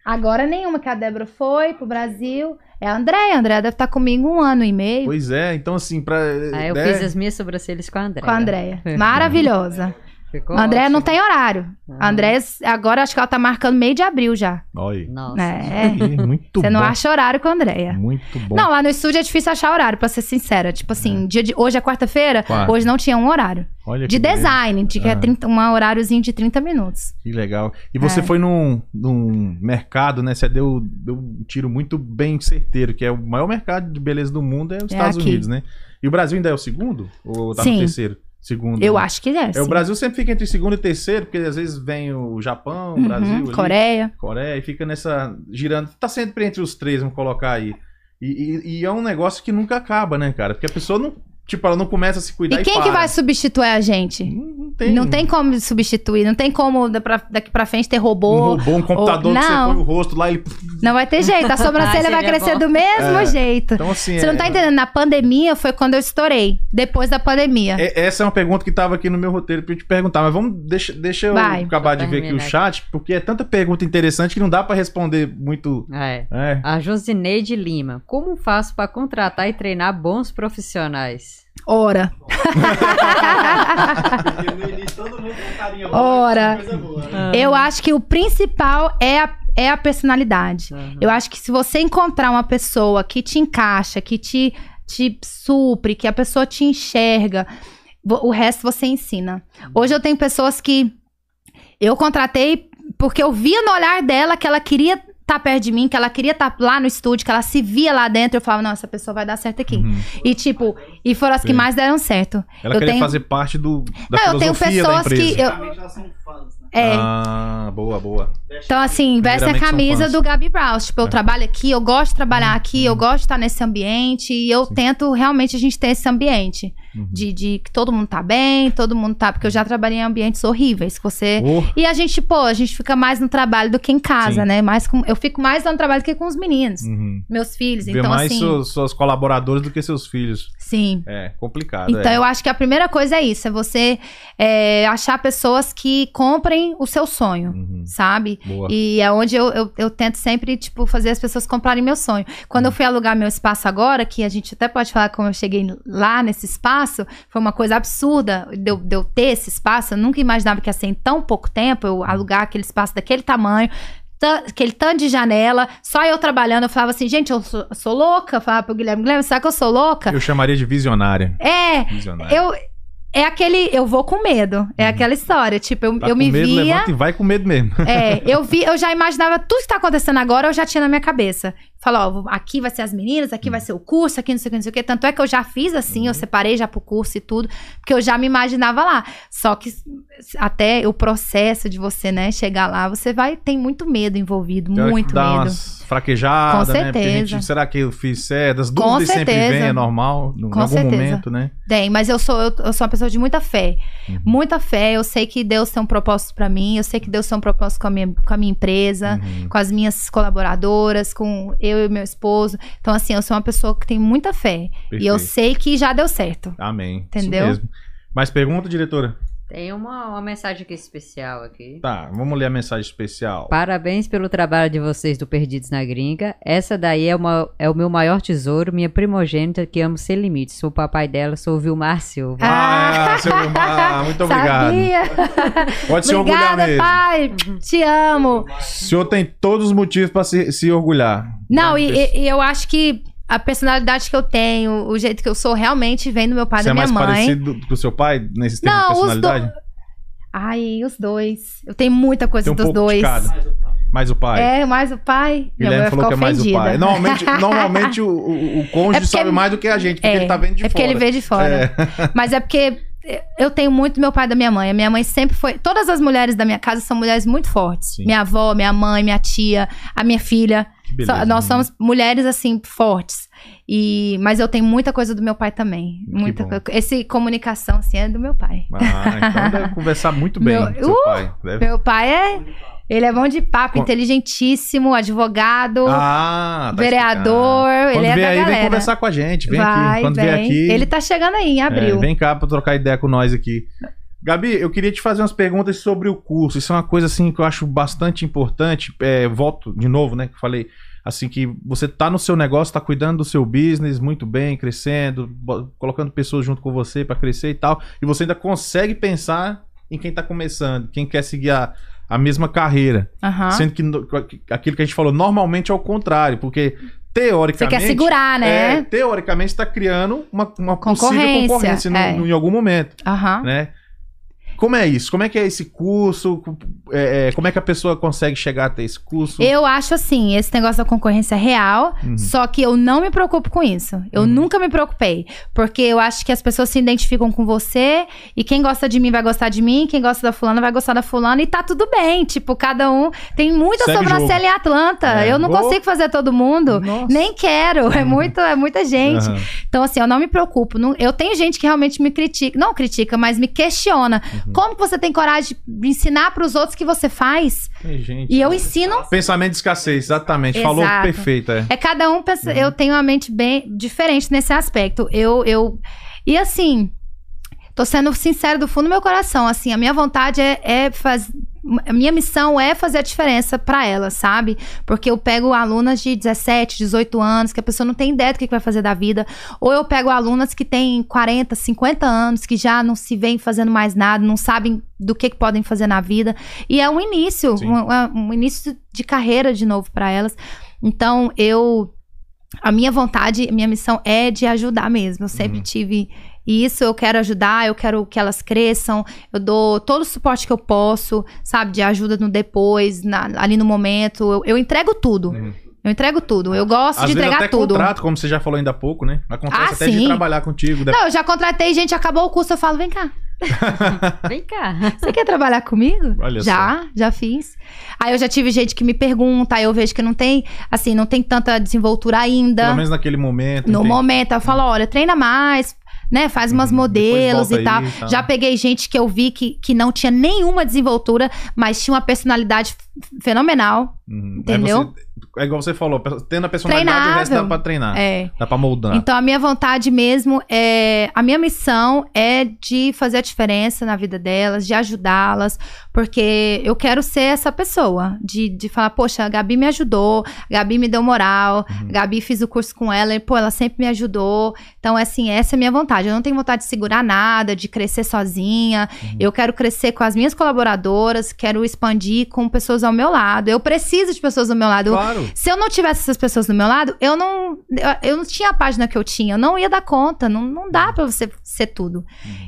Agora nenhuma, que a Débora foi pro Brasil. É a Andréia. A Andréia deve estar comigo um ano e meio Pois é, então assim, pra. Ah, eu né? fiz as minhas sobrancelhas com a André. com a Andréia. Maravilhosa. [LAUGHS] Ficou A Andréia não ótimo. tem horário. A Andréia, agora acho que ela tá marcando meio de abril já. Olha. Nossa. É. Ih, Muito Você não bom. acha horário com a Andréia. Muito bom. Não, lá no estúdio é difícil achar horário, pra ser sincera. Tipo assim, dia de, hoje é quarta-feira, Quarta. hoje não tinha um horário. Olha De beleza. design, de que é Ah. 30, um horáriozinho de 30 minutos. Que legal. E você É. foi num, num mercado, né? Você deu, deu um tiro muito bem certeiro, que é o maior mercado de beleza do mundo, é os É Estados aqui. Unidos, né? E o Brasil ainda é o segundo? Ou tá no Sim. terceiro? Segundo. Eu né? acho que é. É, o. Brasil sempre fica entre segundo e terceiro, porque às vezes vem o Japão, o Uhum, Brasil, ali, Coreia. Coreia, e fica nessa. girando. Tá sempre entre os três, vamos colocar aí. E, e- e é um negócio que nunca acaba, né, cara? Porque a pessoa não. Tipo, ela não começa a se cuidar E e, quem que para. vai substituir a gente? Não, não tem. Não tem como substituir, não tem como da- pra- daqui pra frente ter um robô. robô, um computador ou- que você não. põe o rosto lá, ele. Não vai ter jeito, a sobrancelha Ah, vai crescer do mesmo É. jeito. Então, assim. Você é- não tá entendendo, na pandemia foi quando eu estourei, depois da pandemia. É- Essa é uma pergunta que tava aqui no meu roteiro pra eu te perguntar, mas vamos deixa, deixa eu Vai. acabar de ver aqui o chat, porque é tanta pergunta interessante que não dá pra responder muito. É. É. A Josineide Lima. Como faço para contratar e treinar bons profissionais? Ora. Ora. Eu acho que o principal é a, é a personalidade. Uhum. Eu acho que se você encontrar uma pessoa que te encaixa, que te, te supre, que a pessoa te enxerga, o resto você ensina. Hoje eu tenho pessoas que eu contratei porque eu via no olhar dela que ela queria estar perto de mim, que ela queria estar lá no estúdio, que ela se via lá dentro. Eu falava, não, essa pessoa vai dar certo aqui. Uhum. E tipo, e foram as que mais deram certo. Ela Eu queria tenho- fazer parte do, da Não, eu tenho filosofia da pessoas empresa. que eu- são fãs? É. Ah, boa, boa. Então, assim, veste a camisa do Gabi Brown. Tipo, eu É. trabalho aqui, eu gosto de trabalhar aqui, eu gosto de estar nesse ambiente. E eu Sim. tento realmente a gente ter esse ambiente. Uhum. De, de que todo mundo tá bem, todo mundo tá. Porque eu já trabalhei em ambientes horríveis. Que você. Oh, E a gente, pô, a gente fica mais no trabalho do que em casa, Sim. né? Mais com, eu fico mais lá no trabalho do que com os meninos, uhum. meus filhos. Vê Então, mais assim. seus, suas colaboradoras do que seus filhos. Sim. É complicado. Então, é. eu acho que a primeira coisa é isso: é você é, achar pessoas que comprem o seu sonho, Uhum. sabe? Boa. E é onde eu, eu, eu tento sempre, tipo, fazer as pessoas comprarem meu sonho. Quando eu fui alugar meu espaço agora, que a gente até pode falar como eu cheguei lá nesse espaço, foi uma coisa absurda de eu, de eu ter esse espaço. Eu nunca imaginava que ia ser em tão pouco tempo eu alugar aquele espaço daquele tamanho. Aquele tanto de janela, só eu trabalhando, eu falava assim, gente, eu sou, eu sou louca. Eu falava pro Guilherme, Guilherme, será que eu sou louca? Eu chamaria de visionária. É, Visionária. eu. É aquele. Eu vou com medo. É aquela história. Tipo, eu, Tá eu com me medo, via. levanta e vai com medo mesmo. É, [LAUGHS] eu vi, eu já imaginava tudo que tá acontecendo agora, eu já tinha na minha cabeça. Falou, ó, aqui vai ser as meninas, aqui vai ser o curso, aqui não sei o que, não sei o que. Tanto é que eu já fiz assim, eu separei já pro curso e tudo, porque eu já me imaginava lá. Só que até o processo de você, né, chegar lá, você vai, tem muito medo envolvido, muito dá medo. umas fraquejadas, Com né? Porque a gente, certeza. será que eu fiz certo? As Com dúvidas sempre certeza. vêm, é normal, no- em Com algum certeza. momento, né? Tem, mas eu sou, eu, eu sou uma pessoa de muita fé. Uhum. Muita fé. Eu sei que Deus tem um propósito pra mim, eu sei que Deus tem um propósito com a minha, com a minha empresa. Uhum. com as minhas colaboradoras, com eu e meu esposo. Então, assim, eu sou uma pessoa que tem muita fé. E eu Perfeito. sei que já deu certo. Amém. Entendeu? Mais pergunta, diretora? Tem uma, uma mensagem aqui especial aqui. Tá, vamos ler a mensagem especial. Parabéns pelo trabalho de vocês do Perdidos na Gringa. Essa daí é, uma, é o meu maior tesouro, minha primogênita que amo sem limites. Sou o papai dela, sou o Vilmar Silva. Ah, seu Vilmar, muito [LAUGHS] obrigado. Sabia? Pode se orgulhar Obrigada, mesmo. pai. Te amo. O senhor tem todos os motivos pra se, se orgulhar. Não, pessoa- e- e eu acho que a personalidade que eu tenho, o jeito que eu sou, realmente vem do meu pai e Você da é minha mais mãe. parecido com o seu pai nesse termo de Não, os personalidade? Ai, os dois. Eu tenho muita coisa Tem um dos pouco de dois. cada. Mais o pai. Mais o pai. É, mais o pai. Guilherme falou que é mais o ofendida. pai. Normalmente, [LAUGHS] normalmente o, o, o cônjuge É sabe mais do que a gente, porque É, ele tá vendo de é porque fora. ele veio de fora. É. Mas é porque eu tenho muito meu pai e da minha mãe. A minha mãe sempre foi. Todas as mulheres da minha casa são mulheres muito fortes. Sim. Minha avó, minha mãe, minha tia, a minha filha. Que Só- beleza, nós né? somos mulheres assim fortes. E mas eu tenho muita coisa do meu pai também. Que Muita bom. Esse comunicação assim é do meu pai. Ah, então deve [LAUGHS] conversar muito bem Meu- seu Uh! pai. Deve- Meu pai é ele é bom de papo, Com- inteligentíssimo, advogado, Ah, tá vereador, ele Quando é vier da aí, vem galera. conversar com a gente. Vem Vai, aqui. Quando vem. vier aqui. Ele tá chegando aí em é, abril. vem cá pra trocar ideia com nós aqui. Gabi, eu queria te fazer umas perguntas sobre o curso. Isso é uma coisa assim que eu acho bastante importante. É, volto de novo, né? Que eu falei assim que você tá no seu negócio, tá cuidando do seu business muito bem, crescendo, colocando pessoas junto com você pra crescer e tal, e você ainda consegue pensar em quem tá começando, quem quer seguir a, a mesma carreira. Aham. Sendo que aquilo que a gente falou, normalmente é o contrário, porque Você teoricamente. quer segurar, É, né? teoricamente está criando uma, uma possível Concorrência, concorrência no- é. no- em algum momento, Aham. né? Como é isso? Como é que é esse curso? É, é, como é que a pessoa consegue chegar até esse curso? Eu acho assim, esse negócio da concorrência é real, Uhum. só que eu não me preocupo com isso. Eu Uhum. nunca me preocupei. Porque eu acho que as pessoas se identificam com você, e quem gosta de mim vai gostar de mim, quem gosta da fulana vai gostar da fulana, e tá tudo bem. Tipo, cada um. Tem muita Segue sobrancelha em Atlanta. É. Eu não Oh. consigo fazer todo mundo. Nossa. Nem quero. É, muito, é muita gente. Aham. Então, assim, eu não me preocupo. Eu tenho gente que realmente me critica. Não critica, mas me questiona. Como que você tem coragem de ensinar pros outros que você faz? Tem gente. E eu ensino. Pensamento de escassez, exatamente. Falou Exato. perfeito, é. É cada um pensa, eu tenho uma mente bem diferente nesse aspecto. Eu eu e assim, tô sendo sincero do fundo do meu coração, assim, a minha vontade é, é fazer a minha missão é fazer a diferença pra elas, sabe? Porque eu pego alunas de 17, 18 anos, que a pessoa não tem ideia do que vai fazer da vida, ou eu pego alunas que têm 40, 50 anos, que já não se veem fazendo mais nada, não sabem do que, que podem fazer na vida. E é um início, um, um início de carreira de novo pra elas. Então, eu a minha vontade, a minha missão é de ajudar mesmo. Eu sempre Uhum. tive isso, eu quero ajudar, eu quero que elas cresçam, eu dou todo o suporte que eu posso, sabe, de ajuda no depois, na- ali no momento. Eu, eu entrego tudo. Uhum. Eu entrego tudo. Eu gosto Às de vezes entregar até tudo. contrato, como você já falou ainda há pouco, né? Acontece Ah, até de sim. trabalhar contigo. de- Não, eu já contratei gente, acabou o curso, eu falo, vem cá. [LAUGHS] Vem cá. Você quer trabalhar comigo? Olha já, já fiz. Aí eu já tive gente que me pergunta, aí eu vejo que não tem, assim, não tem tanta desenvoltura ainda. Pelo menos naquele momento. No entendi. momento, eu falo, olha, treina mais, né? Faz umas Uhum, modelos e tal. aí tal. Já peguei gente que eu vi que, que não tinha nenhuma desenvoltura, mas tinha uma personalidade fenomenal. Uhum. Entendeu? Você- é igual você falou, tendo a personalidade, o resto dá Treinável. pra treinar. É. Dá pra moldar. Então, a minha vontade mesmo é. A minha missão é de fazer a diferença na vida delas, de ajudá-las, porque eu quero ser essa pessoa. De, de falar, poxa, a Gabi me ajudou, a Gabi me deu moral, Uhum. a Gabi fiz o curso com ela, e, pô, ela sempre me ajudou. Então, assim, essa é a minha vontade. Eu não tenho vontade de segurar nada, de crescer sozinha. Uhum. Eu quero crescer com as minhas colaboradoras, quero expandir com pessoas ao meu lado. Eu preciso de pessoas ao meu lado. Claro. Se eu não tivesse essas pessoas do meu lado, eu não, eu, eu não tinha a página que eu tinha, eu não ia dar conta, não, não dá pra você ser tudo.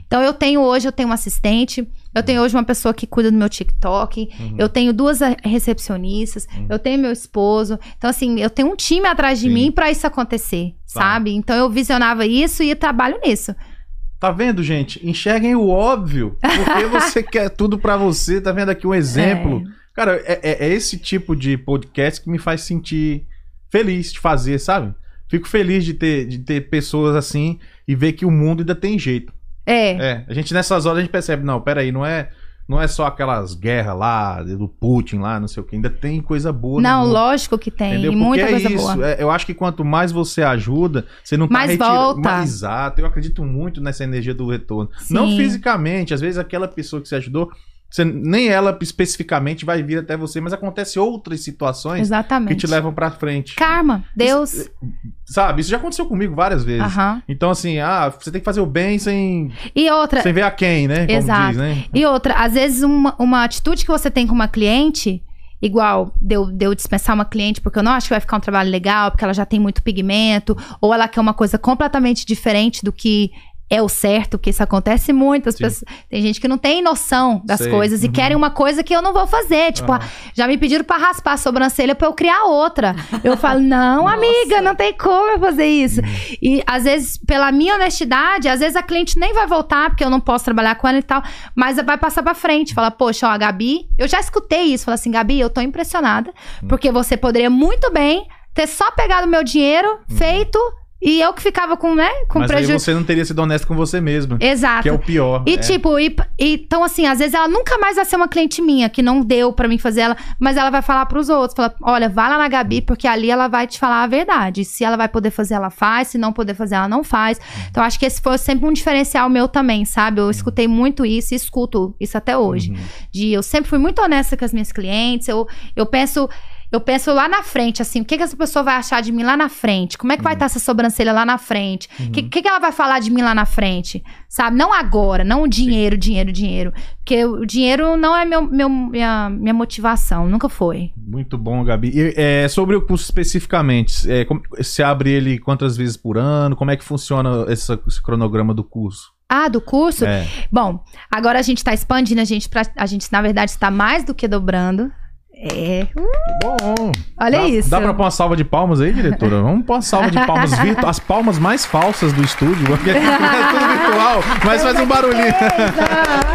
Então eu tenho hoje, eu tenho um assistente, eu tenho hoje uma pessoa que cuida do meu TikTok, Uhum. eu tenho duas a- recepcionistas, eu tenho meu esposo. Então assim, eu tenho um time atrás de Sim. mim pra isso acontecer, Tá. sabe? Então eu visionava isso e trabalho nisso. Tá vendo, gente? Enxerguem o óbvio. Porque [LAUGHS] você quer tudo pra você. Tá vendo aqui um exemplo? Cara, é, é- é esse tipo de podcast que me faz sentir feliz de fazer, sabe? Fico feliz de ter, de ter pessoas assim e ver que o mundo ainda tem jeito. É. É, a gente nessas horas a gente percebe, não, peraí, não é, não é só aquelas guerras lá, do Putin lá, não sei o que, ainda tem coisa boa. Não, lógico que tem, Entendeu? e Porque muita é coisa isso. boa. é, eu acho que quanto mais você ajuda, você não tá Mais retirando- volta. mais- exato. Eu acredito muito nessa energia do retorno. Não Sim. fisicamente. Às vezes aquela pessoa que você ajudou, você, nem ela especificamente vai vir até você, mas acontece outras situações Exatamente. que te levam pra frente. Karma, Deus. Sabe? Isso já aconteceu comigo várias vezes. Então, assim, ah, você tem que fazer o bem sem, E outra, sem ver a quem, né? Como Exato. diz, né? E outra, às vezes uma, uma atitude que você tem com uma cliente, igual deu de eu dispensar uma cliente porque eu não acho que vai ficar um trabalho legal, porque ela já tem muito pigmento, ou ela quer uma coisa completamente diferente do que é o certo, que isso acontece muito. Pessoas, tem gente que não tem noção das Sei. coisas e Uhum. querem uma coisa que eu não vou fazer. Tipo, Aham. já me pediram pra raspar a sobrancelha pra eu criar outra. Eu [LAUGHS] falo, não, amiga, não tem como eu fazer isso. Uhum. E às vezes, pela minha honestidade, às vezes a cliente nem vai voltar, porque eu não posso trabalhar com ela e tal, mas vai passar pra frente. Fala, poxa, ó, a Gabi, eu já escutei isso. Fala assim, Gabi, eu tô impressionada, Hum. porque você poderia muito bem ter só pegado meu dinheiro, feito, e eu que ficava com, né, com. Mas aí você não teria sido honesto com você mesmo. Exato. Que é o pior. E é. tipo, e, e- então assim, às vezes ela nunca mais vai ser uma cliente minha, que não deu pra mim fazer ela, mas ela vai falar pros outros, fala, olha, vai lá na Gabi, porque ali ela vai te falar a verdade. Se ela vai poder fazer, ela faz, se não poder fazer, ela não faz. Então acho que esse foi sempre um diferencial meu também, sabe? Eu escutei muito isso e escuto isso até hoje. Uhum. De eu sempre fui muito honesta com as minhas clientes, eu, eu penso eu penso lá na frente, assim, o que, que essa pessoa vai achar de mim lá na frente? Como é que vai estar essa sobrancelha lá na frente? O que, que, que ela vai falar de mim lá na frente? Sabe? Não agora, não o dinheiro, dinheiro, dinheiro. Porque o dinheiro não é meu, meu- minha, minha motivação, nunca foi. Muito bom, Gabi. E, é, sobre o curso especificamente, é, como- você abre ele quantas vezes por ano? Como é que funciona essa- esse cronograma do curso? Ah, do curso? É. Bom, agora a gente tá expandindo, a gente, pra- a gente na verdade está mais do que dobrando. É, Bom. olha dá, isso. Dá pra pôr uma salva de palmas aí, diretora? Vamos pôr uma salva de palmas [LAUGHS] virtu As palmas mais falsas do estúdio. Porque é tudo virtual, mas faz um barulhinho.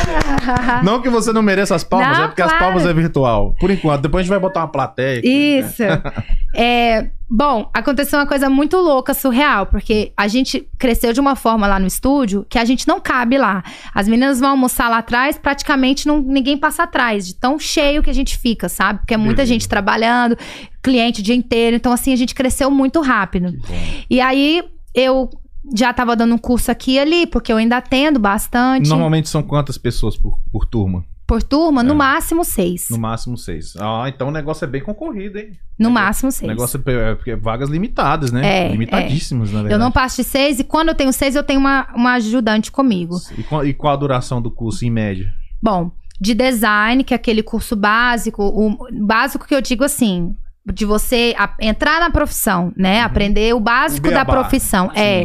[LAUGHS] Não que você não mereça as palmas, Não, é porque as claro. palmas é virtual. Por enquanto, depois a gente vai botar uma plateia. aqui, né? Isso. É, bom, aconteceu uma coisa muito louca, surreal, porque a gente cresceu de uma forma lá no estúdio que a gente não cabe lá. As meninas vão almoçar lá atrás, praticamente não, ninguém passa atrás, de tão cheio que a gente fica, sabe? Porque é muita Beleza. gente trabalhando, cliente o dia inteiro. Então, assim, a gente cresceu muito rápido. E aí, eu já tava dando um curso aqui e ali, porque eu ainda atendo bastante. Normalmente são quantas pessoas por, por turma? Por turma, no É. máximo seis. No máximo seis. Ah, então o negócio é bem concorrido, hein? No Negócio- máximo O seis. negócio é, é é vagas limitadas, né? É, Limitadíssimas, na verdade. Eu não passo de seis e quando eu tenho seis, eu tenho uma, uma ajudante comigo. E qual, e qual a duração do curso, em média? Bom, de design, que é aquele curso básico, o básico que eu digo assim, de você a- entrar na profissão, né? Aprender o básico O da profissão. É,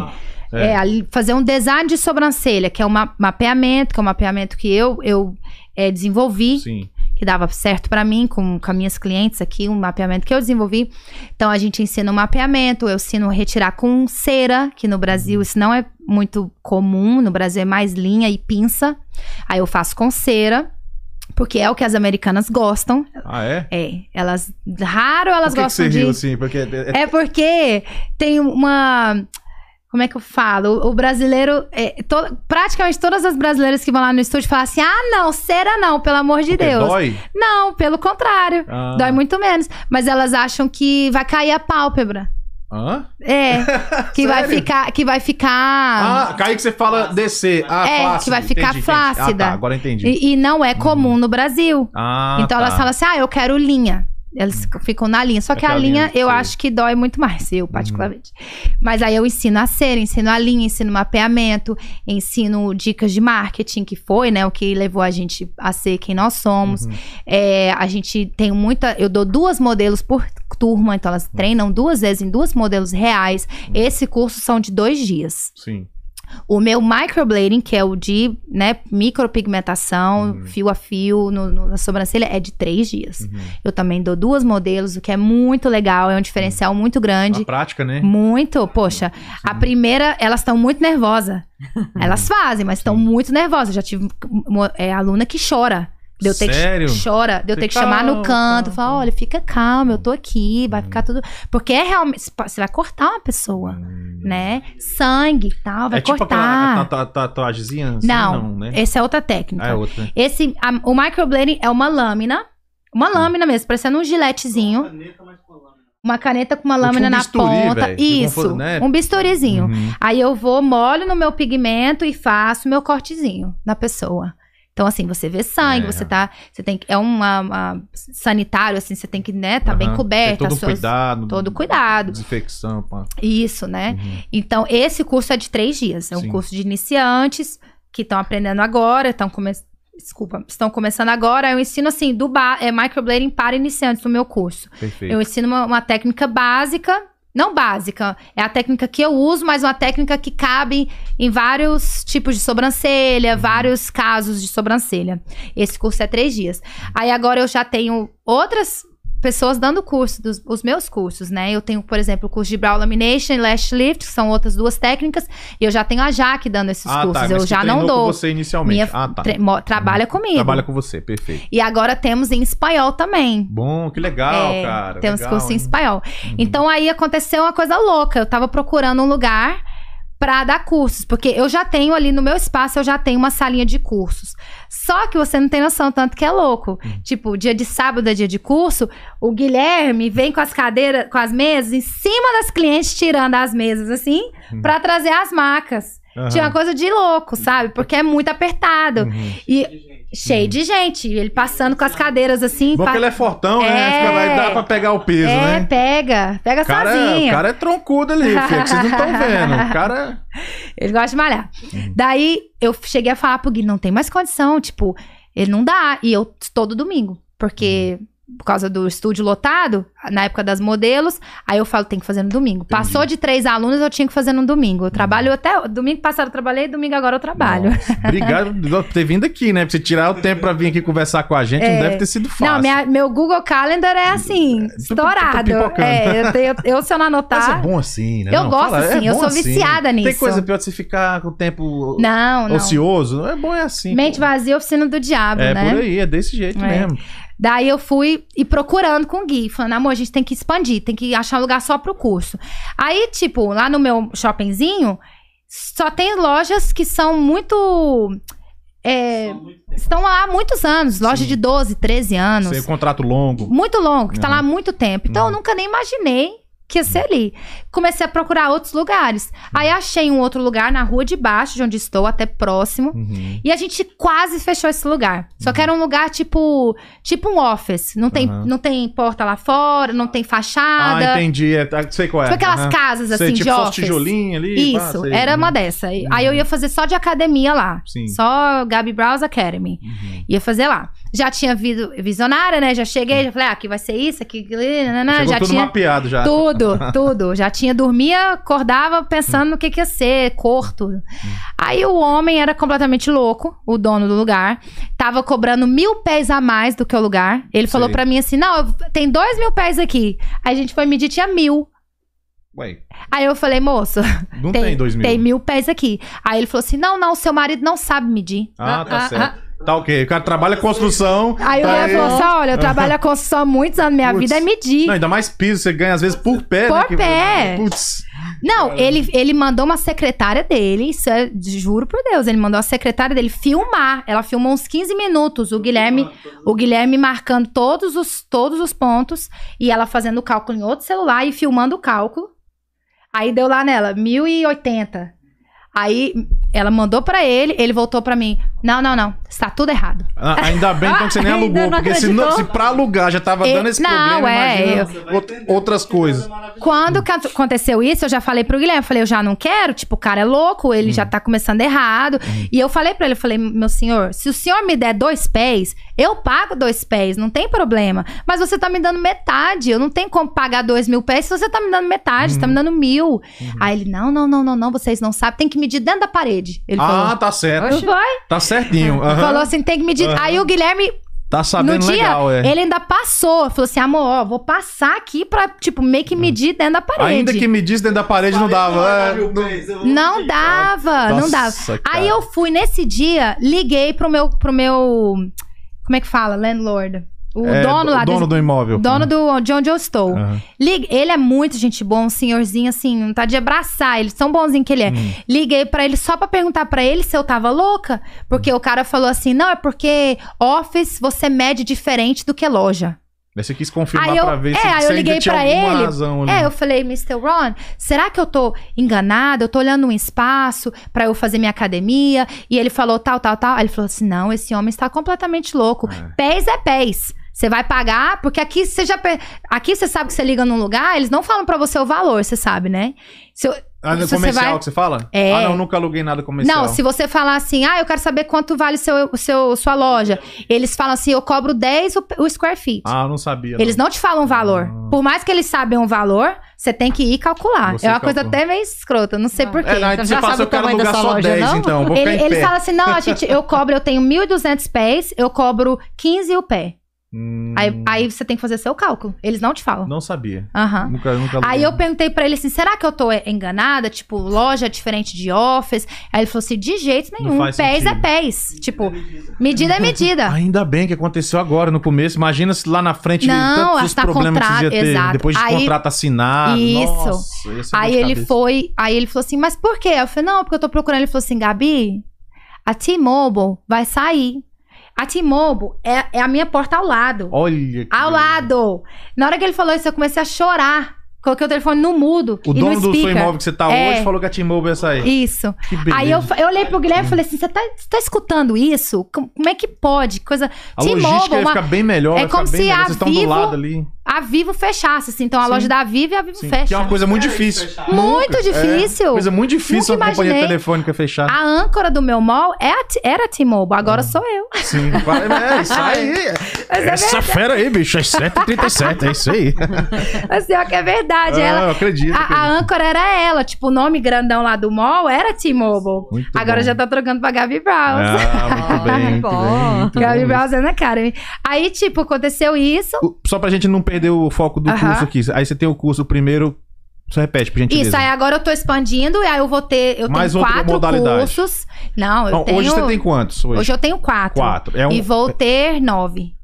É. é. fazer um design de sobrancelha, que é um ma- mapeamento, que é um mapeamento que eu, eu é, desenvolvi, Sim. que dava certo pra mim com, com as minhas clientes aqui, um mapeamento que eu desenvolvi. Então a gente ensina o mapeamento, eu ensino a retirar com cera, que no Brasil isso não é muito comum, no Brasil é mais linha e pinça. Aí eu faço com cera, porque é o que as americanas gostam. Ah, é? É, elas raro elas Por que, que gostam você de riu assim? Porque é- É porque tem uma como é que eu falo? O, o brasileiro, é, to- praticamente todas as brasileiras que vão lá no estúdio falam assim: ah, não, cera não, pelo amor de porque Deus. dói? Não, pelo contrário. Ah. Dói muito menos. Mas elas acham que vai cair a pálpebra. Hã? É. [LAUGHS] Que vai ficar. Que vai ficar. Ah, Kaique, que você fala descer. Ah, É, flácido. que vai ficar Entendi, entendi. flácida. Ah, tá, agora entendi. e, e não é comum no Brasil. Ah, então tá. elas falam assim: ah, eu quero linha. Elas ficam na linha. Só que a Aquela linha, linha, eu acho que dói muito mais, eu particularmente. Mas aí eu ensino a cera, ensino a linha, ensino mapeamento, ensino dicas de marketing, que foi, né, o que levou a gente a ser quem nós somos. Uhum. É, a gente tem muita. Eu dou duas modelos por turma, então elas treinam duas vezes em duas modelos reais. Esse curso são de dois dias. Sim. O meu microblading, que é o de né, micropigmentação, Uhum. fio a fio no- no- na sobrancelha, é de três dias. Uhum. Eu também dou duas modelos, o que é muito legal, é um diferencial muito grande. A prática, né? Muito, poxa. A primeira, elas estão muito nervosas. [LAUGHS] Elas fazem, mas estão muito nervosas. Já tive é, aluna que chora. De eu ter Sério? que chora, de eu Você ter que chamar calma, no canto, calma, falar, olha, fica calma, eu tô aqui, vai ficar tudo. Porque é realmente. Você vai cortar uma pessoa, Hum. né? Sangue e tal, vai é tipo cortar. aquela ta- ta- tatuagemzinha? assim? Não, né? essa é outra técnica. Ah, é outra. Esse, a- o microblading é uma lâmina, uma lâmina mesmo, parecendo um giletezinho, Caneta, mas com lâmina. uma caneta com uma Tipo lâmina um na bisturi, ponta. velho. Tipo como Isso, né? um bisturizinho. Uhum. Aí eu vou, molho no meu pigmento e faço meu cortezinho na pessoa. Então, assim, você vê sangue, É. você tá. Você tem que. É uma, uma- sanitário, assim, você tem que, né, tá bem Aham. coberto. Tem todo as um suas- cuidado. todo cuidado. Desinfecção, pá. Isso, né? Uhum. Então, esse curso é de três dias. É um Sim. curso de iniciantes que estão aprendendo agora, estão começando. Desculpa, estão começando agora. Eu ensino assim, do ba é microblading para iniciantes no meu curso. Perfeito. Eu ensino uma, uma técnica básica, não básica, é a técnica que eu uso, mas uma técnica que cabe em vários tipos de sobrancelha, Uhum. vários casos de sobrancelha. Esse curso é três dias. Aí agora eu já tenho outras pessoas dando curso, dos, os meus cursos, né? Eu tenho, por exemplo, o curso de Brow Lamination e Lash Lift, que são outras duas técnicas, e eu já tenho a Jaque dando esses ah, cursos. tá. Eu já não dou. com você inicialmente. Minha ah, tá. mo- trabalha comigo. Trabalha com você, perfeito. E agora temos em espanhol também. Bom, que legal, É, cara. Temos legal, curso em hein? espanhol. Uhum. Então aí aconteceu uma coisa louca. Eu tava procurando um lugar pra dar cursos, porque eu já tenho ali no meu espaço, eu já tenho uma salinha de cursos. Só que você não tem noção tanto que é louco. Uhum. Tipo, dia de sábado é dia de curso, o Guilherme vem com as cadeiras, com as mesas em cima das clientes tirando as mesas assim, Uhum. pra trazer as macas. Aham. Tinha uma coisa de louco, sabe? Porque é muito apertado. Uhum. E De gente. cheio de gente, ele passando com as cadeiras assim, Bom pa- ele é fortão, né? É. Fica- Vai dar pra pegar o peso, é, né? pega, pega cara, é- sozinho. o cara é troncudo ali, filho, que vocês não estão [LAUGHS] vendo. O cara. Ele gosta de malhar. Uhum. Daí eu cheguei a falar pro Gui, não tem mais condição, tipo, ele não dá. E eu todo domingo, porque por causa do estúdio lotado, na época das modelos, aí eu falo, tem que fazer no domingo. Passou de três alunos, eu tinha que fazer no domingo. Eu trabalho até. Domingo passado eu trabalhei, domingo agora eu trabalho. Nossa, [LAUGHS] Obrigado por ter vindo aqui, né? Pra você tirar o tempo pra vir aqui conversar com a gente, não deve ter sido fácil. É. Não, minha- meu Google Calendar é assim, estourado. pipocando. É, eu, tenho- eu, se eu não Mas anotar. é bom assim, né? Eu Não, gosto fala, é assim, eu bom sou assim. viciada Tem nisso. coisa pior de você ficar com o tempo Não, não. ocioso. É bom é assim. Mente pô. vazia, oficina do diabo, É né? por aí, é desse jeito É. mesmo. Daí eu fui e procurando com o Gui, falando, amor, a gente tem que expandir, tem que achar um lugar só pro curso. Aí, tipo, lá no meu shoppingzinho, só tem lojas que são muito. é, estão lá há muitos anos, loja Sim. de 12, 13 anos. Sem contrato longo. Muito longo, que tá Uhum. lá há muito tempo. Então eu nunca nem imaginei que ia ser ali. Comecei a procurar outros lugares. Aí achei um outro lugar na rua de baixo, de onde estou, até próximo. Uhum. E a gente quase fechou esse lugar. Só que era um lugar tipo, tipo um office. Não tem, Aham. não tem porta lá fora, não tem Ah, fachada. entendi. É, tá- sei qual é. tipo aquelas Aham. casas Sei, assim tipo de office. tijolinhos ali. Isso, sei. era Uhum. uma dessa. Aí eu ia fazer só de academia lá. Sim. Só Gabi Browse Academy. Uhum. Ia fazer lá. Já tinha vindo visionária, né? Já cheguei, já falei, ah, aqui vai ser isso, aqui. nananã. Chegou já tudo tinha mapeado já. tudo, [LAUGHS] tudo. Já tinha, dormia, acordava pensando no que, que ia ser, cor, tudo. Aí o homem era completamente louco, o dono do lugar. Tava cobrando mil pés a mais do que o lugar. Ele falou Sei. pra mim assim: não, tem dois mil pés aqui. Aí a gente foi medir, tinha mil. Ué, Aí eu falei, moço, não tem, dois mil. tem mil pés aqui. Aí ele falou assim: não, não, seu marido não sabe medir. Ah, tá Ah, ah, certo. Tá ok. O cara trabalha construção. Aí o tá cara falou assim: olha, eu trabalho a construção há muitos anos, minha Putz. vida é medir. Não, ainda mais piso, você ganha às vezes por pé, né? Por pé. Putz. Não, ele, ele mandou uma secretária dele, isso é, juro por Deus, ele mandou a secretária dele filmar. Ela filmou uns 15 minutos, o Guilherme, o Guilherme marcando todos os, todos os pontos e ela fazendo o cálculo em outro celular e filmando o cálculo. Aí deu lá nela, 1080. Aí ela mandou pra ele, ele voltou pra mim. Não, não, não, está tudo errado. Ah, ainda bem então que você nem [LAUGHS] alugou, não porque se, não, se pra alugar já tava E- dando esse não, problema, é, imagina out- outras coisas. Quando que aconteceu isso, eu já falei pro Guilherme, eu falei, eu já não quero, tipo, o cara é louco, ele já tá começando errado. E eu falei pra ele, eu falei, meu senhor, se o senhor me der dois pés, eu pago dois pés, não tem problema. Mas você tá me dando metade, eu não tenho como pagar dois mil pés se você tá me dando metade, você tá me dando mil. Aí ele, não, não, não, não, não, vocês não sabem, tem que medir dentro da parede. Ele Ah, falou. tá certo. Não foi? Tá certinho. aham. Falou assim, tem que medir. Aham. Aí o Guilherme Tá sabendo no dia, legal, é. ele ainda passou. Falou assim, amor, ó, vou passar aqui pra, tipo, meio que medir dentro da parede. Ainda que me disse dentro da parede não dava. é. Não dava, não dava. Nossa, cara. Aí eu fui nesse dia, liguei pro meu, pro meu, como é que fala? Landlord. O É, dono lá. O dono desse- do imóvel. dono do, de onde eu estou. Aham. Ligue- ele é muito gente boa, um senhorzinho assim, não tá de abraçar, ele tão bonzinho que ele é. Hum. Liguei pra ele só pra perguntar pra ele se eu tava louca, porque o cara falou assim: "Não, é porque office você mede diferente do que loja". Aí Você quis confirmar Aí eu- pra ver é, se aí eu liguei pra ele. razão. É, eu falei, Mr. Ron, será que eu tô enganada? Eu tô olhando um espaço pra eu fazer minha academia. E ele falou tal, tal, tal. Aí ele falou assim: não, esse homem está completamente louco. É. Pés é pés. Você vai pagar, porque aqui você já. Aqui você sabe que você liga num lugar, eles não falam pra você o valor, você sabe, né? Se eu- Ah, no se você comercial vai- que você fala? É. Ah, não, nunca aluguei nada comercial. Não, se você falar assim, ah, eu quero saber quanto vale seu, seu, sua loja. Eles falam assim, eu cobro 10 o, o square feet. Ah, eu não sabia. Eles não te falam o valor. Ah. Por mais que eles sabem o valor, você tem que ir calcular. Você é uma coisa calcula. até meio escrota, não sei Ah. porquê. É, não, você já fala, sabe o tamanho alugar dessa só loja, 10, não? então. Ele, eles falam assim, não, a gente, eu cobro, eu tenho 1.200 pés, eu cobro 15 o pé. Hum, Aí, aí você tem que fazer seu cálculo. Eles não te falam. Não sabia. Aham. Nunca, nunca. Aí eu perguntei pra ele assim, será que eu tô é, enganada? Tipo, loja é diferente de office? Aí ele falou assim, de jeito nenhum, pés sentido. é pés. Tipo, medida é medida. [LAUGHS] Ainda bem que aconteceu agora, no começo. Imagina se lá na frente Não, tantos os tá problemas que contra- você ia ter. exato. Depois de Aí- contrato assinado. Isso. Nossa, Aí ele cabeça. foi, aí ele falou assim, mas por quê? Eu falei, não, porque eu tô procurando. Ele falou assim, Gabi, a T-Mobile vai sair. A T-Mobile é, é a minha porta ao lado. Olha. Ao lado. Na hora que ele falou isso, eu comecei a chorar. Coloquei o telefone no mudo O e dono no do seu imóvel que você tá É. hoje falou que a T-Mobile ia sair. Isso. Que beleza. Aí eu, eu olhei pro Guilherme e falei assim: você tá, tá escutando isso? Com- Como é que pode? Coisa. A logística T-Mobile, ia uma- ficar bem melhor. é como bem se melhor. a Vocês estão do Vivo- lado ali. a Vivo fechasse, assim. Então a Sim. loja da Vivo e a Vivo Sim, fecha. que é uma coisa muito difícil. Muito Nunca. difícil. É, coisa muito difícil Nunca a companhia imaginei. telefônica fechar. A âncora do meu mall é a era a T-Mobile, agora sou eu. Sim. É, isso aí. Mas é Essa fera aí, bicho, é 7h37, é isso aí. Assim, ó, que é verdade. Ah, ela, eu acredito. a, a âncora era ela. Tipo, o nome grandão lá do mall era T-Mobile. Muito Agora bom. já tá trocando pra Gabi Brown. Ah, muito [LAUGHS] bem, muito bom. bem. Muito Gabi. Brown é na cara. Aí, tipo, aconteceu isso. O- Só pra gente não perder o foco do Aham. curso aqui. Aí você tem o curso primeiro. Só repete, por gentileza. Isso, aí agora eu tô expandindo e aí eu vou ter. Eu Mais tenho outra quatro modalidade. cursos. Não, eu Não, tenho. Hoje você tem quantos? Hoje, Hoje eu tenho quatro. quatro. É um, E vou ter nove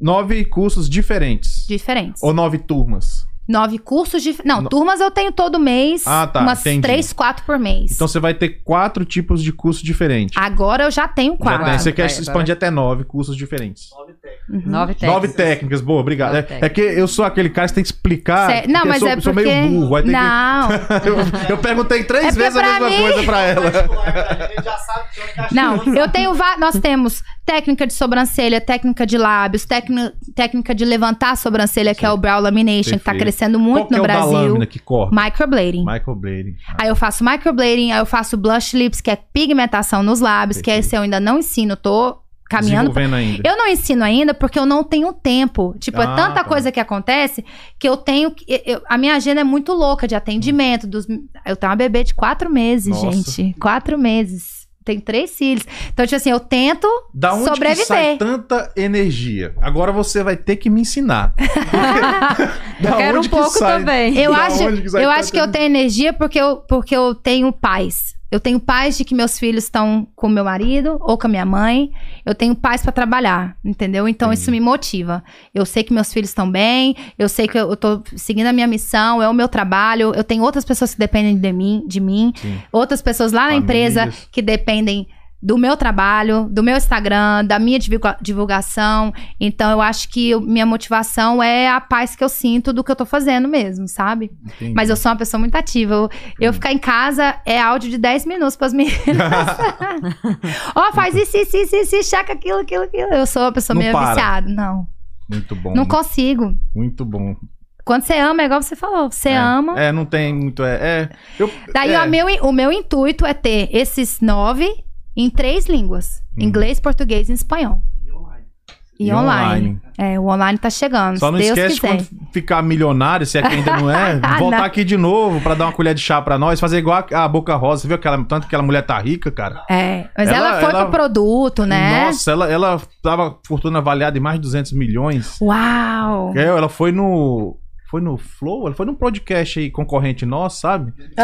nove cursos diferentes. diferentes. Ou nove turmas. Nove cursos de. Não, No- turmas eu tenho todo mês. Ah, tá, Umas entendi. três, quatro por mês. Então você vai ter quatro tipos de curso diferentes. Agora eu já tenho Já quatro. tem. Você quer Agora. expandir até nove cursos diferentes. Nove técnicos. Uhum. Nove técnicas. Nove técnicas, boa, obrigado. É, técnicas. é que eu sou aquele cara que tem que explicar. Cê- Não, mas eu sou, é porque. sou meio burro. Aí tem Não. que... [LAUGHS] eu, eu perguntei três É vezes a mesma mim- coisa pra ela. A gente já sabe que vai ficar Não, eu tenho va- Nós temos técnica de sobrancelha, técnica de lábios, técnica, técnica de levantar a sobrancelha, que é o brow lamination, que tá Perfeito. Crescendo Qual muito que é no da Brasil. lâmina que corta? Microblading. Microblading. Aí eu faço microblading, aí eu faço blush lips, que é pigmentação nos lábios, que Perfeito. esse eu ainda não ensino, tô caminhando. pra- ainda. Eu não ensino ainda porque eu não tenho tempo. Tipo, é Ah, tanta tá. coisa que acontece que eu tenho. que- eu- a minha agenda é muito louca de atendimento. Dos, eu tenho uma bebê de quatro meses, Nossa. gente. Quatro meses. Tem três filhos. Então, tipo assim, eu tento Da onde que sobreviver. sai tanta energia? Agora você vai ter que me ensinar. [LAUGHS] Da Eu quero um onde que pouco sai- também. Eu acho, que eu acho que eu tenho energia porque eu, porque eu tenho paz. Eu tenho paz de que meus filhos estão com meu marido ou com a minha mãe. Eu tenho paz pra trabalhar, entendeu? Então Entendi. isso me motiva. Eu sei que meus filhos estão bem, eu sei que eu, eu tô seguindo a minha missão, é o meu trabalho. Eu tenho outras pessoas que dependem de mim, de mim Sim. outras pessoas lá na Famílias. empresa que dependem do meu trabalho, do meu Instagram, da minha divulga- divulgação. Então, eu acho que minha motivação é a paz que eu sinto do que eu tô fazendo mesmo, sabe? Entendi. Mas eu sou uma pessoa muito ativa. Eu, eu ficar em casa é áudio de 10 minutos pras meninas. [LAUGHS] [LAUGHS] Ó, faz isso, isso, isso, isso, isso, checa aquilo, aquilo, aquilo. Eu sou uma pessoa Não meio para. viciada. Não. Muito bom. Não consigo. Muito bom. Quando você ama, é igual você falou. Você é. ama. É, não tem muito. É. é. Eu, Daí é. o, meu, o meu intuito é ter esses nove em três línguas: Uhum. inglês, português e espanhol. E online. E, online. online. É, o online tá chegando. Só não Deus esquece quiser. quando ficar milionário, se é que ainda não é, [LAUGHS] Ah, voltar não. aqui de novo pra dar uma colher de chá pra nós, fazer igual a, a Boca Rosa. Você viu aquela, tanto que aquela mulher tá rica, cara? É, mas Ela- ela, foi ela- pro produto, né? Nossa, ela, ela tava fortuna avaliada em mais de 200 milhões. Uau! É, ela foi no. Foi no Flow? Ela foi num podcast aí concorrente nosso, sabe? [LAUGHS]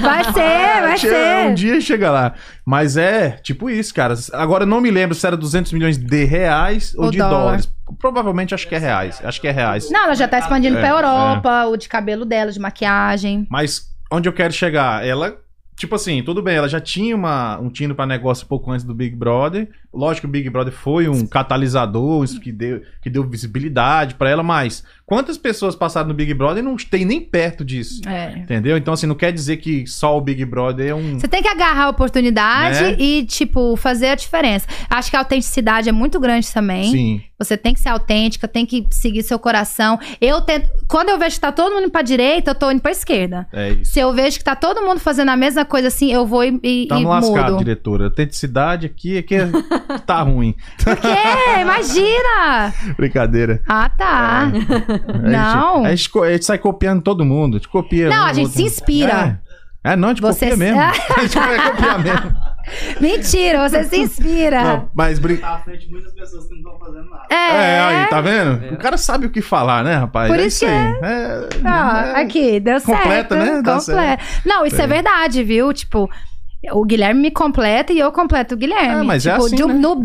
vai ser, vai ser. Um dia chega lá. Mas é tipo isso, cara. Agora eu não me lembro se era 200 milhões de reais ou O de dólar. dólares. Provavelmente acho que é reais. Acho que é reais. Não, ela já tá expandindo É, pra Europa, o de cabelo dela, de maquiagem. Mas onde eu quero chegar? Ela, tipo assim, tudo bem, ela já tinha uma, um tino pra negócio pouco antes do Big Brother. Lógico que o Big Brother foi um catalisador, isso que deu, que deu visibilidade pra ela, mas quantas pessoas passaram no Big Brother e não tem nem perto disso? É. Entendeu? Então, assim, não quer dizer que só o Big Brother é um. Você tem que agarrar a oportunidade Né? e, tipo, fazer a diferença. Acho que a autenticidade é muito grande também. Sim. Você tem que ser autêntica, tem que seguir seu coração. Eu tento. Quando eu vejo que tá todo mundo indo pra direita, eu tô indo pra esquerda. É isso. Se eu vejo que tá todo mundo fazendo a mesma coisa assim, eu vou e, e, Tamo e lascado, mudo. diretora. Autenticidade aqui, aqui é- [LAUGHS] tá ruim. Por quê? Imagina! Brincadeira. Ah, tá. A Não. gente, a, gente, a gente sai copiando todo mundo. A gente copia. Não, um a gente outro. se inspira. É, É, não, a gente Você copia se- mesmo. [LAUGHS] A gente vai copiar mesmo. Mentira, você se inspira. Não, mas brin... Tá à frente de muitas pessoas que não estão fazendo nada. É. É, aí, tá vendo? O cara sabe o que falar, né, rapaz? Por é isso que aí. É, é- aqui, deu Completa, certo. né? Dá Completa. Não, isso é É. verdade, viu? Tipo, O Guilherme me completa e eu completo o Guilherme. É, mas é tipo, assim, de- né? no É seu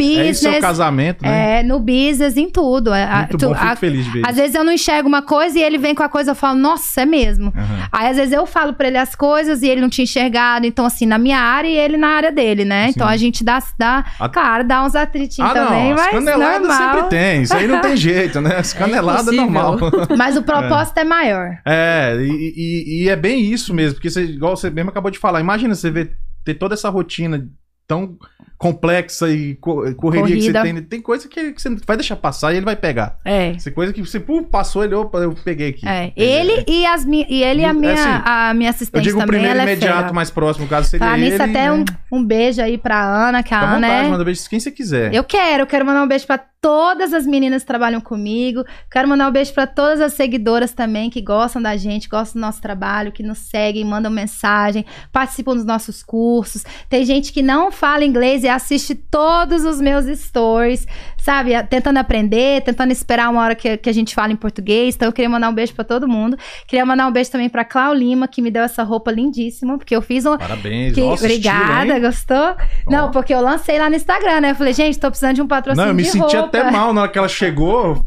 business. casamento, né? É, no business, em tudo. É, Muito tu- bom, fico a- feliz de ver às isso. vezes eu não enxergo uma coisa e ele vem com a coisa, eu falo, nossa, é mesmo. Aham. Aí às vezes eu falo pra ele as coisas e ele não tinha enxergado. Então, assim, na minha área e ele na área dele, né? Sim. Então a gente dá, dá A- claro, dá uns atritinhos Ah, também, não, as mas caneladas normal. sempre tem, isso aí não tem [LAUGHS] jeito, né? As caneladas é impossível. normal. [LAUGHS] Mas o propósito é, maior. É, e, e- e é bem isso mesmo, porque você, igual você mesmo acabou de falar, imagina você ver, ter toda essa rotina tão complexa e co- correria que Corrida. você tem. Tem coisa que, que você vai deixar passar e ele vai pegar. É. Essa coisa que você pô, passou, ele, opa, eu peguei aqui. É, ele e, as mi e ele e a É minha, assim, a minha Eu assistente digo o também, primeiro ela é imediato fera. mais próximo, no caso seria Falar ele. nisso, até né? um, um beijo aí pra Ana, que a Ana vontade, é... manda beijo de quem você quiser. Eu quero, eu quero mandar um beijo pra todas as meninas que trabalham comigo. Quero mandar um beijo pra todas as seguidoras também que gostam da gente, gostam do nosso trabalho, que nos seguem, mandam mensagem, participam dos nossos cursos. Tem gente que não fala inglês e assiste todos os meus stories, sabe? Tentando aprender, tentando esperar uma hora que, que a gente fala em português. Então eu queria mandar um beijo pra todo mundo. Queria mandar um beijo também pra Clau Lima, que me deu essa roupa lindíssima, porque eu fiz um, Parabéns. que- Nossa, obrigada, estilo, gostou? Não, porque eu lancei lá no Instagram, né? Eu falei, gente, tô precisando de um patrocínio Não, eu me de senti roupa. até mal na hora que ela chegou.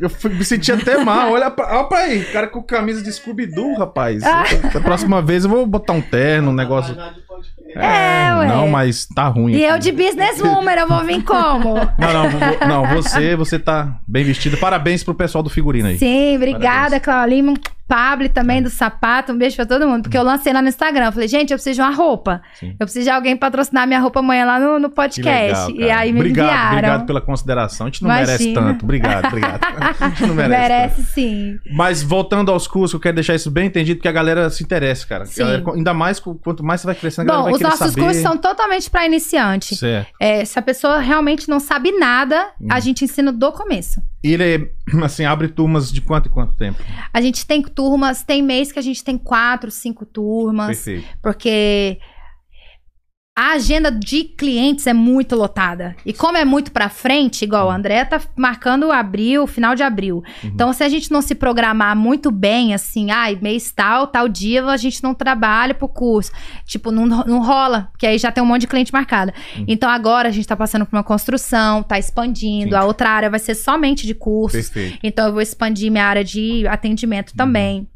Eu fui- me senti até mal. Olha pra, olha pra aí, cara com camisa de Scooby-Doo, rapaz. [LAUGHS] Ah. Da próxima vez eu vou botar um terno, um negócio. Podcast. É, ué. Não, mas tá ruim. E aqui. eu de businesswoman, eu vou vir como? [LAUGHS] Não, não, não, você, você tá bem vestido. Parabéns pro pessoal do figurino aí. Sim, obrigada, Parabéns. Lima. Pablo também do sapato, um beijo pra todo mundo. Porque eu lancei lá no Instagram. Eu falei, gente, eu preciso de uma roupa. Sim. Eu preciso de alguém patrocinar minha roupa amanhã lá no, no podcast. legal, e aí me obrigado, enviaram. obrigado pela consideração. A gente não merece Imagina. tanto. Obrigado, obrigado. A gente não [LAUGHS] merece. Merece, tanto. sim. Mas voltando aos cursos, eu quero deixar isso bem entendido, porque a galera se interessa, cara. Galera, ainda mais quanto mais você vai crescendo, a galera Bom, os nossos saber. cursos são totalmente para iniciante. É, se a pessoa realmente não sabe nada, Hum. a gente ensina do começo. E ele, assim, abre turmas de quanto em quanto tempo? A gente tem turmas, tem mês que a gente tem quatro, cinco turmas. Perfeito. porque a agenda de clientes é muito lotada. E como é muito pra frente, igual a André tá marcando abril, final de abril. Uhum. Então, se a gente não se programar muito bem, assim, ai, mês tal, tal dia, a gente não trabalha pro curso. Tipo, não, não rola, porque aí já tem um monte de cliente marcado. Uhum. Então, agora a gente tá passando por uma construção, tá expandindo, Sim. a outra área vai ser somente de cursos. Perfeito. Então, eu vou expandir minha área de atendimento também.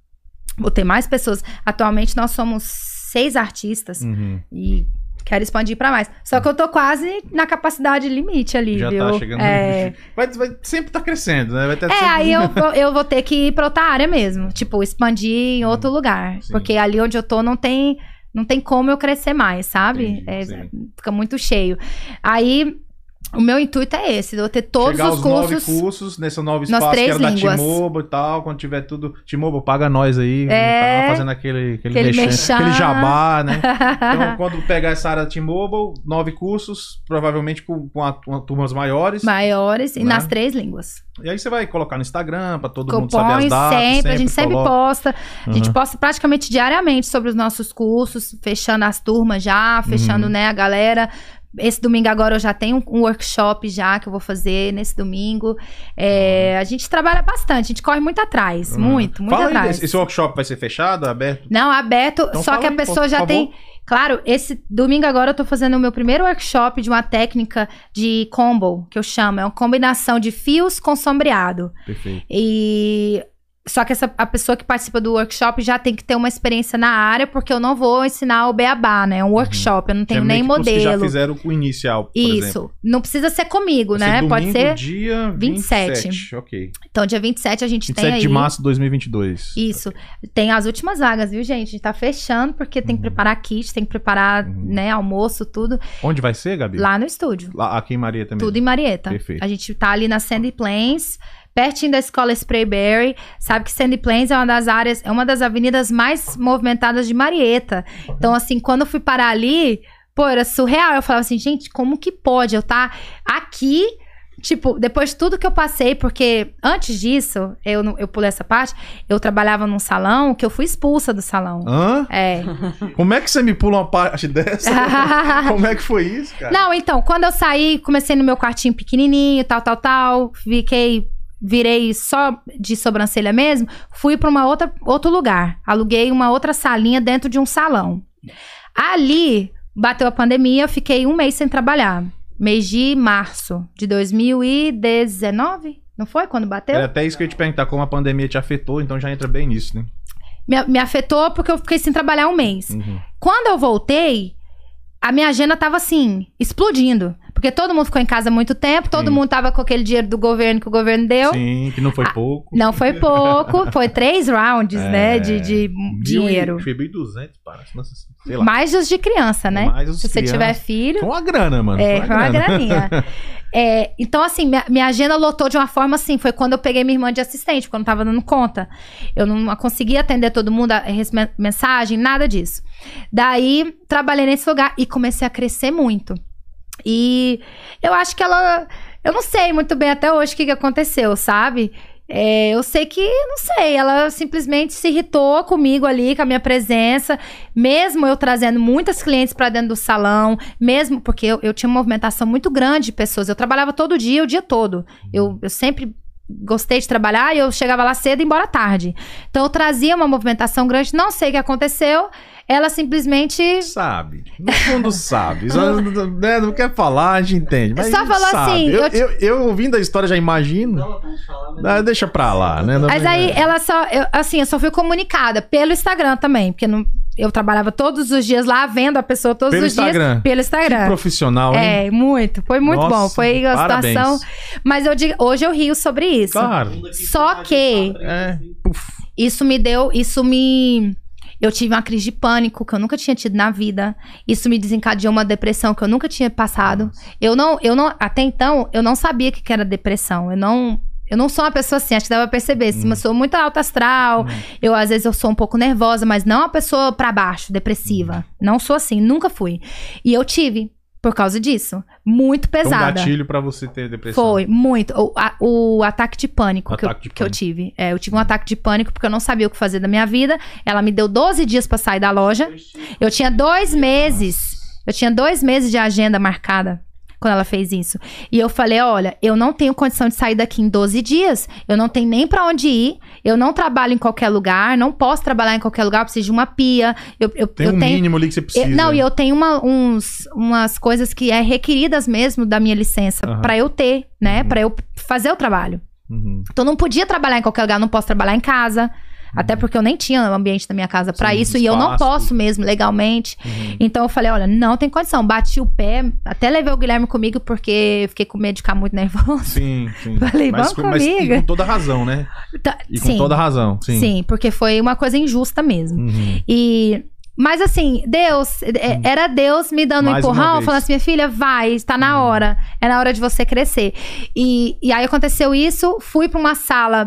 Vou ter mais pessoas. Atualmente, nós somos seis artistas Uhum. e quero expandir pra mais. Só que eu tô quase na capacidade limite ali, Já viu? tá chegando é... no vai, vai sempre tá crescendo, né? Vai ter É, sempre- aí eu, [LAUGHS] vou- eu vou ter que ir pra outra área mesmo. Tipo, expandir em outro lugar. Uhum. Sim. Porque ali onde eu tô não tem, não tem como eu crescer mais, sabe? É, sim. fica muito cheio. Aí, o meu intuito é esse: eu vou ter todos Chegar os aos nove cursos. cursos nesse novo nas espaço que era da línguas. T-Mobile e tal. Quando tiver tudo. T-Mobile, paga nós aí. É. Tá fazendo aquele, aquele, Aquele mexer- aquele jabá, né? [LAUGHS] Então, quando pegar essa área da T-Mobile, nove cursos, provavelmente com, com a- com turmas maiores. Maiores e Né? nas três línguas. E aí você vai colocar no Instagram pra todo mundo saber as datas. sempre, a gente sempre coloca. posta. A gente Uhum. posta praticamente diariamente sobre os nossos cursos, fechando as turmas já, fechando, Uhum. né, a galera. Esse domingo agora eu já tenho um workshop já que eu vou fazer nesse domingo. É, a gente trabalha bastante, a gente corre muito atrás, Uhum. muito, muito Fala aí, atrás. esse, esse workshop vai ser fechado, aberto? Não, aberto, Então só que a aí, pessoa por já favor. tem. Claro, esse domingo agora eu tô fazendo o meu primeiro workshop de uma técnica de combo, que eu chamo. É uma combinação de fios com sombreado. Perfeito. E só que essa, a pessoa que participa do workshop já tem que ter uma experiência na área, porque eu não vou ensinar o beabá, né? É um workshop, eu não tenho é nem que pros que já modelo. fizeram o inicial, por Isso. Não precisa ser comigo, Vai né? ser Pode ser. dia 27. 27. Ok. Então, dia 27 a gente 27 tem aí. de março de 2022. Isso. Tem as últimas vagas, viu, gente? A gente tá fechando, porque tem que Uhum. preparar kit, tem que preparar, Uhum. né, almoço, tudo. Onde vai ser, Gabi? Lá no estúdio. Lá, aqui em Maria também. Tudo em Marieta. Perfeito. A gente tá ali na Sandy Plains, pertinho da escola Sprayberry. Sabe que Sandy Plains é uma das áreas, é uma das avenidas mais movimentadas de Marieta. Então, assim, quando eu fui parar ali, pô, era surreal. Eu falava assim, gente, como que pode eu estar aqui? Tipo, depois de tudo que eu passei, porque antes disso, eu, eu pulei essa parte, eu trabalhava num salão que eu fui expulsa do salão. Hã? É. [LAUGHS] Como é que você me pula uma parte [LAUGHS] dessa? [LAUGHS] Como é que foi isso, cara? Não, então, quando eu saí, comecei no meu quartinho pequenininho, tal, tal, tal, fiquei, virei só de sobrancelha mesmo, fui pra uma outra outro lugar, aluguei uma outra salinha dentro de um salão. Ali bateu a pandemia, eu fiquei um mês sem trabalhar. Mês de março de 2019? Não foi quando bateu? Era até isso que eu ia te perguntar, como a pandemia te afetou, então já entra bem nisso, né? Me, me afetou porque eu fiquei sem trabalhar um mês. Uhum. Quando eu voltei, a minha agenda tava assim, explodindo. Porque todo mundo ficou em casa há muito tempo, todo Sim. mundo tava com aquele dinheiro do governo que o governo deu. Sim, que não foi Ah, pouco. Não foi pouco, foi três rounds, né, de, de Mil dinheiro. Foi 1.200, para. Nossa, sei lá. Mais os de criança, né? Mais os Se você tiver filho. Foi uma grana, mano. É, foi uma grana. graninha. [LAUGHS] É, então, assim, minha, minha agenda lotou de uma forma assim. Foi quando eu peguei minha irmã de assistente, porque eu não tava dando conta. Eu não conseguia atender todo mundo, mensagem, nada disso. Daí, trabalhei nesse lugar e comecei a crescer muito. E eu acho que ela. Eu não sei muito bem até hoje o que, que aconteceu, sabe? É, eu sei que, não sei, ela simplesmente se irritou comigo ali, com a minha presença, mesmo eu trazendo muitas clientes pra dentro do salão, mesmo porque eu, eu tinha uma movimentação muito grande de pessoas. Eu trabalhava todo dia, o dia todo. Eu, eu sempre gostei de trabalhar e eu chegava lá cedo e embora tarde. Então eu trazia uma movimentação grande, não sei o que aconteceu. Ela simplesmente Sabe. No fundo sabe. Só, [LAUGHS] né, não quer falar, a gente entende. Mas Só falou sabe. assim, Eu, eu te- eu, eu ouvindo a história já imagino. Não, falar, mas... Ah, deixa pra lá, né? Não- Mas aí ela só, eu- assim, eu só fui comunicada pelo Instagram também, porque não, eu trabalhava todos os dias lá, vendo a pessoa todos Pelo os Instagram. dias pelo Instagram. Profissional, hein? É, muito, foi muito Nossa, bom, foi uma parabéns. situação. Mas eu digo, hoje eu rio sobre isso. Claro. Só que- É. Puf. Isso me deu, isso me eu tive uma crise de pânico que eu nunca tinha tido na vida. Isso me desencadeou uma depressão que eu nunca tinha passado. Eu não, eu não, até então, eu não sabia o que era depressão. Eu não, eu não sou uma pessoa assim, acho que dava pra perceber. Assim, Eu sou muito alta astral. Eu, às vezes, eu sou um pouco nervosa, mas não uma pessoa pra baixo, depressiva. Não sou assim, nunca fui. E eu tive, por causa disso. Muito um pesada. gatilho pra você ter depressão. Foi, muito. O, a- o ataque de pânico, que, eu, Ataque de que eu tive. É, eu tive um ataque de pânico porque eu não sabia o que fazer da minha vida. Ela me deu 12 dias pra sair da loja. Eu tinha dois meses. Eu tinha dois meses de agenda marcada quando ela fez isso. E eu falei: olha, eu não tenho condição de sair daqui em 12 dias. Eu não tenho nem pra onde ir. Eu não trabalho em qualquer lugar. Não posso trabalhar em qualquer lugar. Eu preciso de uma pia. Eu, eu, Tem eu um tenho. mínimo ali que você precisa. Eu- não, e eu tenho uma- uns, umas coisas que é requeridas mesmo da minha licença Aham. pra eu ter, né? Uhum. Pra eu fazer o trabalho. Uhum. Então não podia trabalhar em qualquer lugar, não posso trabalhar em casa. Até porque eu nem tinha ambiente da minha casa pra Sim, isso e eu não espaço. posso mesmo legalmente. Uhum. Então eu falei, olha, não tem condição. Bati o pé, até levei o Guilherme comigo porque eu fiquei com medo de ficar muito nervoso. Sim, sim. [LAUGHS] Falei, mas, vamos mas comigo. com toda razão, né? Tá, E com sim, toda razão, sim. sim, porque foi uma coisa injusta mesmo. Uhum. E. Mas assim, Deus, é- era Deus me dando um Mais uma empurrão, falando assim: minha filha, vai, está na hora. É na hora de você crescer. E, e aí aconteceu isso, fui pra uma sala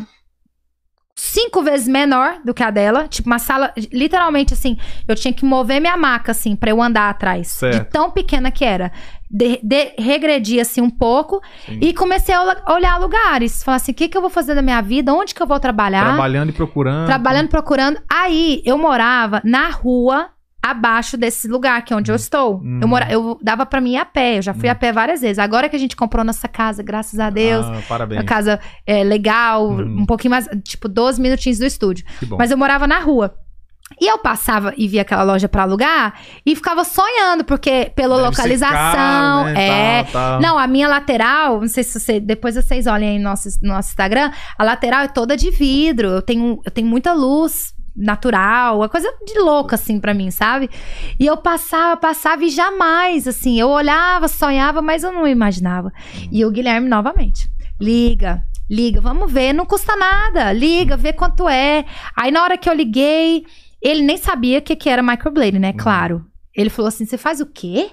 cinco vezes menor do que a dela. Tipo, uma sala, literalmente assim, eu tinha que mover minha maca, assim, pra eu andar atrás. Certo. De tão pequena que era. De, de- regredi assim um pouco Sim. e comecei a olha- olhar lugares. Falar assim: o que, que eu vou fazer da minha vida? Onde que eu vou trabalhar? Trabalhando e procurando. trabalhando, procurando. Aí eu morava na rua abaixo desse lugar que é onde eu estou. Hum. Eu, mora, eu dava pra mim ir a pé, eu já fui a pé várias vezes. Agora que a gente comprou nossa casa, graças a Deus, Ah, parabéns. uma casa é, legal, Hum. um pouquinho mais, tipo 12 minutinhos do estúdio. Mas eu morava na rua. E eu passava e via aquela loja pra alugar e ficava sonhando, porque pela Deve localização, caro, né? é, Tal, tal. não, a minha lateral, não sei se você. Depois vocês olhem aí no nosso, no nosso Instagram, a lateral é toda de vidro. Eu tenho, eu tenho muita luz natural, uma coisa de louca, assim, pra mim, sabe? E eu passava, passava e jamais, assim, eu olhava, sonhava, mas eu não imaginava. E o Guilherme, novamente, liga. Liga, vamos ver, não custa nada. Liga, vê quanto é. Aí na hora que eu liguei, ele nem sabia o que, que era microblade, né? Claro. Ele falou assim: você faz o quê?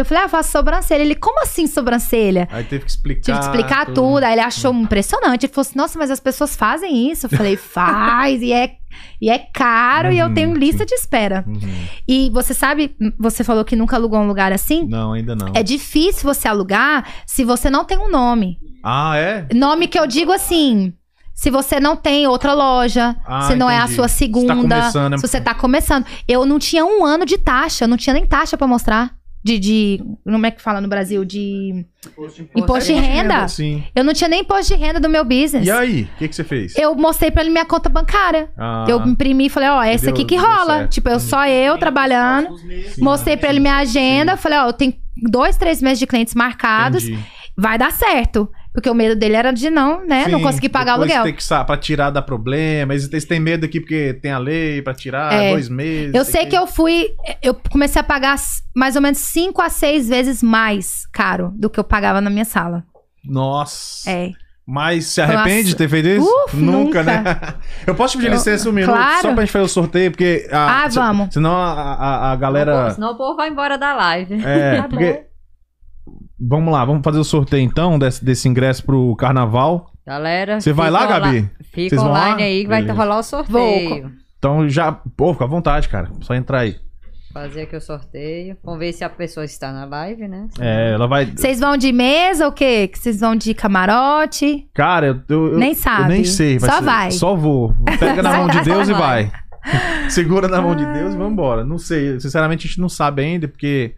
Eu falei, ah, eu faço sobrancelha. Ele, como assim sobrancelha? Aí teve que explicar. Tive que explicar tudo. Aí ele achou impressionante. Ele falou assim: Nossa, mas as pessoas fazem isso. Eu falei: [LAUGHS] Faz, e é, e é caro, e eu Uhum, tenho lista de espera. Uhum. E você sabe, você falou que nunca alugou um lugar assim? Não, ainda não. É difícil você alugar se você não tem um nome. Ah, é? Nome que eu digo assim. Se você não tem outra loja, Ah, se não é a entendi. sua Você tá segunda, começando, né? se você tá começando. Eu não tinha um ano de taxa, eu não tinha nem taxa pra mostrar. De, de. Como é que fala no Brasil? De Imposto de imposto de renda. Sim. Eu não tinha nem imposto de renda do meu business. E aí, o que, que você fez? Eu mostrei pra ele minha conta bancária. Ah, Eu imprimi e falei, ó, essa deu- aqui que rola. certo. Tipo, eu só eu trabalhando. Meses. Mostrei pra ele minha agenda. Falei, ó, eu tenho dois, três meses de clientes marcados. entendi. Vai dar certo. Porque o medo dele era de não, né? não Sim, conseguir pagar o aluguel. Tem que pra tirar dá problema. Eles, eles têm medo aqui porque tem a lei pra tirar É. dois meses. Eu sei que eu fui. Eu comecei a pagar mais ou menos cinco a seis vezes mais caro do que eu pagava na minha sala. Nossa. É. Mas se arrepende Nossa. de ter feito isso? Uf, nunca. né? [LAUGHS] eu posso te pedir Eu- licença um minuto claro. só pra gente fazer o sorteio, porque. a- Ah, se- vamos. Senão a, a, a galera. Senão o povo vai embora da live. É, [LAUGHS] Tá porque. Vamos lá, vamos fazer o sorteio então desse, desse ingresso pro carnaval. Galera. Você vai lá, Gabi? Fica Vocês online aí que vai Beleza. rolar o sorteio. Então já. Pô, fica à vontade, cara. Só entrar aí. Fazer aqui o sorteio. Vamos ver se a pessoa está na live, né? É, ela vai. Vocês vão de mesa ou o quê? Que vocês vão de camarote? Cara, eu, eu- eu- Nem eu sabe. nem sei. Só ser- vai. Só vou. Pega na mão de Deus e vai. vai. [LAUGHS] Segura na mão de Deus e vambora. Não sei. Sinceramente, a gente não sabe ainda, porque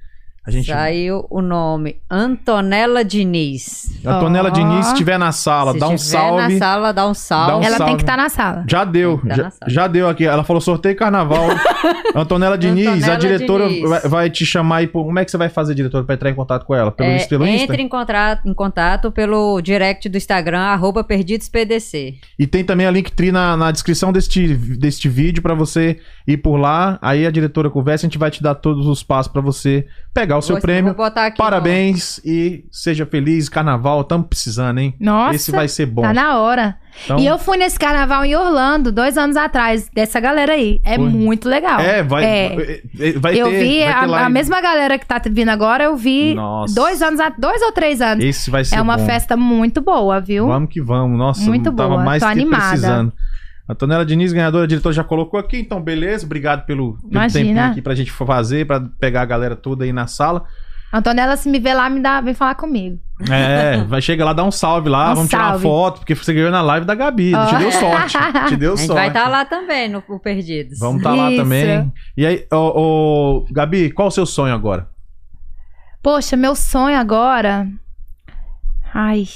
a gente. Saiu o nome Antonella Diniz. A Tonela Ó. Diniz, se estiver na sala, Se dá um salve. na sala, dá um salve. Dá um Ela salve. tem que estar na sala. Já deu, tá já, já deu aqui. Ela falou sorteio carnaval. [LAUGHS] Antonella Diniz, a Antonella diretora Diniz. vai, vai te chamar aí. por- Como é que você vai fazer, diretora, pra entrar em contato com ela? Pelo, É, pelo Insta? entre em contato, em contato pelo direct do Instagram, arroba perdidospdc. E tem também a Linktree na, na descrição deste, deste vídeo pra você ir por lá. Aí a diretora conversa, a gente vai te dar todos os passos pra você pegar o seu Vou- prêmio. Botar aqui Parabéns e seja feliz. Carnaval, estamos precisando, hein? Nossa, Esse vai ser bom. tá na hora. Então, E eu fui nesse carnaval em Orlando, dois anos atrás, dessa galera aí. É Foi. muito legal. É, vai, É. vai, vai eu ter, vi ter a, a mesma galera que tá vindo agora, eu vi Nossa. dois anos, dois ou três anos. Esse vai ser É uma bom. festa muito boa, viu? Vamos que vamos. Nossa, Muito boa, mais tô animada. precisando. A Tonela Diniz, ganhadora, a diretora já colocou aqui, então beleza. Obrigado pelo, pelo tempinho aqui pra gente fazer, pra pegar a galera toda aí na sala. Antonella, se me vê lá, me dá, vem falar comigo. É, vai chegar lá, dar um salve lá, Um vamos tirar uma salve. foto, porque você ganhou na live da Gabi. Ó. Te deu sorte. Te deu [LAUGHS] A gente sorte. vai estar lá também no, no Perdidos. Vamos estar lá Isso. também. E aí, ô, ô, Gabi, qual o seu sonho agora? Poxa, meu sonho agora. Ai.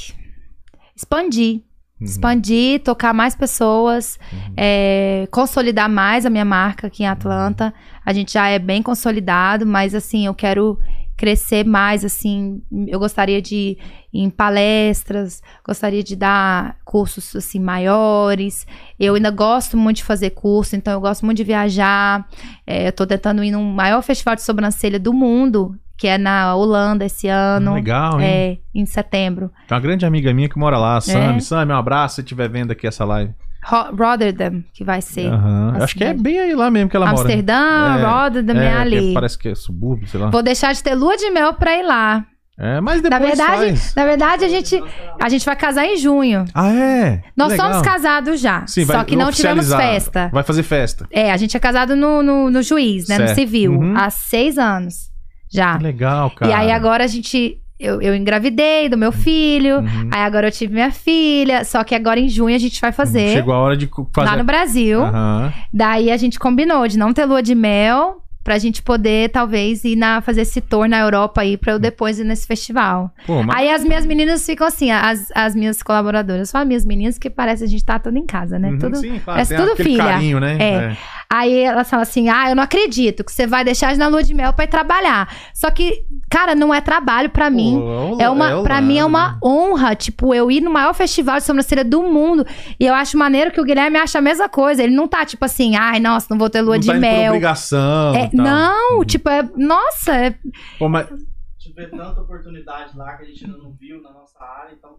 Expandir. Uhum. Expandir, tocar mais pessoas, é, consolidar mais a minha marca aqui em Atlanta. A gente já é bem consolidado, mas assim, eu quero crescer mais, assim, eu gostaria de ir em palestras, gostaria de dar cursos assim maiores. Eu ainda gosto muito de fazer curso, então eu gosto muito de viajar. É, eu tô tentando ir no maior festival de sobrancelha do mundo, que é na Holanda esse ano. Legal, hein? É, em setembro. Tem uma grande amiga minha que mora lá, Sami. É. Sami, um abraço se estiver vendo aqui essa live. Ro- Rotterdam, que vai ser. A Acho que é cidade. bem aí lá mesmo que ela mora. Amsterdã, É, Rotterdam é, É, ali. Parece que é subúrbio, sei lá. Vou deixar de ter lua de mel pra ir lá. É, mas Na depois verdade, faz. na verdade a gente a gente vai casar em junho. Ah, é? Nós Legal. somos casados já, Sim, só vai que não tivemos festa. Vai fazer festa. É, a gente é casado no, no, no juiz, né, no Certo. civil, Uhum. há seis anos já. Que legal, cara. E aí agora a gente eu, eu engravidei do meu filho. Uhum. Aí agora eu tive minha filha, só que agora em junho a gente vai fazer Chegou a hora de fazer. lá no Brasil. Aham. Daí a gente combinou de não ter lua de mel pra gente poder talvez ir na fazer esse tour na Europa aí pra eu depois ir nesse festival. Pô, mas... Aí as minhas meninas ficam assim, as, as minhas colaboradoras, só as minhas meninas que parece a gente tá tudo em casa, né? Uhum, Tudo. Sim, claro, parece tudo filha. carinho, né? É. Aí elas falam assim: "Ah, eu não acredito que você vai deixar na lua de mel pra ir trabalhar". Só que, cara, não é trabalho pra mim. Pô, É uma, o pra mim é uma né? honra, tipo, eu ir no maior festival de sobrancelha do mundo. E eu acho maneiro que o Guilherme acha a mesma coisa. Ele não tá, tipo assim, ai, nossa, não vou ter lua Não de tá mel. obrigação. É, tal. não, tipo, é, nossa, é- Pô, mas, Tiver tanta oportunidade lá que a gente ainda não viu na nossa área, então.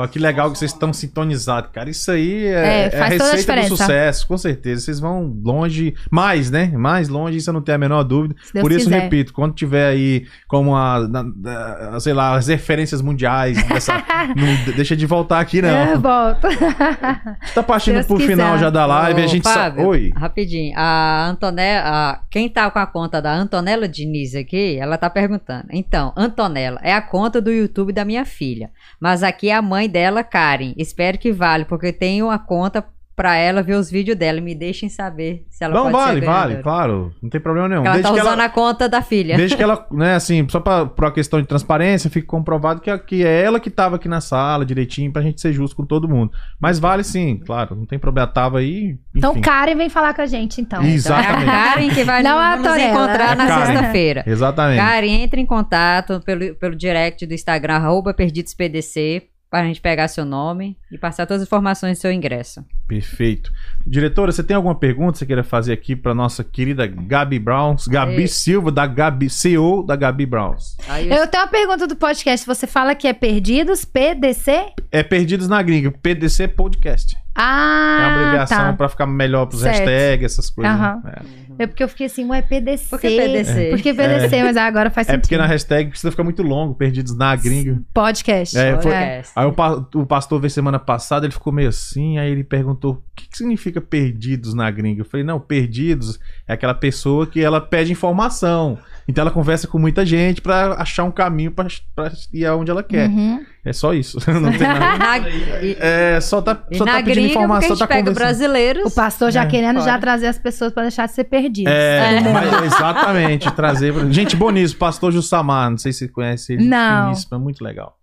Pô, que legal que vocês estão sintonizados, cara. Isso aí é, É, é a a receita do sucesso, com certeza. Vocês vão longe, mais, né? Mais longe, isso eu não tenho a menor dúvida. Por isso, quiser. repito, quando tiver aí como a, na- da- sei lá, as referências mundiais, dessa, [LAUGHS] não deixa de voltar aqui, não. É, volta. [LAUGHS] Tá partindo Deus pro quiser. final já da live, a Ô, gente sabe. Fábio, Oi. Rapidinho. A Antonella, a- quem tá com a conta da Antonella Diniz aqui, ela tá perguntando. Então, Antonella, é a conta do YouTube da minha filha. Mas aqui é a mãe dela, Karen. Espero que vale, porque tenho a conta pra ela ver os vídeos dela. Me deixem saber se ela Não, pode vale, ser vale, claro. Não tem problema nenhum. Porque ela tá Desde que usando ela, a conta da filha. desde que ela, [LAUGHS] né, assim, só pra, pra questão de transparência, fique comprovado que, que é ela que tava aqui na sala direitinho pra gente ser justo com todo mundo. Mas vale sim, claro. Não tem problema. Tava aí. Então, enfim. Karen vem falar com a gente, então. Isso. Então, é a Exatamente. Karen que vai Não nos Torella. encontrar É na sexta-feira. Exatamente. Karen, entre em contato pelo, pelo direct do Instagram, arroba PerdidosPDC, para a gente pegar seu nome e passar todas as informações do seu ingresso. Perfeito. Diretora, você tem alguma pergunta que você queira fazer aqui pra nossa querida Gabi Browns? Gabi Ei. Silva, da Gabi, CEO da Gabi Browns. Aí Eu tenho uma pergunta do podcast. Você fala que é Perdidos, PDC? É Perdidos na Gringa, PDC Podcast. Ah, é uma abreviação tá. pra ficar melhor pros Certo. hashtags, essas coisas. Aham. É. É porque eu fiquei assim, ué, PDC. Por que PDC? Por que PDC? Mas agora faz É sentido. porque na hashtag precisa ficar muito longo, Perdidos na Gringa. Podcast. É, foi- Podcast. Aí o, o pastor veio semana passada, ele ficou meio assim, aí ele perguntou o que, que significa perdidos na gringa. Eu falei, não, perdidos é aquela pessoa que ela pede informação. Então ela conversa com muita gente pra achar um caminho pra, pra ir aonde ela quer. Uhum. É só isso. [LAUGHS] Não tem nada. [LAUGHS] Na, É, só tá, só tá pedindo gringa, porque a informação, gente tá pega brasileiros. O pastor já É, querendo já trazer as pessoas pra deixar de ser perdidos. É, [LAUGHS] mas- exatamente, trazer. Gente boníssimo, pastor Jussamar, não sei se você conhece ele. Não. finíssimo, É muito legal.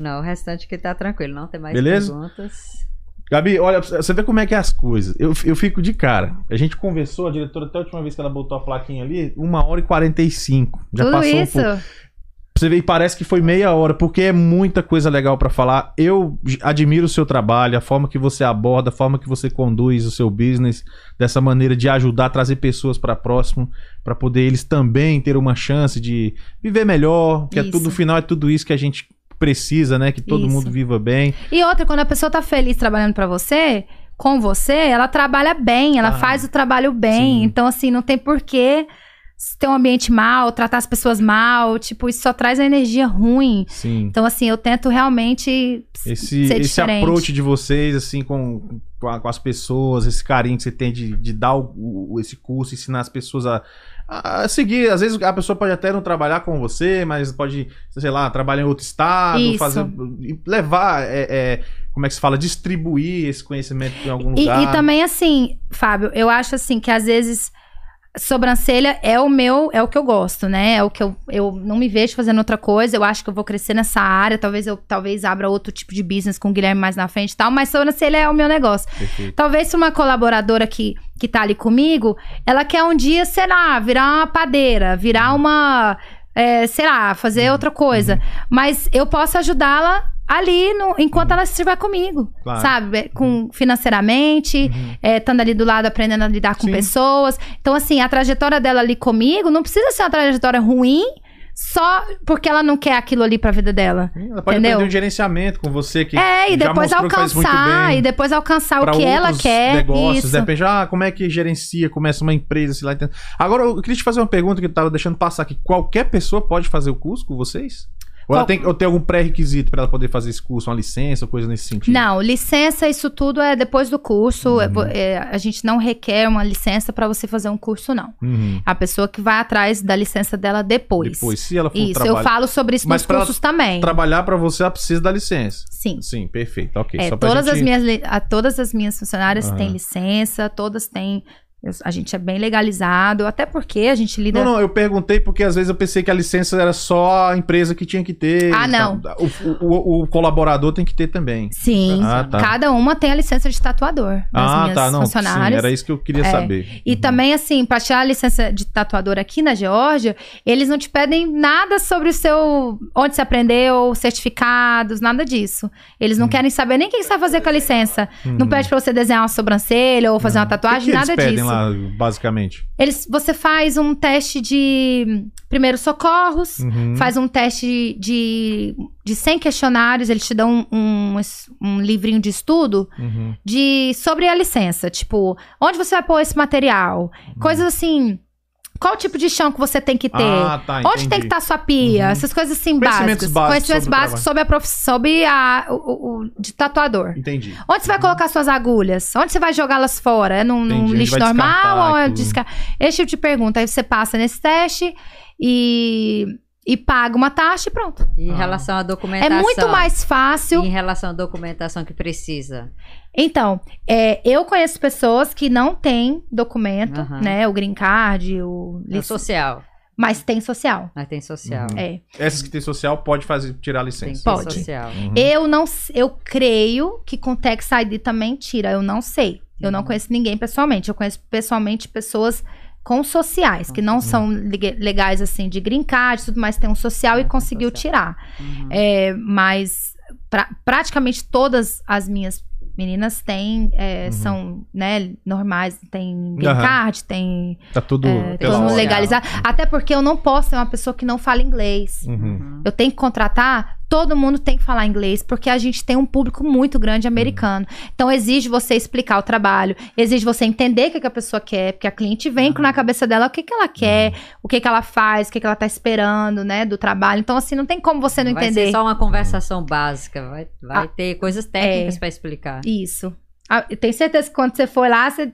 Não, o restante que tá tranquilo, não tem mais Beleza? perguntas. Gabi, olha, você vê como é que é as coisas. Eu, eu fico de cara. A gente conversou, a diretora, até a última vez que ela botou a plaquinha ali, uma hora e 45. Já Tudo passou um isso. Você vê, e parece que foi meia hora, porque é muita coisa legal pra falar. Eu admiro o seu trabalho, a forma que você aborda, a forma que você conduz o seu business, dessa maneira de ajudar a trazer pessoas pra próximo, pra poder eles também ter uma chance de viver melhor, que é Isso. tudo, no final é tudo isso que a gente precisa, né? Que todo Isso. mundo viva bem. E outra, quando a pessoa tá feliz trabalhando pra você, com você, ela trabalha bem, ela Ah, faz o trabalho bem. sim. Então, assim, não tem porquê ter um ambiente mal, tratar as pessoas mal. Tipo, isso só traz a energia ruim. Sim. Então, assim, eu tento realmente Esse, ser esse approach de vocês, assim, com, com, as pessoas, esse carinho que você tem de, de dar o, esse curso, ensinar as pessoas a, a seguir. Às vezes a pessoa pode até não trabalhar com você, mas pode, sei lá, trabalhar em outro estado, Isso. fazer. e levar, é, é, como é que se fala? Distribuir esse conhecimento em algum E, lugar. e também, assim, Fábio, eu acho assim que às vezes sobrancelha é o meu, é o que eu gosto, né? É o que eu, eu não me vejo fazendo outra coisa. Eu acho que eu vou crescer nessa área. Talvez eu talvez abra outro tipo de business com o Guilherme mais na frente e tal, mas sobrancelha é o meu negócio. Perfeito. Talvez se uma colaboradora que, que tá ali comigo, ela quer um dia, sei lá, virar uma padeira, virar uma. é, sei lá, fazer outra coisa. Mas eu posso ajudá-la ali no- enquanto ela estiver comigo. Claro. Sabe? Com, financeiramente, Uhum. é, estando ali do lado, aprendendo a lidar com Sim. pessoas. Então, assim, a trajetória dela ali comigo não precisa ser uma trajetória ruim só porque ela não quer aquilo ali pra vida dela. Ela pode Entendeu? aprender um gerenciamento com você que É, e já depois alcançar, e depois alcançar o que ela quer. negócios, isso. de repente, ah, como é que gerencia, começa uma empresa, sei lá. Agora, eu queria te fazer uma pergunta que eu tava deixando passar aqui. Qualquer pessoa pode fazer o curso com vocês? Ou, ela tem, ou tem algum pré-requisito pra ela poder fazer esse curso, uma licença, coisa nesse sentido? Não, licença, isso tudo é depois do curso. Uhum. É vo- é, a gente não requer uma licença pra você fazer um curso, não. Uhum. A pessoa que vai atrás da licença dela depois. Depois, se ela for Isso, trabalhar, eu falo sobre isso Mas nos cursos também. trabalhar pra você, ela precisa da licença. Sim. Sim, perfeito. Ok. É, todas, gente... as minhas, todas as minhas funcionárias Aham. têm licença, todas têm. A gente é bem legalizado, até porque a gente lida. Não, não, eu perguntei porque às vezes eu pensei que a licença era só a empresa que tinha que ter. Ah, não. O, o- o colaborador tem que ter também. Sim, Ah, tá. cada uma tem a licença de tatuador ah, tá, não. Sim, era isso que eu queria É. saber. E também, assim, pra tirar a licença de tatuador aqui na Geórgia, eles não te pedem nada sobre o seu. onde você aprendeu, certificados, nada disso. Eles não querem saber nem o que você vai fazer com a licença. Não Uhum. pede pra você desenhar uma sobrancelha ou fazer uma O que tatuagem, que eles nada disso. lá, basicamente? Eles, você faz um teste de primeiros socorros, Uhum. faz um teste de, de 100 questionários, eles te dão um, um, um livrinho de estudo Uhum. de sobre a licença, tipo, onde você vai pôr esse material? Coisas assim, qual tipo de chão que você tem que ter? Ah, tá, Onde tem que estar sua pia? Uhum. Essas coisas assim Conhecimentos básicas. básicos Conhecimentos básicos sobre a profissão, sobre a, o, o- de tatuador. Entendi. Onde você vai colocar suas agulhas? Onde você vai jogá-las fora? É num, num lixo normal ou é aquilo. descar... Esse tipo de pergunta. Aí você passa nesse teste e e paga uma taxa e pronto. Em Ah. relação à É documentação. muito mais fácil. Em relação à documentação que precisa. Então, é, eu conheço pessoas que não têm documento, Aham. né? O green card, o É social. mas tem social. Mas tem social. Uhum. É. Essas que tem social pode fazer, tirar a Tem licença. ter Pode. social. Uhum. Eu não, eu creio que com Tax ID também tira. Eu não sei. Eu não Uhum. conheço ninguém pessoalmente. Eu conheço pessoalmente pessoas com sociais, que não são leg- legais assim de green card, e tudo mais, tem um social e tem conseguiu tirar. Uhum. É, mas pra- praticamente todas as minhas meninas têm, é, Uhum. são, né, normais, tem green Aham. card, tem Tá tudo é, ordem. legalizado. Até porque eu não posso ser uma pessoa que não fala inglês. Uhum. Uhum. Eu tenho que contratar, todo mundo tem que falar inglês, porque a gente tem um público muito grande americano. Então exige você explicar o trabalho, exige você entender o que, que a pessoa quer, porque a cliente vem Uhum. na cabeça dela o que, que ela quer, o que, que ela faz, o que, que ela tá esperando, né, do trabalho. Então, assim, não tem como você não vai entender ser só uma conversação básica. Vai, vai Ah, ter coisas técnicas é. pra explicar. isso. Ah, eu tenho certeza que quando você for lá, você,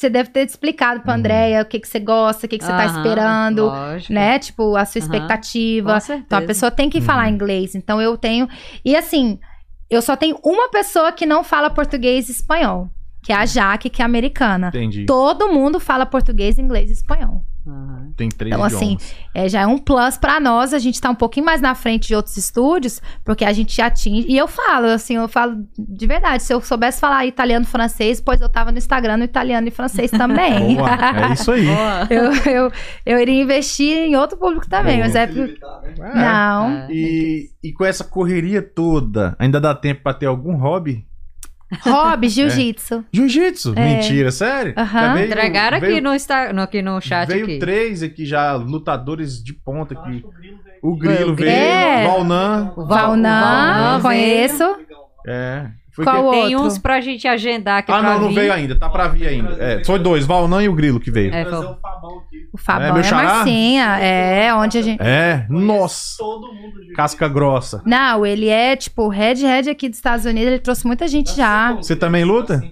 você deve ter explicado pra Uhum. Andréia o que, que você gosta, o que, que você tá Aham, esperando, Lógico. né? Tipo, a sua expectativa. Com certeza. Então a pessoa tem que Uhum. falar inglês. Então eu tenho. E assim, eu só tenho uma pessoa que não fala português e espanhol, que é a Jaque, que é americana. Entendi. Todo mundo fala português, inglês e espanhol. Aham. Tem três Então, assim, idiomas. É, já é um plus pra nós, a gente tá um pouquinho mais na frente de outros estúdios, porque a gente atinge. E eu falo, assim, eu falo de verdade, se eu soubesse falar italiano e francês, pois eu tava no Instagram no italiano e francês também. [LAUGHS] Boa, é isso aí. Eu, eu, eu iria investir em outro público também, Boa. mas é. Limitar, né? Não. É, E, e com essa correria toda, ainda dá tempo pra ter algum hobby? Hobby, jiu-jitsu. Jiu-jitsu? É. Mentira, sério? Aham. Veio- Entregaram aqui no, Insta, no, aqui no chat. Veio aqui. três aqui já, lutadores de ponta aqui. o Grilo veio O. Grilo veio, É. Valnan. O Val- Valnan, Valnan conheço. É. Foi Qual Tem outro? uns pra gente agendar aqui Ah, pra não, não vir. veio ainda. Tá pra vir ainda. É, foi dois, Valnan e o Grilo que veio. É, foi- o Fabão aqui. O Fabão É, é? Marcinha. É, onde a gente. É, nossa. Todo mundo de Casca grossa. Não, ele é tipo Red Red aqui dos Estados Unidos. Ele trouxe muita gente já. Você também luta? Assim.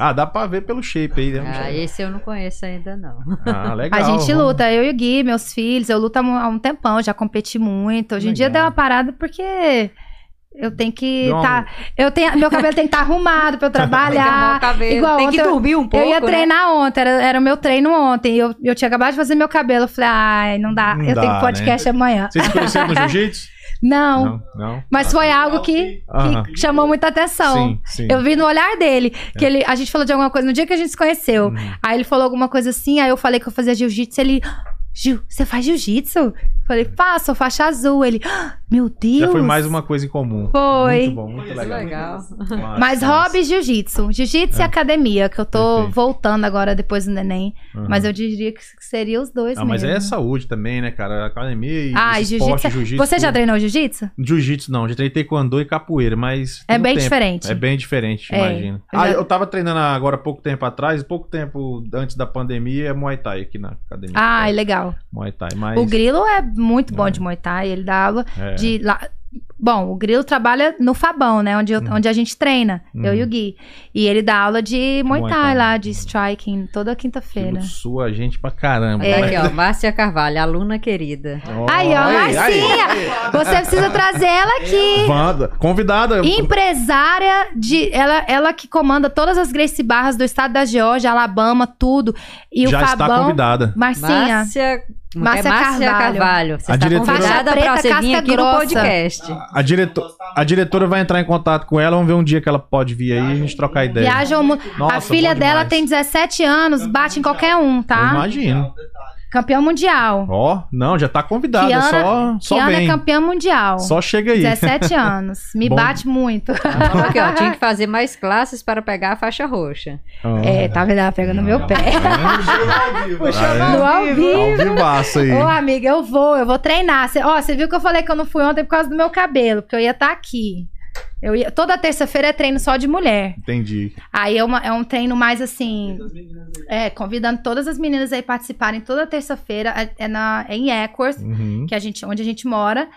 Ah, dá pra ver pelo shape aí. né? Ah, esse eu não conheço ainda, não. Ah, [LAUGHS] legal. A gente vamos- luta, eu e o Gui, meus filhos, eu luto há um- tempão, já competi muito. Hoje em dia deu uma parada porque eu tenho que uma- tá, eu tenho, meu cabelo tem que estar arrumado pra eu [LAUGHS] Tem que arrumar o trabalhar. igual tem que dormir um pouco, eu ia né? treinar ontem, era, era o meu treino ontem. Eu, eu tinha acabado de fazer meu cabelo. Eu falei, ai, não dá. Não eu dá, tenho podcast amanhã. Vocês se conheceram no jiu-jitsu? [LAUGHS] Não, Não, não. mas foi algo que, Aham. que chamou muita atenção. Sim, sim. Eu vi no olhar dele que ele, a gente falou de alguma coisa no dia que a gente se conheceu. Uhum. Aí ele falou alguma coisa assim, aí eu falei que eu fazia jiu-jitsu. Ele, Gil, você faz jiu-jitsu? Falei, faço, faixa azul. Ele, "Ah, meu Deus. Já foi mais uma coisa em comum. Foi. Muito bom, muito legal. Legal. Mas massa. hobby jiu-jitsu. Jiu-jitsu e É. academia, que eu tô Perfeito. voltando agora depois do neném. Uhum. Mas eu diria que seria os dois Ah, mas mesmo. é saúde também, né, cara? Academia e Ah, e jiu-jitsu. jiu-jitsu. Você já treinou jiu-jitsu? Jiu-jitsu não, já treinei taekwondo e capoeira, mas... É bem tempo. diferente. É bem diferente, É, imagina. eu Ah, já- eu tava treinando agora há pouco tempo atrás, pouco tempo antes da pandemia, é Muay Thai aqui na academia. Ah, É, legal. Muay Thai, mas... O Grilo é muito bom É. de Muay Thai. Ele dá aula é, de lá. Bom, o Grilo trabalha no Fabão, né? Onde, eu- Uhum. onde a gente treina, eu Uhum. e o Gui. E ele dá aula de Muay Muay Thai Thai. lá, de striking, toda quinta-feira. Sua gente pra caramba. É. mas- Aqui, ó, Márcia Carvalho, aluna querida. Aí, ó, Marcinha! Você precisa trazer ela aqui. Wanda, convidada. Empresária de. Ela, ela que comanda todas as Gracie Barras do estado da Geórgia, Alabama, tudo. E já o está Fabão. convidada. Marcinha. Márcia, Márcia é Márcia Carvalho. Carvalho. Você A está diretora- convidada preta, você vir aqui no grossa. podcast. A, direto- a diretora vai entrar em contato com ela, vamos ver um dia que ela pode vir aí e a gente trocar ideia. Viaja o mundo. Nossa, a filha dela tem 17 anos, bate em qualquer um, Eu tá? imagino. Campeão mundial. Ó, não, já tá convidada, Kiana- só, só Kiana é vem. campeã mundial. Só chega aí. 17 [LAUGHS] anos. Me Bom. bate muito. [LAUGHS] Falou aqui, ó, tinha que fazer mais classes para pegar a faixa roxa. Ó. É, tá vendo? Ela pega no meu pé. Ah, No [LAUGHS] ao é? vivo. Ao vivaço aí. Ô, amiga, eu vou, eu vou treinar. Cê- ó, você viu que eu falei que eu não fui ontem por causa do meu cabelo, porque eu ia estar aqui. Eu ia, toda terça-feira é treino só de mulher. Entendi. Aí é, uma- é um treino mais assim. É, convidando todas as meninas aí participarem toda terça-feira. É, é na, é em Eckworth, Uhum. que a gente, onde a gente mora.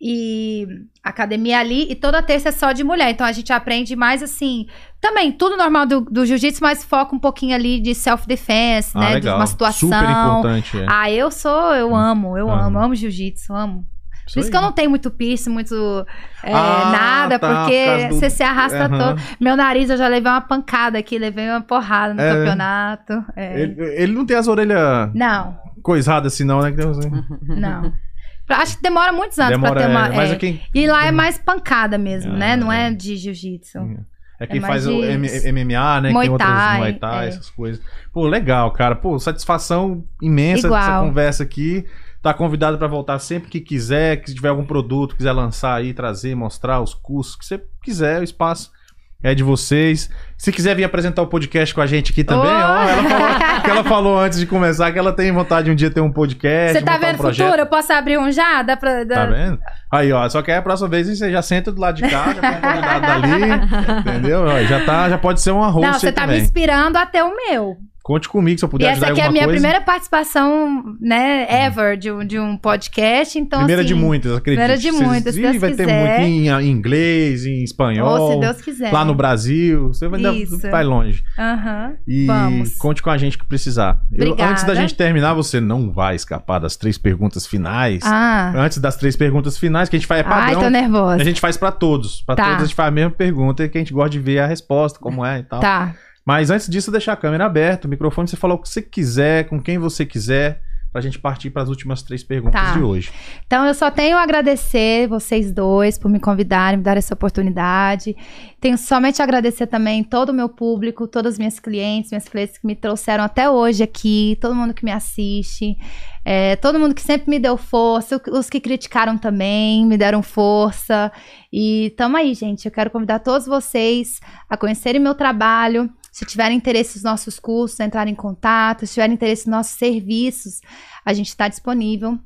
E a academia é ali, e toda terça é só de mulher. Então a gente aprende mais assim. Também, tudo normal do, do jiu-jitsu, mas foca um pouquinho ali de self-defense, Ah, né? De legal. uma situação. Super importante. É. Ah, eu sou, eu amo, eu amo, amo jiu-jitsu, amo. Por isso que eu não tenho muito piercing, muito é, Ah, nada, tá, por porque causa do- você se arrasta Aham. todo. Meu nariz, eu já levei uma pancada aqui, levei uma porrada no É. campeonato. é. Ele, ele não tem as orelhas Não, coisadas assim, não, né? Que [LAUGHS] não. Acho que demora muitos anos Demora, pra ter uma. é, é. é quem, E lá é mais pancada mesmo, Ah, né? Não é é. de jiu-jitsu. é quem é faz o MMA, né? que Muay tem outras Muay Thai, é. essas coisas. Pô, legal, cara. Pô, satisfação imensa Igual. dessa conversa aqui. Tá convidado pra voltar sempre que quiser, que se tiver algum produto, quiser lançar aí, trazer, mostrar os cursos, que você quiser, o espaço é de vocês. Se quiser vir apresentar o podcast com a gente aqui também, Oh! ó, ela falou, que ela falou antes de começar que ela tem vontade de um dia ter um podcast, Você tá um vendo o projeto. futuro? Eu posso abrir um já? Dá pra. dá- Tá vendo? Aí, ó, só que aí a próxima vez você já senta do lado de cá, já um dali, entendeu? Ó, Já, tá, já pode ser uma host Não, você tá me também. inspirando a ter o meu. Conte comigo se eu E puder essa ajudar em aqui é a alguma minha coisa. primeira participação, né, ever, de um, de um podcast. Então, Primeira assim, de muitas, acredito. primeira de muitas, se Deus vai ter quiser. muito em, inglês, em espanhol. Ou se Deus quiser. Lá no Brasil. Você vai, Isso. vai longe. Aham. E Vamos. conte com a gente que precisar. Eu- antes da gente terminar, você não vai escapar das três perguntas finais. Ah. Antes das três perguntas finais, que a gente faz é Ai, padrão. tô nervosa. a gente faz pra todos. Pra Tá. todos a gente faz a mesma pergunta e que a gente gosta de ver a resposta, como é e tal. Tá. Mas antes disso, deixar a câmera aberta, o microfone, você falar o que você quiser, com quem você quiser, pra gente partir para as últimas três perguntas Tá. de hoje. Então, eu só tenho a agradecer vocês dois por me convidarem, me dar essa oportunidade. Tenho somente a agradecer também todo o meu público, todas as minhas clientes, minhas clientes que me trouxeram até hoje aqui, todo mundo que me assiste, é, todo mundo que sempre me deu força, os que criticaram também, me deram força. E tamo aí, gente. Eu quero convidar todos vocês a conhecerem meu trabalho. Se tiverem interesse nos nossos cursos, entrarem em contato. Se tiverem interesse nos nossos serviços, a gente está disponível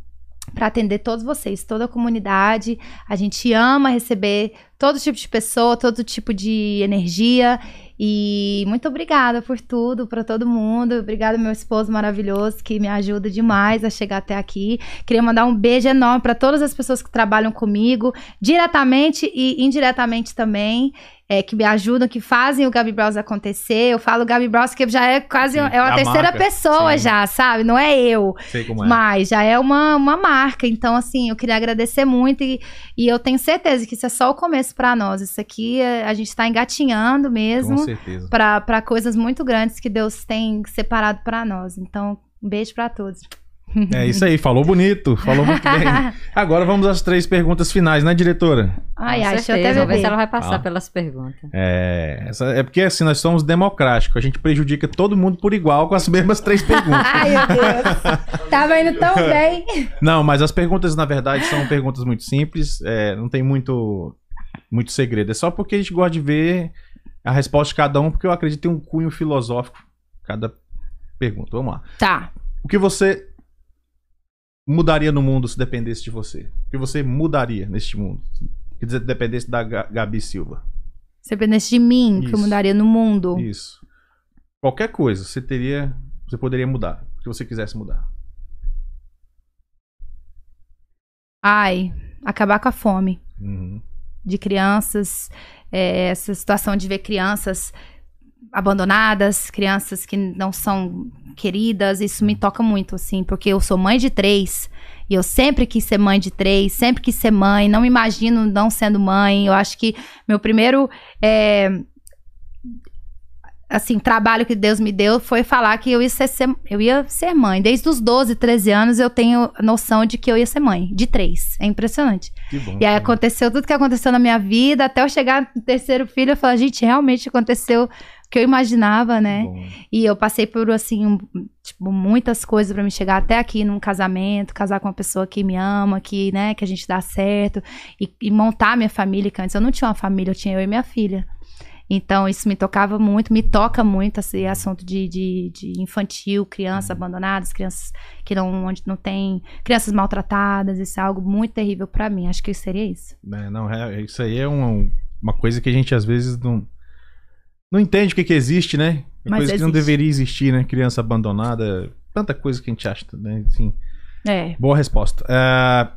para atender todos vocês, toda a comunidade. A gente ama receber todo tipo de pessoa, todo tipo de energia. E muito obrigada por tudo, para todo mundo. Obrigada, meu esposo maravilhoso, que me ajuda demais a chegar até aqui. Queria mandar um beijo enorme para todas as pessoas que trabalham comigo, diretamente e indiretamente também. É, que me ajudam, que fazem o Gabi Bros acontecer. Eu falo Gabi Bros, que já é quase Sim, é uma terceira marca, pessoa sim. já, sabe? Não é eu. Sei como é. Mas já é uma, uma marca. Então, assim, eu queria agradecer muito e, e eu tenho certeza que isso é só o começo pra nós. Isso aqui é- a gente tá engatinhando Com mesmo pra coisas muito grandes que Deus tem separado pra nós. Então, um beijo pra todos. É isso aí, falou bonito, falou muito bem. [LAUGHS] Agora vamos às três perguntas finais, né, diretora? Ai, ai, deixa eu até ver se ela vai passar Ah. pelas perguntas. É, essa- é porque assim, nós somos democráticos, a gente prejudica todo mundo por igual com as mesmas três perguntas. [LAUGHS] Ai, meu Deus. Tava indo tão [LAUGHS] bem. Não, mas as perguntas, na verdade, são perguntas muito simples, é, não tem muito, muito segredo. É só porque a gente gosta de ver a resposta de cada um, porque eu acredito que tem um cunho filosófico cada pergunta. Vamos lá. Tá. O que você mudaria no mundo se dependesse de você? O que você mudaria neste mundo? Se dependesse da Ga- Gabi Silva. Se dependesse de mim, que eu Isso. mudaria no mundo. Isso. Qualquer coisa, você teria. Você poderia mudar. O que você quisesse mudar. Ai, acabar com a fome. Uhum. de crianças, é, essa situação de ver crianças abandonadas, crianças que não são queridas, isso me toca muito, assim, porque eu sou mãe de três e eu sempre quis ser mãe de três, sempre quis ser mãe, não me imagino não sendo mãe. Eu acho que meu primeiro é, assim, trabalho que Deus me deu foi falar que eu ia ser, ser- eu ia ser mãe. Desde os 12, 13 anos eu tenho noção de que eu ia ser mãe, de três. É impressionante. Bom. E aí aconteceu tudo que aconteceu na minha vida, até eu chegar no terceiro filho, eu falei, gente, realmente aconteceu que eu imaginava, né? Bom. E eu passei por, assim, um- tipo, muitas coisas pra me chegar até aqui num casamento, casar com uma pessoa que me ama, que, né, que a gente dá certo, e, e montar minha família, que antes eu não tinha uma família, eu tinha eu e minha filha. Então, isso me tocava muito, me toca muito esse assunto de, de, de infantil, crianças abandonadas, crianças que não, onde não tem, crianças maltratadas, isso é algo muito terrível pra mim. Acho que seria isso. É, não, é- isso aí é uma, uma coisa que a gente às vezes não, não entende o que, que existe, né? É Mas coisa que não existe. deveria existir, né? Criança abandonada, tanta coisa que a gente acha, né? Assim, É. boa resposta. É,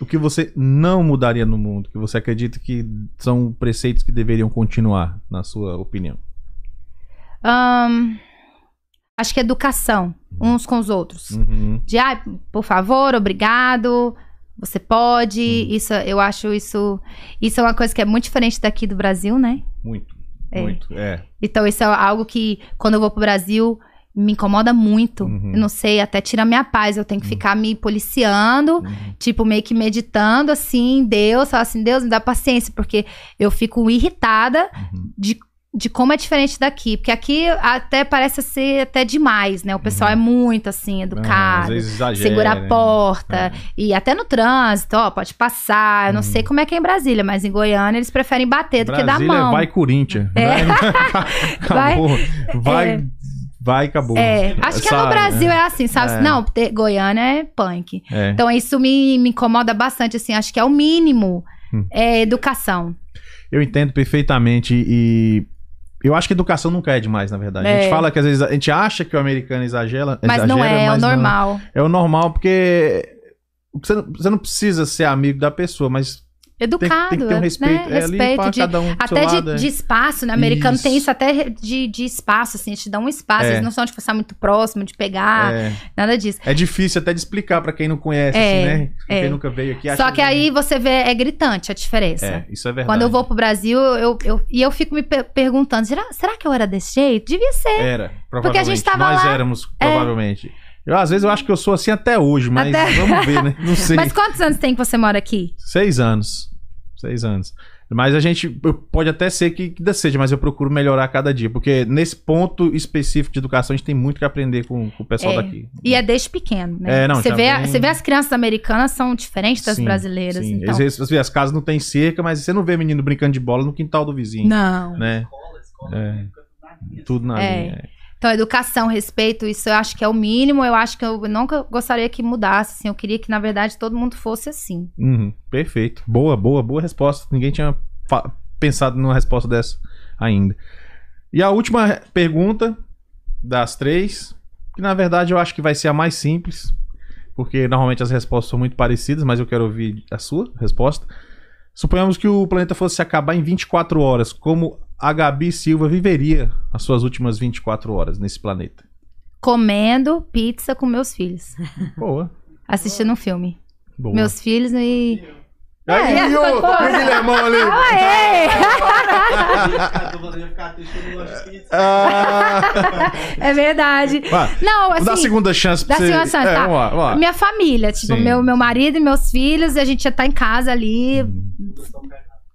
o que você não mudaria no mundo? Que você acredita que são preceitos que deveriam continuar, na sua opinião? Ahn, acho que educação, uns com os outros. Uhum. De, ah, por favor, obrigado, você pode. Hum. Isso, eu acho isso. Isso é uma coisa que é muito diferente daqui do Brasil, né? Muito, É. muito. É. Então, isso é algo que, quando eu vou pro Brasil, me incomoda muito. Uhum. Eu não sei, até tira minha paz. Eu tenho que ficar me policiando, Uhum. tipo, meio que meditando, assim, Deus. Falar assim, Deus, me dá paciência, porque eu fico irritada Uhum. de, de como é diferente daqui. Porque aqui até parece ser até demais, né? O pessoal é muito, assim, Ah, às educado. vezes exagera, Segura a né? porta. É. E até no trânsito, ó, pode passar. Eu não Uhum. sei como é que é em Brasília, mas em Goiânia eles preferem bater do que dar mão. vai Corinthians. É. [LAUGHS] Vai. Vai, É. vai, acabou. É, acho que no Sabe, Brasil né? é assim, sabe? É. Não, ter- Goiânia é punk. É. Então isso me, me incomoda bastante, assim. Acho que é o mínimo. Hum. É educação. Eu entendo perfeitamente e eu acho que educação nunca é demais, na verdade. A gente É. fala que às vezes a gente acha que o americano exagera, Mas não exagera, é, é o não. normal. É o normal porque você não, você não precisa ser amigo da pessoa, mas Educado, tem que ter um né? respeito. É respeito pra de, cada um até de, lado, é. de espaço, né? Americano Isso. tem isso até de, de espaço, assim, eles te dão um espaço. É. Eles não são de passar muito próximo, de pegar, É, nada disso. é difícil até de explicar pra quem não conhece, É, assim, né? É. Quem nunca veio aqui. Só acha que aí você vê, é gritante a diferença. É, isso é verdade. Quando eu vou pro Brasil, eu, eu- e eu fico me pe- perguntando, será, será que eu era desse jeito? Devia ser. Era, provavelmente. Porque a gente tava Nós lá- éramos, provavelmente. Eu, às vezes eu acho que eu sou assim até hoje, mas Até- vamos ver, né? Não [LAUGHS] sei. Mas quantos anos tem que você mora aqui? Seis anos. Seis anos. Mas a gente pode até ser que, que seja, mas eu procuro melhorar cada dia. Porque nesse ponto específico de educação, a gente tem muito que aprender com, com o pessoal É. daqui. E é desde pequeno, né? É, não, você, vê, vem- você vê as crianças americanas são diferentes das Sim, brasileiras. Sim. Então. Às vezes, as casas não tem cerca, mas você não vê menino brincando de bola no quintal do vizinho. Não. Né? Escola, escola, É. pública, na linha. Tudo na É. linha. Então, educação, respeito, isso eu acho que é o mínimo. Eu acho que eu nunca gostaria que mudasse. Assim, eu queria que, na verdade, todo mundo fosse assim. Uhum, perfeito. Boa, boa, boa resposta. Ninguém tinha pensado numa resposta dessa ainda. E a última pergunta das três, que na verdade eu acho que vai ser a mais simples, porque normalmente as respostas são muito parecidas, mas eu quero ouvir a sua resposta. Suponhamos que o planeta fosse acabar em 24 horas, como a Gabi Silva viveria as suas últimas 24 horas nesse planeta? Comendo pizza com meus filhos. Boa. Assistindo um filme. boa. Meus filhos e. Aí, É, foi. e o Guilhermão ali? Aê! Ah, [LAUGHS] É verdade. vai. Não, Vou dar a assim. segunda chance pra dá você. segunda chance, é, tá. vamos lá, vamos lá. Minha família, tipo, Sim. meu, meu marido e meus filhos, e a gente já tá em casa ali. Junto.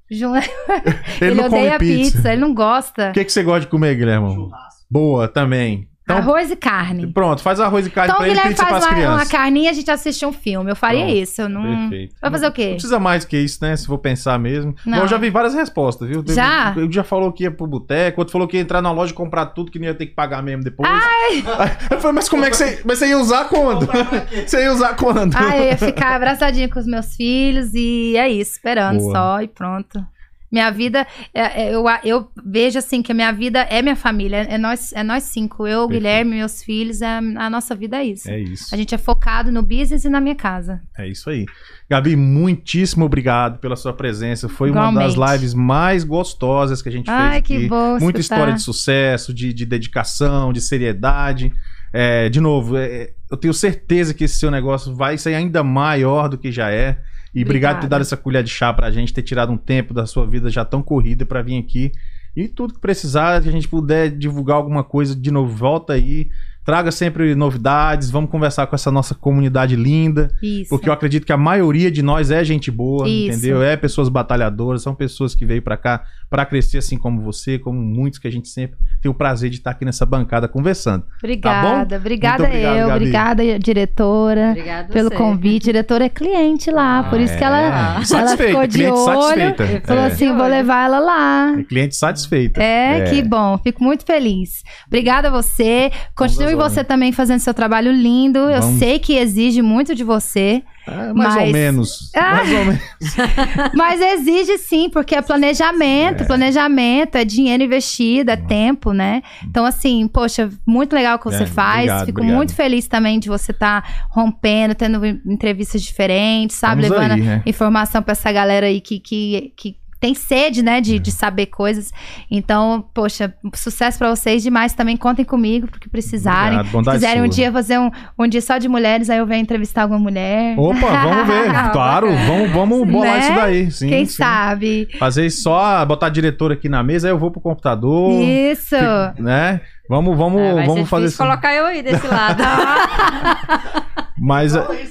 Ele, Ele, não come odeia pizza. pizza. ele não gosta. O que, que você gosta de comer, Guilherme? Churrasco. Boa, também. Então, Arroz e carne. pronto, faz arroz e carne Então pra ele e pizza faz pras uma, uma carninha e a gente assiste um filme. Eu faria Pronto, isso. Eu não. Perfeito. Vai fazer o quê? Não precisa mais que isso, né? Se for pensar mesmo. Não. Eu já vi várias respostas, viu? Teve- Já? Um já falou que ia pro boteco, outro falou que ia entrar na loja e comprar tudo que não ia ter que pagar mesmo depois. Ai! [LAUGHS] Eu falei, mas como é que você. Mas você ia usar quando? [LAUGHS] Você ia usar quando? Ah, eu ia ficar abraçadinha com os meus filhos e é isso, esperando Boa. só e pronto. Minha vida, é- é- eu, eu vejo assim que a minha vida é minha família, é nós, é nós cinco, eu, Perfeito. Guilherme, meus filhos, é, a nossa vida é isso. É isso. A gente é focado no business e na minha casa. É isso aí. Gabi, muitíssimo obrigado pela sua presença. Foi uma das Igualmente. lives mais gostosas que a gente fez Ai, que bom Muita escutar. história de sucesso, de, de dedicação, de seriedade. É, de novo, é, eu tenho certeza que esse seu negócio vai ser ainda maior do que já é. E obrigado por ter dado essa colher de chá pra gente, ter tirado um tempo da sua vida já tão corrida pra vir aqui. E tudo que precisar, que a gente puder divulgar alguma coisa de novo, volta aí. Traga sempre novidades, vamos conversar com essa nossa comunidade linda. Isso. Porque eu acredito que a maioria de nós é gente boa, Isso. entendeu? É pessoas batalhadoras, são pessoas que veio pra cá pra crescer assim como você, como muitos que a gente sempre tem o prazer de estar aqui nessa bancada conversando. Obrigada, obrigada Tá Muito obrigado, eu, Gabi. obrigada diretora. Obrigada Pelo você. convite, diretora é cliente lá, por isso que ela, É, ela ficou de cliente olho, satisfeita. falou É. assim, vou levar ela lá. É cliente satisfeita. É, É. que bom. Fico muito feliz. Obrigada a você. Continue Vamos, você também fazendo seu trabalho lindo. Eu Vamos. sei que exige muito de você, É, mais ou Mas- menos. Ah. Mais ou menos. [LAUGHS] mas exige sim, porque é planejamento. Planejamento é dinheiro investido, é tempo, né? Então, assim, poxa, muito legal o que você É, faz. obrigado, Fico obrigado. muito feliz também de você estar rompendo, tendo entrevistas diferentes, sabe? Vamos Levando aí, né? informação pra essa galera aí que, que, que tem sede, né, de, de saber coisas. Então, poxa, sucesso pra vocês demais. Também contem comigo, porque precisarem. Obrigado, Se quiserem um sua. dia fazer um, um dia só de mulheres, aí eu venho entrevistar alguma mulher. Opa, vamos ver. [LAUGHS] claro, vamos, vamos bolar Né? isso daí. Sim, Quem sim. sabe? Fazer só, botar a diretora aqui na mesa, aí eu vou pro computador. Isso. Né? Vamos, vamos, É, vai vamos ser fazer isso. colocar eu aí desse lado. [LAUGHS] [LAUGHS] Mas, Fala aí,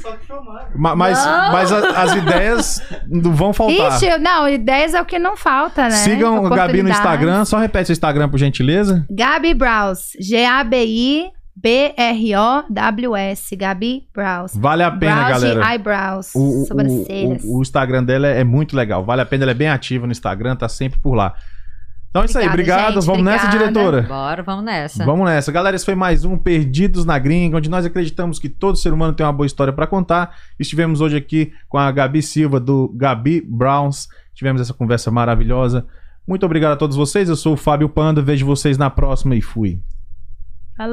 mas, Não. mas a- as ideias não vão faltar. Ixi, não, ideias é o que não falta, né? Sigam a Gabi no. Instagram. Só repete seu Instagram, por gentileza. Gabi Browse. G-A-B-I-B-R-O-W-S. Gabi Browse. Vale a pena, Brows de galera. eyebrows. O, o- sobrancelhas. o- o Instagram dela é, é muito legal. Vale a pena, ela é bem ativa no Instagram, tá sempre por lá. Então é isso aí, obrigado. gente, Vamos nessa, obrigada. diretora. Bora, vamos nessa. Vamos nessa. Galera, esse foi mais um Perdidos na Gringa, onde nós acreditamos que todo ser humano tem uma boa história pra contar. Estivemos hoje aqui com a Gabi Silva, do Gabi Browns. Tivemos essa conversa maravilhosa. Muito obrigado a todos vocês. Eu sou o Fábio Panda. Vejo vocês na próxima e fui. Caralho,